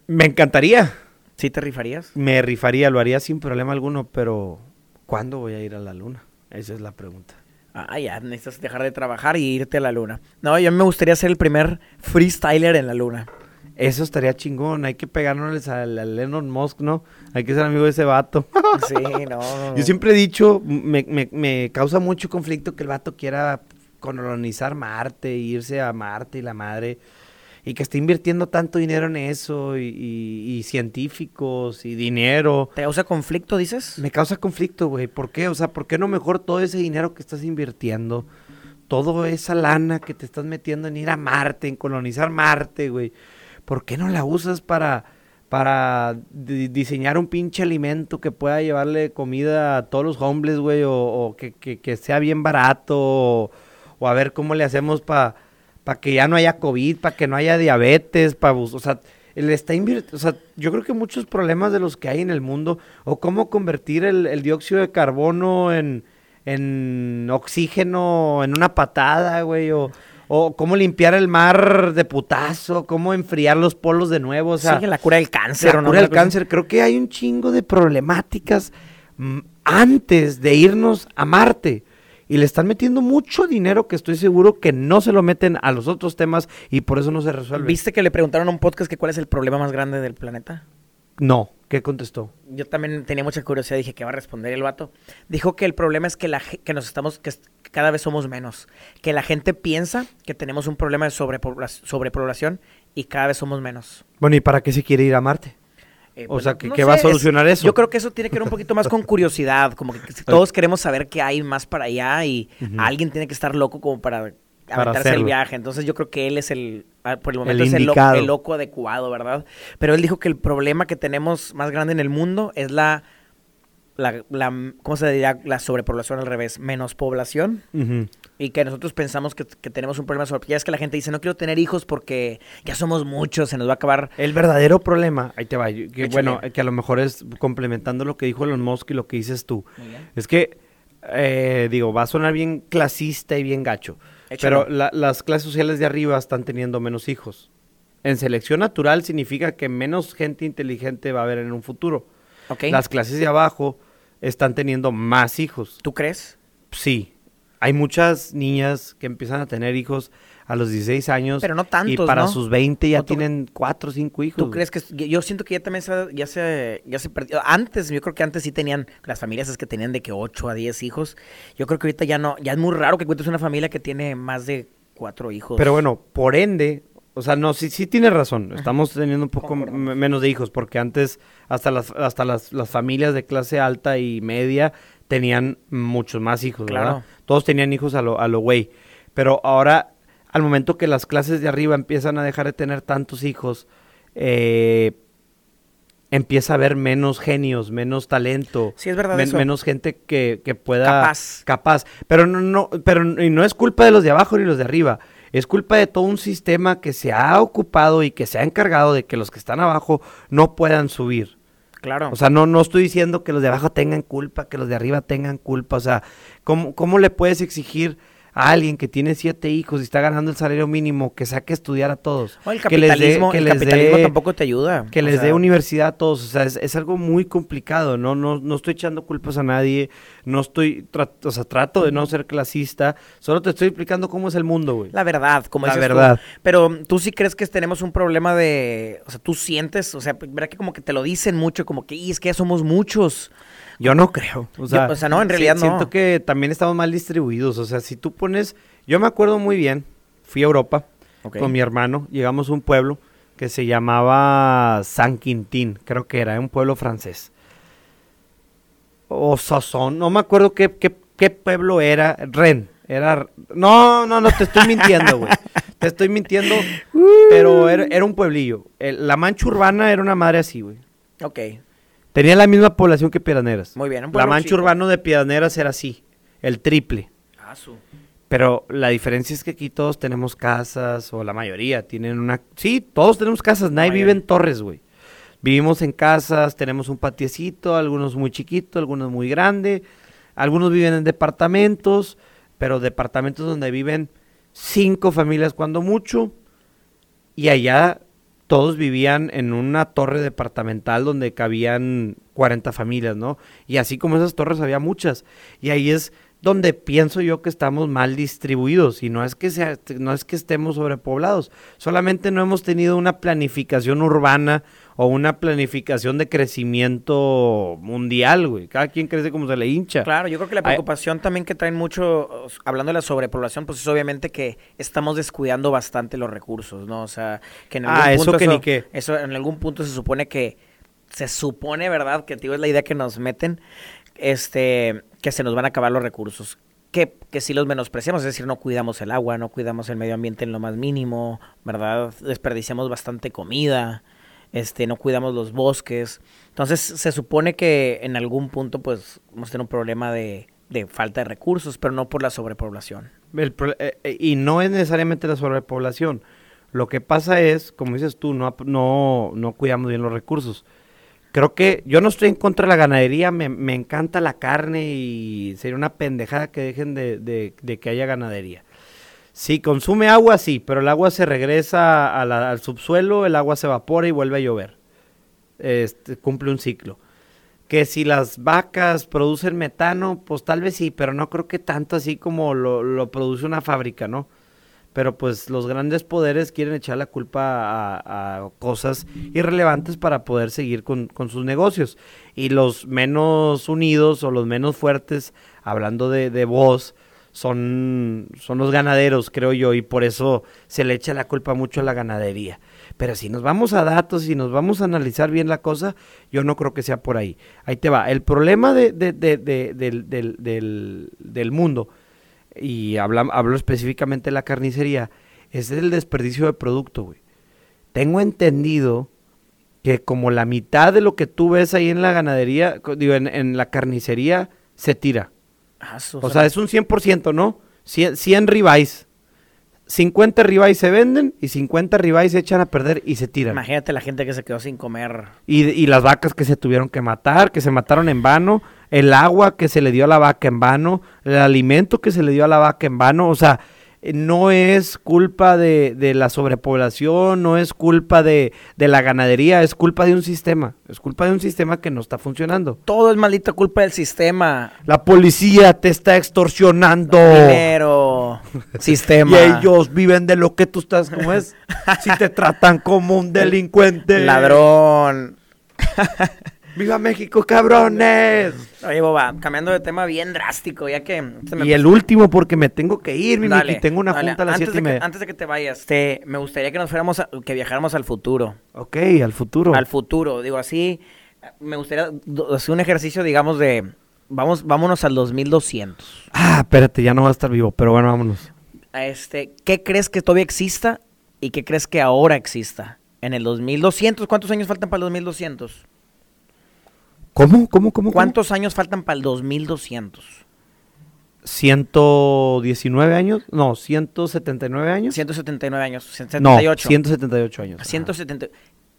Me encantaría. ¿Sí te rifarías? Me rifaría, lo haría sin problema alguno, pero ¿cuándo voy a ir a la luna? Esa es la pregunta. Ah, ya, necesitas dejar de trabajar y irte a la luna. No, yo me gustaría ser el primer freestyler en la luna. Eso estaría chingón, hay que pegárnosles al, al Elon Musk, ¿no? Hay que ser amigo de ese vato. <laughs> Sí, no. Yo siempre he dicho, me, me- me causa mucho conflicto que el vato quiera colonizar Marte, irse a Marte y la madre, y que esté invirtiendo tanto dinero en eso, y, y- y científicos, y dinero. ¿Te causa conflicto, dices? Me causa conflicto, güey. ¿Por qué? O sea, ¿por qué no mejor todo ese dinero que estás invirtiendo, toda esa lana que te estás metiendo en ir a Marte, en colonizar Marte, güey? ¿Por qué no la usas para, para di- diseñar un pinche alimento que pueda llevarle comida a todos los homeless, güey? O, o que, que- que sea bien barato, o, o a ver cómo le hacemos para que ya no haya COVID, para que no haya diabetes, para... O sea, él está invirtiendo, o sea, yo creo que muchos problemas de los que hay en el mundo, o cómo convertir el, el dióxido de carbono en, en oxígeno en una patada, güey, o, o cómo limpiar el mar de putazo, cómo enfriar los polos de nuevo, o sea, Sí, la cura del cáncer. la ¿o no? cura del cáncer. Creo que hay un chingo de problemáticas mm, antes de irnos a Marte. Y le están metiendo mucho dinero que estoy seguro que no se lo meten a los otros temas y por eso no se resuelve. ¿Viste que le preguntaron a un podcast que cuál es el problema más grande del planeta? No. ¿Qué contestó? Yo también tenía mucha curiosidad, dije, ¿qué va a responder el vato? Dijo que el problema es que, la, que nos estamos, que que cada vez somos menos. Que la gente piensa que tenemos un problema de sobrepobla- sobrepoblación y cada vez somos menos. Bueno, ¿y para qué se quiere ir a Marte? Eh, O sea, ¿qué- no qué va a es- solucionar eso? Yo creo que eso tiene que ver un poquito más con curiosidad, como que <laughs> todos queremos saber qué hay más para allá y alguien tiene que estar loco como Para aventarse el viaje. Entonces yo creo que él es el, ah, por el El momento es el, indicado. el loco adecuado, ¿verdad? Pero él dijo que el problema que tenemos más grande en el mundo es la, la, la- ¿cómo se diría? La sobrepoblación al revés, menos población. Y que nosotros pensamos que, que tenemos un problema sobre... Ya es que la gente dice, no quiero tener hijos porque ya somos muchos, se nos va a acabar... El verdadero problema, ahí te va, yo- que Échale. bueno, que a lo mejor es complementando lo que dijo Elon Musk y lo que dices tú. Es que, eh, digo, va a sonar bien clasista y bien gacho, Échalo. pero la- las clases sociales de arriba están teniendo menos hijos. En selección natural significa que menos gente inteligente va a haber en un futuro. Las clases de abajo están teniendo más hijos. ¿Tú crees? Sí. Hay muchas niñas que empiezan a tener hijos a los 16 años. Pero no Y tantos, para ¿no? sus 20 ya ¿O tú- tienen 4 o 5 hijos. ¿Tú crees que yo siento que ya también se, ya se ya se perdió? Antes, yo creo que antes sí tenían las familias es que tenían de que 8 a 10 hijos. Yo creo que ahorita ya no, ya es muy raro que encuentres una familia que tiene más de cuatro hijos. Pero bueno, por ende, o sea, no, sí, sí tienes razón. Estamos teniendo un poco menos de hijos, porque antes hasta las, hasta las, las familias de clase alta y media tenían muchos más hijos, ¿verdad? Claro. Todos tenían hijos a lo, a lo güey. Pero ahora, al momento que las clases de arriba empiezan a dejar de tener tantos hijos, eh, empieza a haber menos genios, menos talento. Sí, es verdad men- eso. menos gente que, que pueda Capaz. capaz. Pero no, no, pero y no es culpa de los de abajo ni los de arriba. Es culpa de todo un sistema que se ha ocupado y que se ha encargado de que los que están abajo no puedan subir. claro. O sea, no, no estoy diciendo que los de abajo tengan culpa, que los de arriba tengan culpa. O sea, ¿cómo, cómo le puedes exigir a alguien que tiene siete hijos y está ganando el salario mínimo que saque a estudiar a todos. O el que les dé- capitalismo, que el les capitalismo dé- tampoco te ayuda. que les sea, dé universidad a todos. O sea, es, es algo muy complicado, ¿no? No, no estoy echando culpas a nadie, no estoy, o sea, trato de no ser clasista, solo te estoy explicando cómo es el mundo, güey. La verdad, como La dices tú. verdad. Pero tú sí crees que tenemos un problema de, o sea, tú sientes, o sea, verdad que como que te lo dicen mucho, como que, y es que ya somos muchos. Yo no creo. O sea, o sea, no, en sí- realidad no. Siento que también estamos mal distribuidos. O sea, si tú pones. Yo me acuerdo muy bien. Fui a Europa con mi hermano. Llegamos a un pueblo que se llamaba San Quintín. Creo que era un pueblo francés. O Sazón. No me acuerdo qué, qué, qué pueblo era. Ren. Era. No, no, no, te estoy mintiendo, güey. Te estoy mintiendo. <laughs> pero era, era un pueblillo. El- la mancha urbana era una madre así, güey. Ok, Tenía la misma población que Piedras muy bien. un la mancha urbano de Piedras era así, el triple. Ah, su. Pero la diferencia es que aquí todos tenemos casas, o la mayoría tienen una... Sí, todos tenemos casas, nadie vive en torres, güey. Vivimos en casas, tenemos un patiecito, algunos muy chiquito, algunos muy grande, algunos viven en departamentos, pero departamentos donde viven cinco familias cuando mucho, y allá todos vivían en una torre departamental donde cabían 40 familias, ¿no? Y así como esas torres había muchas. Y ahí es donde pienso yo que estamos mal distribuidos y no es que sea, no es que estemos sobrepoblados, solamente no hemos tenido una planificación urbana o una planificación de crecimiento mundial, güey. Cada quien crece como se le hincha. Claro, yo creo que la Ay- preocupación también que traen mucho, hablando de la sobrepoblación, pues es obviamente que estamos descuidando bastante los recursos, ¿no? O sea, que en algún Ah, eso punto que ni qué. eso en algún punto se supone que, se supone, ¿verdad? Que tío es la idea que nos meten, este, que se nos van a acabar los recursos. Que, que si los menospreciamos, es decir, no cuidamos el agua, no cuidamos el medio ambiente en lo más mínimo, ¿verdad? Desperdiciamos bastante comida, este, no cuidamos los bosques. Entonces, se supone que en algún punto, pues, vamos a tener un problema de, de falta de recursos, pero no por la sobrepoblación. El eh, eh, y no es necesariamente la sobrepoblación. Lo que pasa es, como dices tú, no, no, no cuidamos bien los recursos. Creo que yo no estoy en contra de la ganadería, me, me encanta la carne y sería una pendejada que dejen de, de- de que haya ganadería. Si consume agua, sí, pero el agua se regresa al subsuelo, el agua se evapora y vuelve a llover. Este, cumple un ciclo. Que si las vacas producen metano, pues tal vez sí, pero no creo que tanto así como lo, lo produce una fábrica, ¿no? Pero pues los grandes poderes quieren echar la culpa a, cosas irrelevantes para poder seguir con, con sus negocios. Y los menos unidos o los menos fuertes, hablando de, de son, son los ganaderos, creo yo, y por eso se le echa la culpa mucho a la ganadería. Pero si nos vamos a datos y nos vamos a analizar bien la cosa, yo no creo que sea por ahí. Ahí te va. El problema de, de- de- de- del, del- del- del mundo, y habla- hablo específicamente de la carnicería, es el desperdicio de producto, güey. Tengo entendido que como la mitad de lo que tú ves ahí en la ganadería, digo, en, en la carnicería, se tira. Ah, O sea, es un 100%, ¿no? 100, 100 ribeyes. 50 ribeyes se venden y 50 ribeyes se echan a perder y se tiran. imagínate la gente que se quedó sin comer. Y, y las vacas que se tuvieron que matar, que se mataron en vano, el agua que se le dio a la vaca en vano, el alimento que se le dio a la vaca en vano, o sea, no es culpa de, de la sobrepoblación, no es culpa de, de la ganadería, es culpa de un sistema, es culpa de un sistema que no está funcionando. Todo es maldita culpa del sistema. La policía te está extorsionando. Dinero, <laughs> sistema. Y ellos viven de lo que tú estás, ¿cómo es? Si te tratan como un delincuente. Ladrón. <laughs> ¡Viva México, cabrones! Oye, Boba, cambiando de tema bien drástico, ya que... se me Y el último, porque me tengo que ir, mi Dale, Miki. Tengo una dale. junta a las antes siete y que, media. Antes de que te vayas, te, me gustaría que nos fuéramos, a- que viajáramos al futuro. Ok, al futuro. Al futuro, digo así, me gustaría hacer un ejercicio, digamos, de... Vamos, vámonos al 2200. Ah, espérate, ya no va a estar vivo, pero bueno, vámonos. Este, ¿Qué crees que todavía exista y qué crees que ahora exista? En el 2200, ¿cuántos años faltan para el 2200? ¿Cómo? ¿Cómo? ¿Cómo? ¿Cuántos años faltan para el 2200? ¿119 años? No, ¿179 años? 179 años, no, 78. 178 años. 170.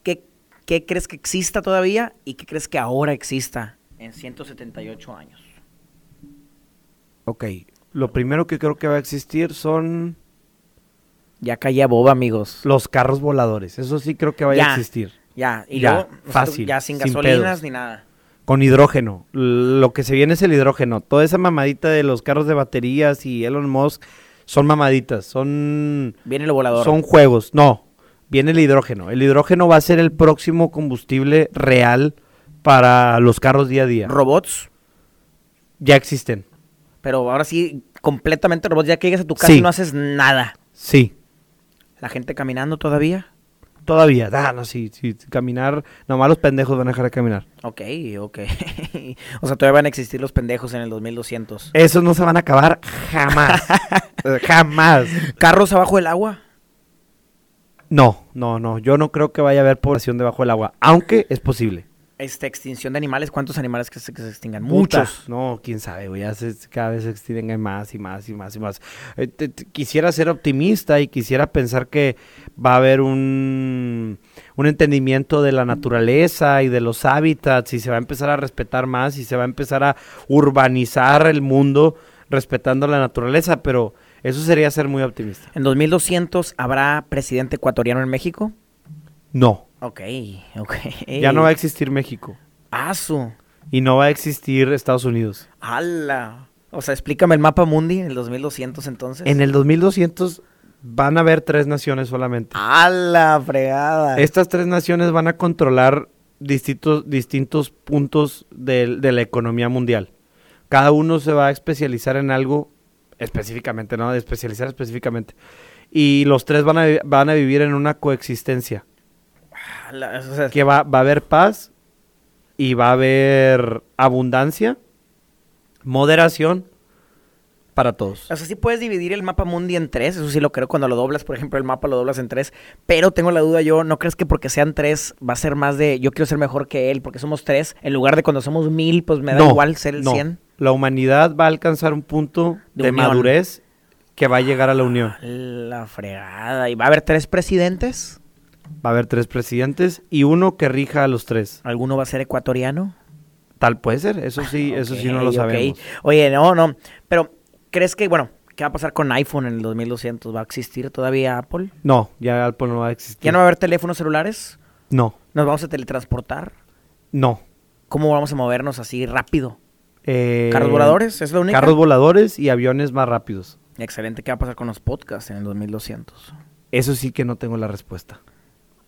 ¿Qué, ¿Qué crees que exista todavía y qué crees que ahora exista en 178 años? Ok. lo primero que creo que va a existir son Ya caía boba, amigos. los carros voladores. Eso sí creo que vaya Ya. a existir. Ya, y Ya, luego, fácil, Ya sin sin gasolinas pedos. ni nada. Con hidrógeno. Lo que se viene es el hidrógeno. Toda esa mamadita de los carros de baterías y Elon Musk son mamaditas. Son, Viene el volador. son juegos. No, viene el hidrógeno. El hidrógeno va a ser el próximo combustible real para los carros día a día. robots, Ya existen. pero ahora sí, completamente robots. Ya que llegas a tu casa Sí. y no haces nada. Sí. La gente caminando todavía. Todavía. Ah, no, sí, sí. Caminar. Nomás los pendejos van a dejar de caminar. Ok, ok. <laughs> o sea, todavía van a existir los pendejos en el 2200. Esos no se van a acabar jamás. <laughs> Eh, jamás. ¿Carros abajo del agua? No, no, no. Yo no creo que vaya a haber población debajo del agua. Aunque es posible. Este, extinción de animales. ¿Cuántos animales que se, que se extingan? Muchos. No, quién sabe, güey. Cada vez se extienden más y más y más y más. Eh, te- te- quisiera ser optimista y quisiera pensar que va a haber un, un entendimiento de la naturaleza y de los hábitats y se va a empezar a respetar más y se va a empezar a urbanizar el mundo respetando la naturaleza, pero eso sería ser muy optimista. ¿En 2200 habrá presidente ecuatoriano en México? No, Ok, ok. ya no va a existir México Asu. y no va a existir Estados Unidos. ¡Hala! O sea, explícame el mapa mundi en el 2200 entonces. En el 2200 van a haber tres naciones solamente. ¡Hala, fregada! Estas tres naciones van a controlar distintos, distintos puntos del- de, la economía mundial. Cada uno se va a especializar en algo específicamente, ¿no? De especializar específicamente. Y los tres van a, van a vivir en una coexistencia. ¡Hala! O sea, Que va, va a haber paz y va a haber abundancia, moderación para todos. O sea, sí puedes dividir el mapa mundi en tres, eso sí lo creo cuando lo doblas, por ejemplo, el mapa lo doblas en tres, pero tengo la duda yo, ¿no crees que porque sean tres va a ser más de yo quiero ser mejor que él porque somos tres, en lugar de cuando somos mil, pues me da No, igual ser el no. 100? La humanidad va a alcanzar un punto De madurez que va a llegar a la unión. La fregada. ¿Y va a haber tres presidentes? Va a haber tres presidentes y uno que rija a los tres. ¿Alguno va a ser ecuatoriano? Tal puede ser, eso sí, eso sí no lo sabemos. Oye, no, no, pero ¿crees que, bueno, qué va a pasar con iPhone en el 2200? ¿Va a existir todavía Apple? No, ya Apple no va a existir. ¿Ya no va a haber teléfonos celulares? No, ¿Nos vamos a teletransportar? no. ¿Cómo vamos a movernos así rápido? Eh, ¿Carros voladores? ¿Es lo único? Carros voladores y aviones más rápidos. Excelente. ¿Qué va a pasar con los podcasts en el 2200? Eso sí que no tengo la respuesta.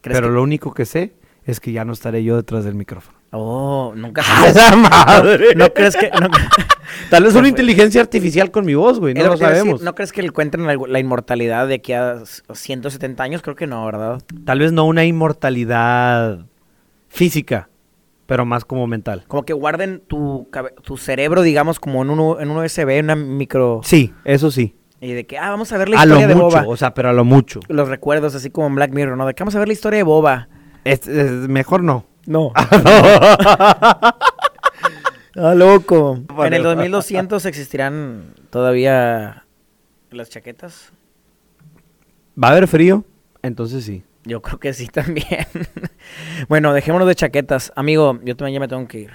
¿Crees Pero que- lo único que sé es que ya no estaré yo detrás del micrófono. Oh, nunca <laughs> ¡A la madre! ¿No crees que...? no- <laughs> Tal vez una inteligencia artificial con mi voz, güey, no lo decir, sabemos. ¿No crees que le encuentren la, la inmortalidad de aquí a s- 170 años? Creo que no, ¿verdad? Tal vez no una inmortalidad física, pero más como mental. Como que guarden tu, tu cerebro, digamos, como en un, en un USB, en una micro... Sí, eso sí. Y de que, ah, vamos a ver la A lo historia de mucho, Boba. o sea, pero a lo mucho. Los recuerdos, así como en Black Mirror, ¿no? De que vamos a ver la historia de Boba. Es- es- mejor no. No. <laughs> <laughs> Ah, loco. En el 2200 existirán todavía las chaquetas. ¿Va a haber frío? Entonces sí. Yo creo que sí también. <laughs> bueno, dejémonos de chaquetas. Amigo, yo también ya me tengo que ir.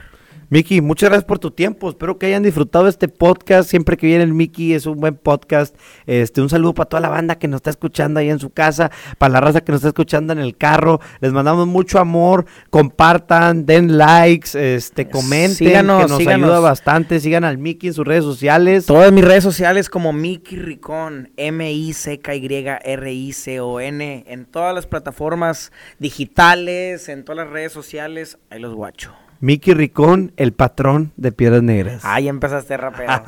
Miki, muchas gracias por tu tiempo. Espero que hayan disfrutado este podcast. Siempre que viene el Miki es un buen podcast. Este, un saludo para toda la banda que nos está escuchando ahí en su casa, para la raza que nos está escuchando en el carro. Les mandamos mucho amor. Compartan, den likes, este, comenten, Síganos, que nos síganos. ayuda bastante. Sigan al Miki en sus redes sociales. Todas mis redes sociales como Mickey Ricón, M-I-C-K-Y-R-I-C-O-N, en todas las plataformas digitales, en todas las redes sociales, ahí los guacho. Miki Ricón, el patrón de Piedras Negras. Ah, ya empezaste rapeo. <laughs>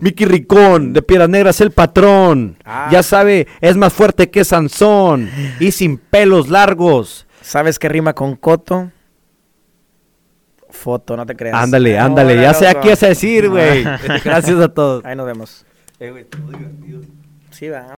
Miki Ricón, de Piedras Negras, el patrón. Ah. Ya sabe, es más fuerte que Sansón y sin pelos largos. ¿Sabes qué rima con coto? Foto, no te creas. Ándale, ándale, ya sé a qué vas a decir, güey. <laughs> Gracias a todos. Ahí nos vemos. Sí, va.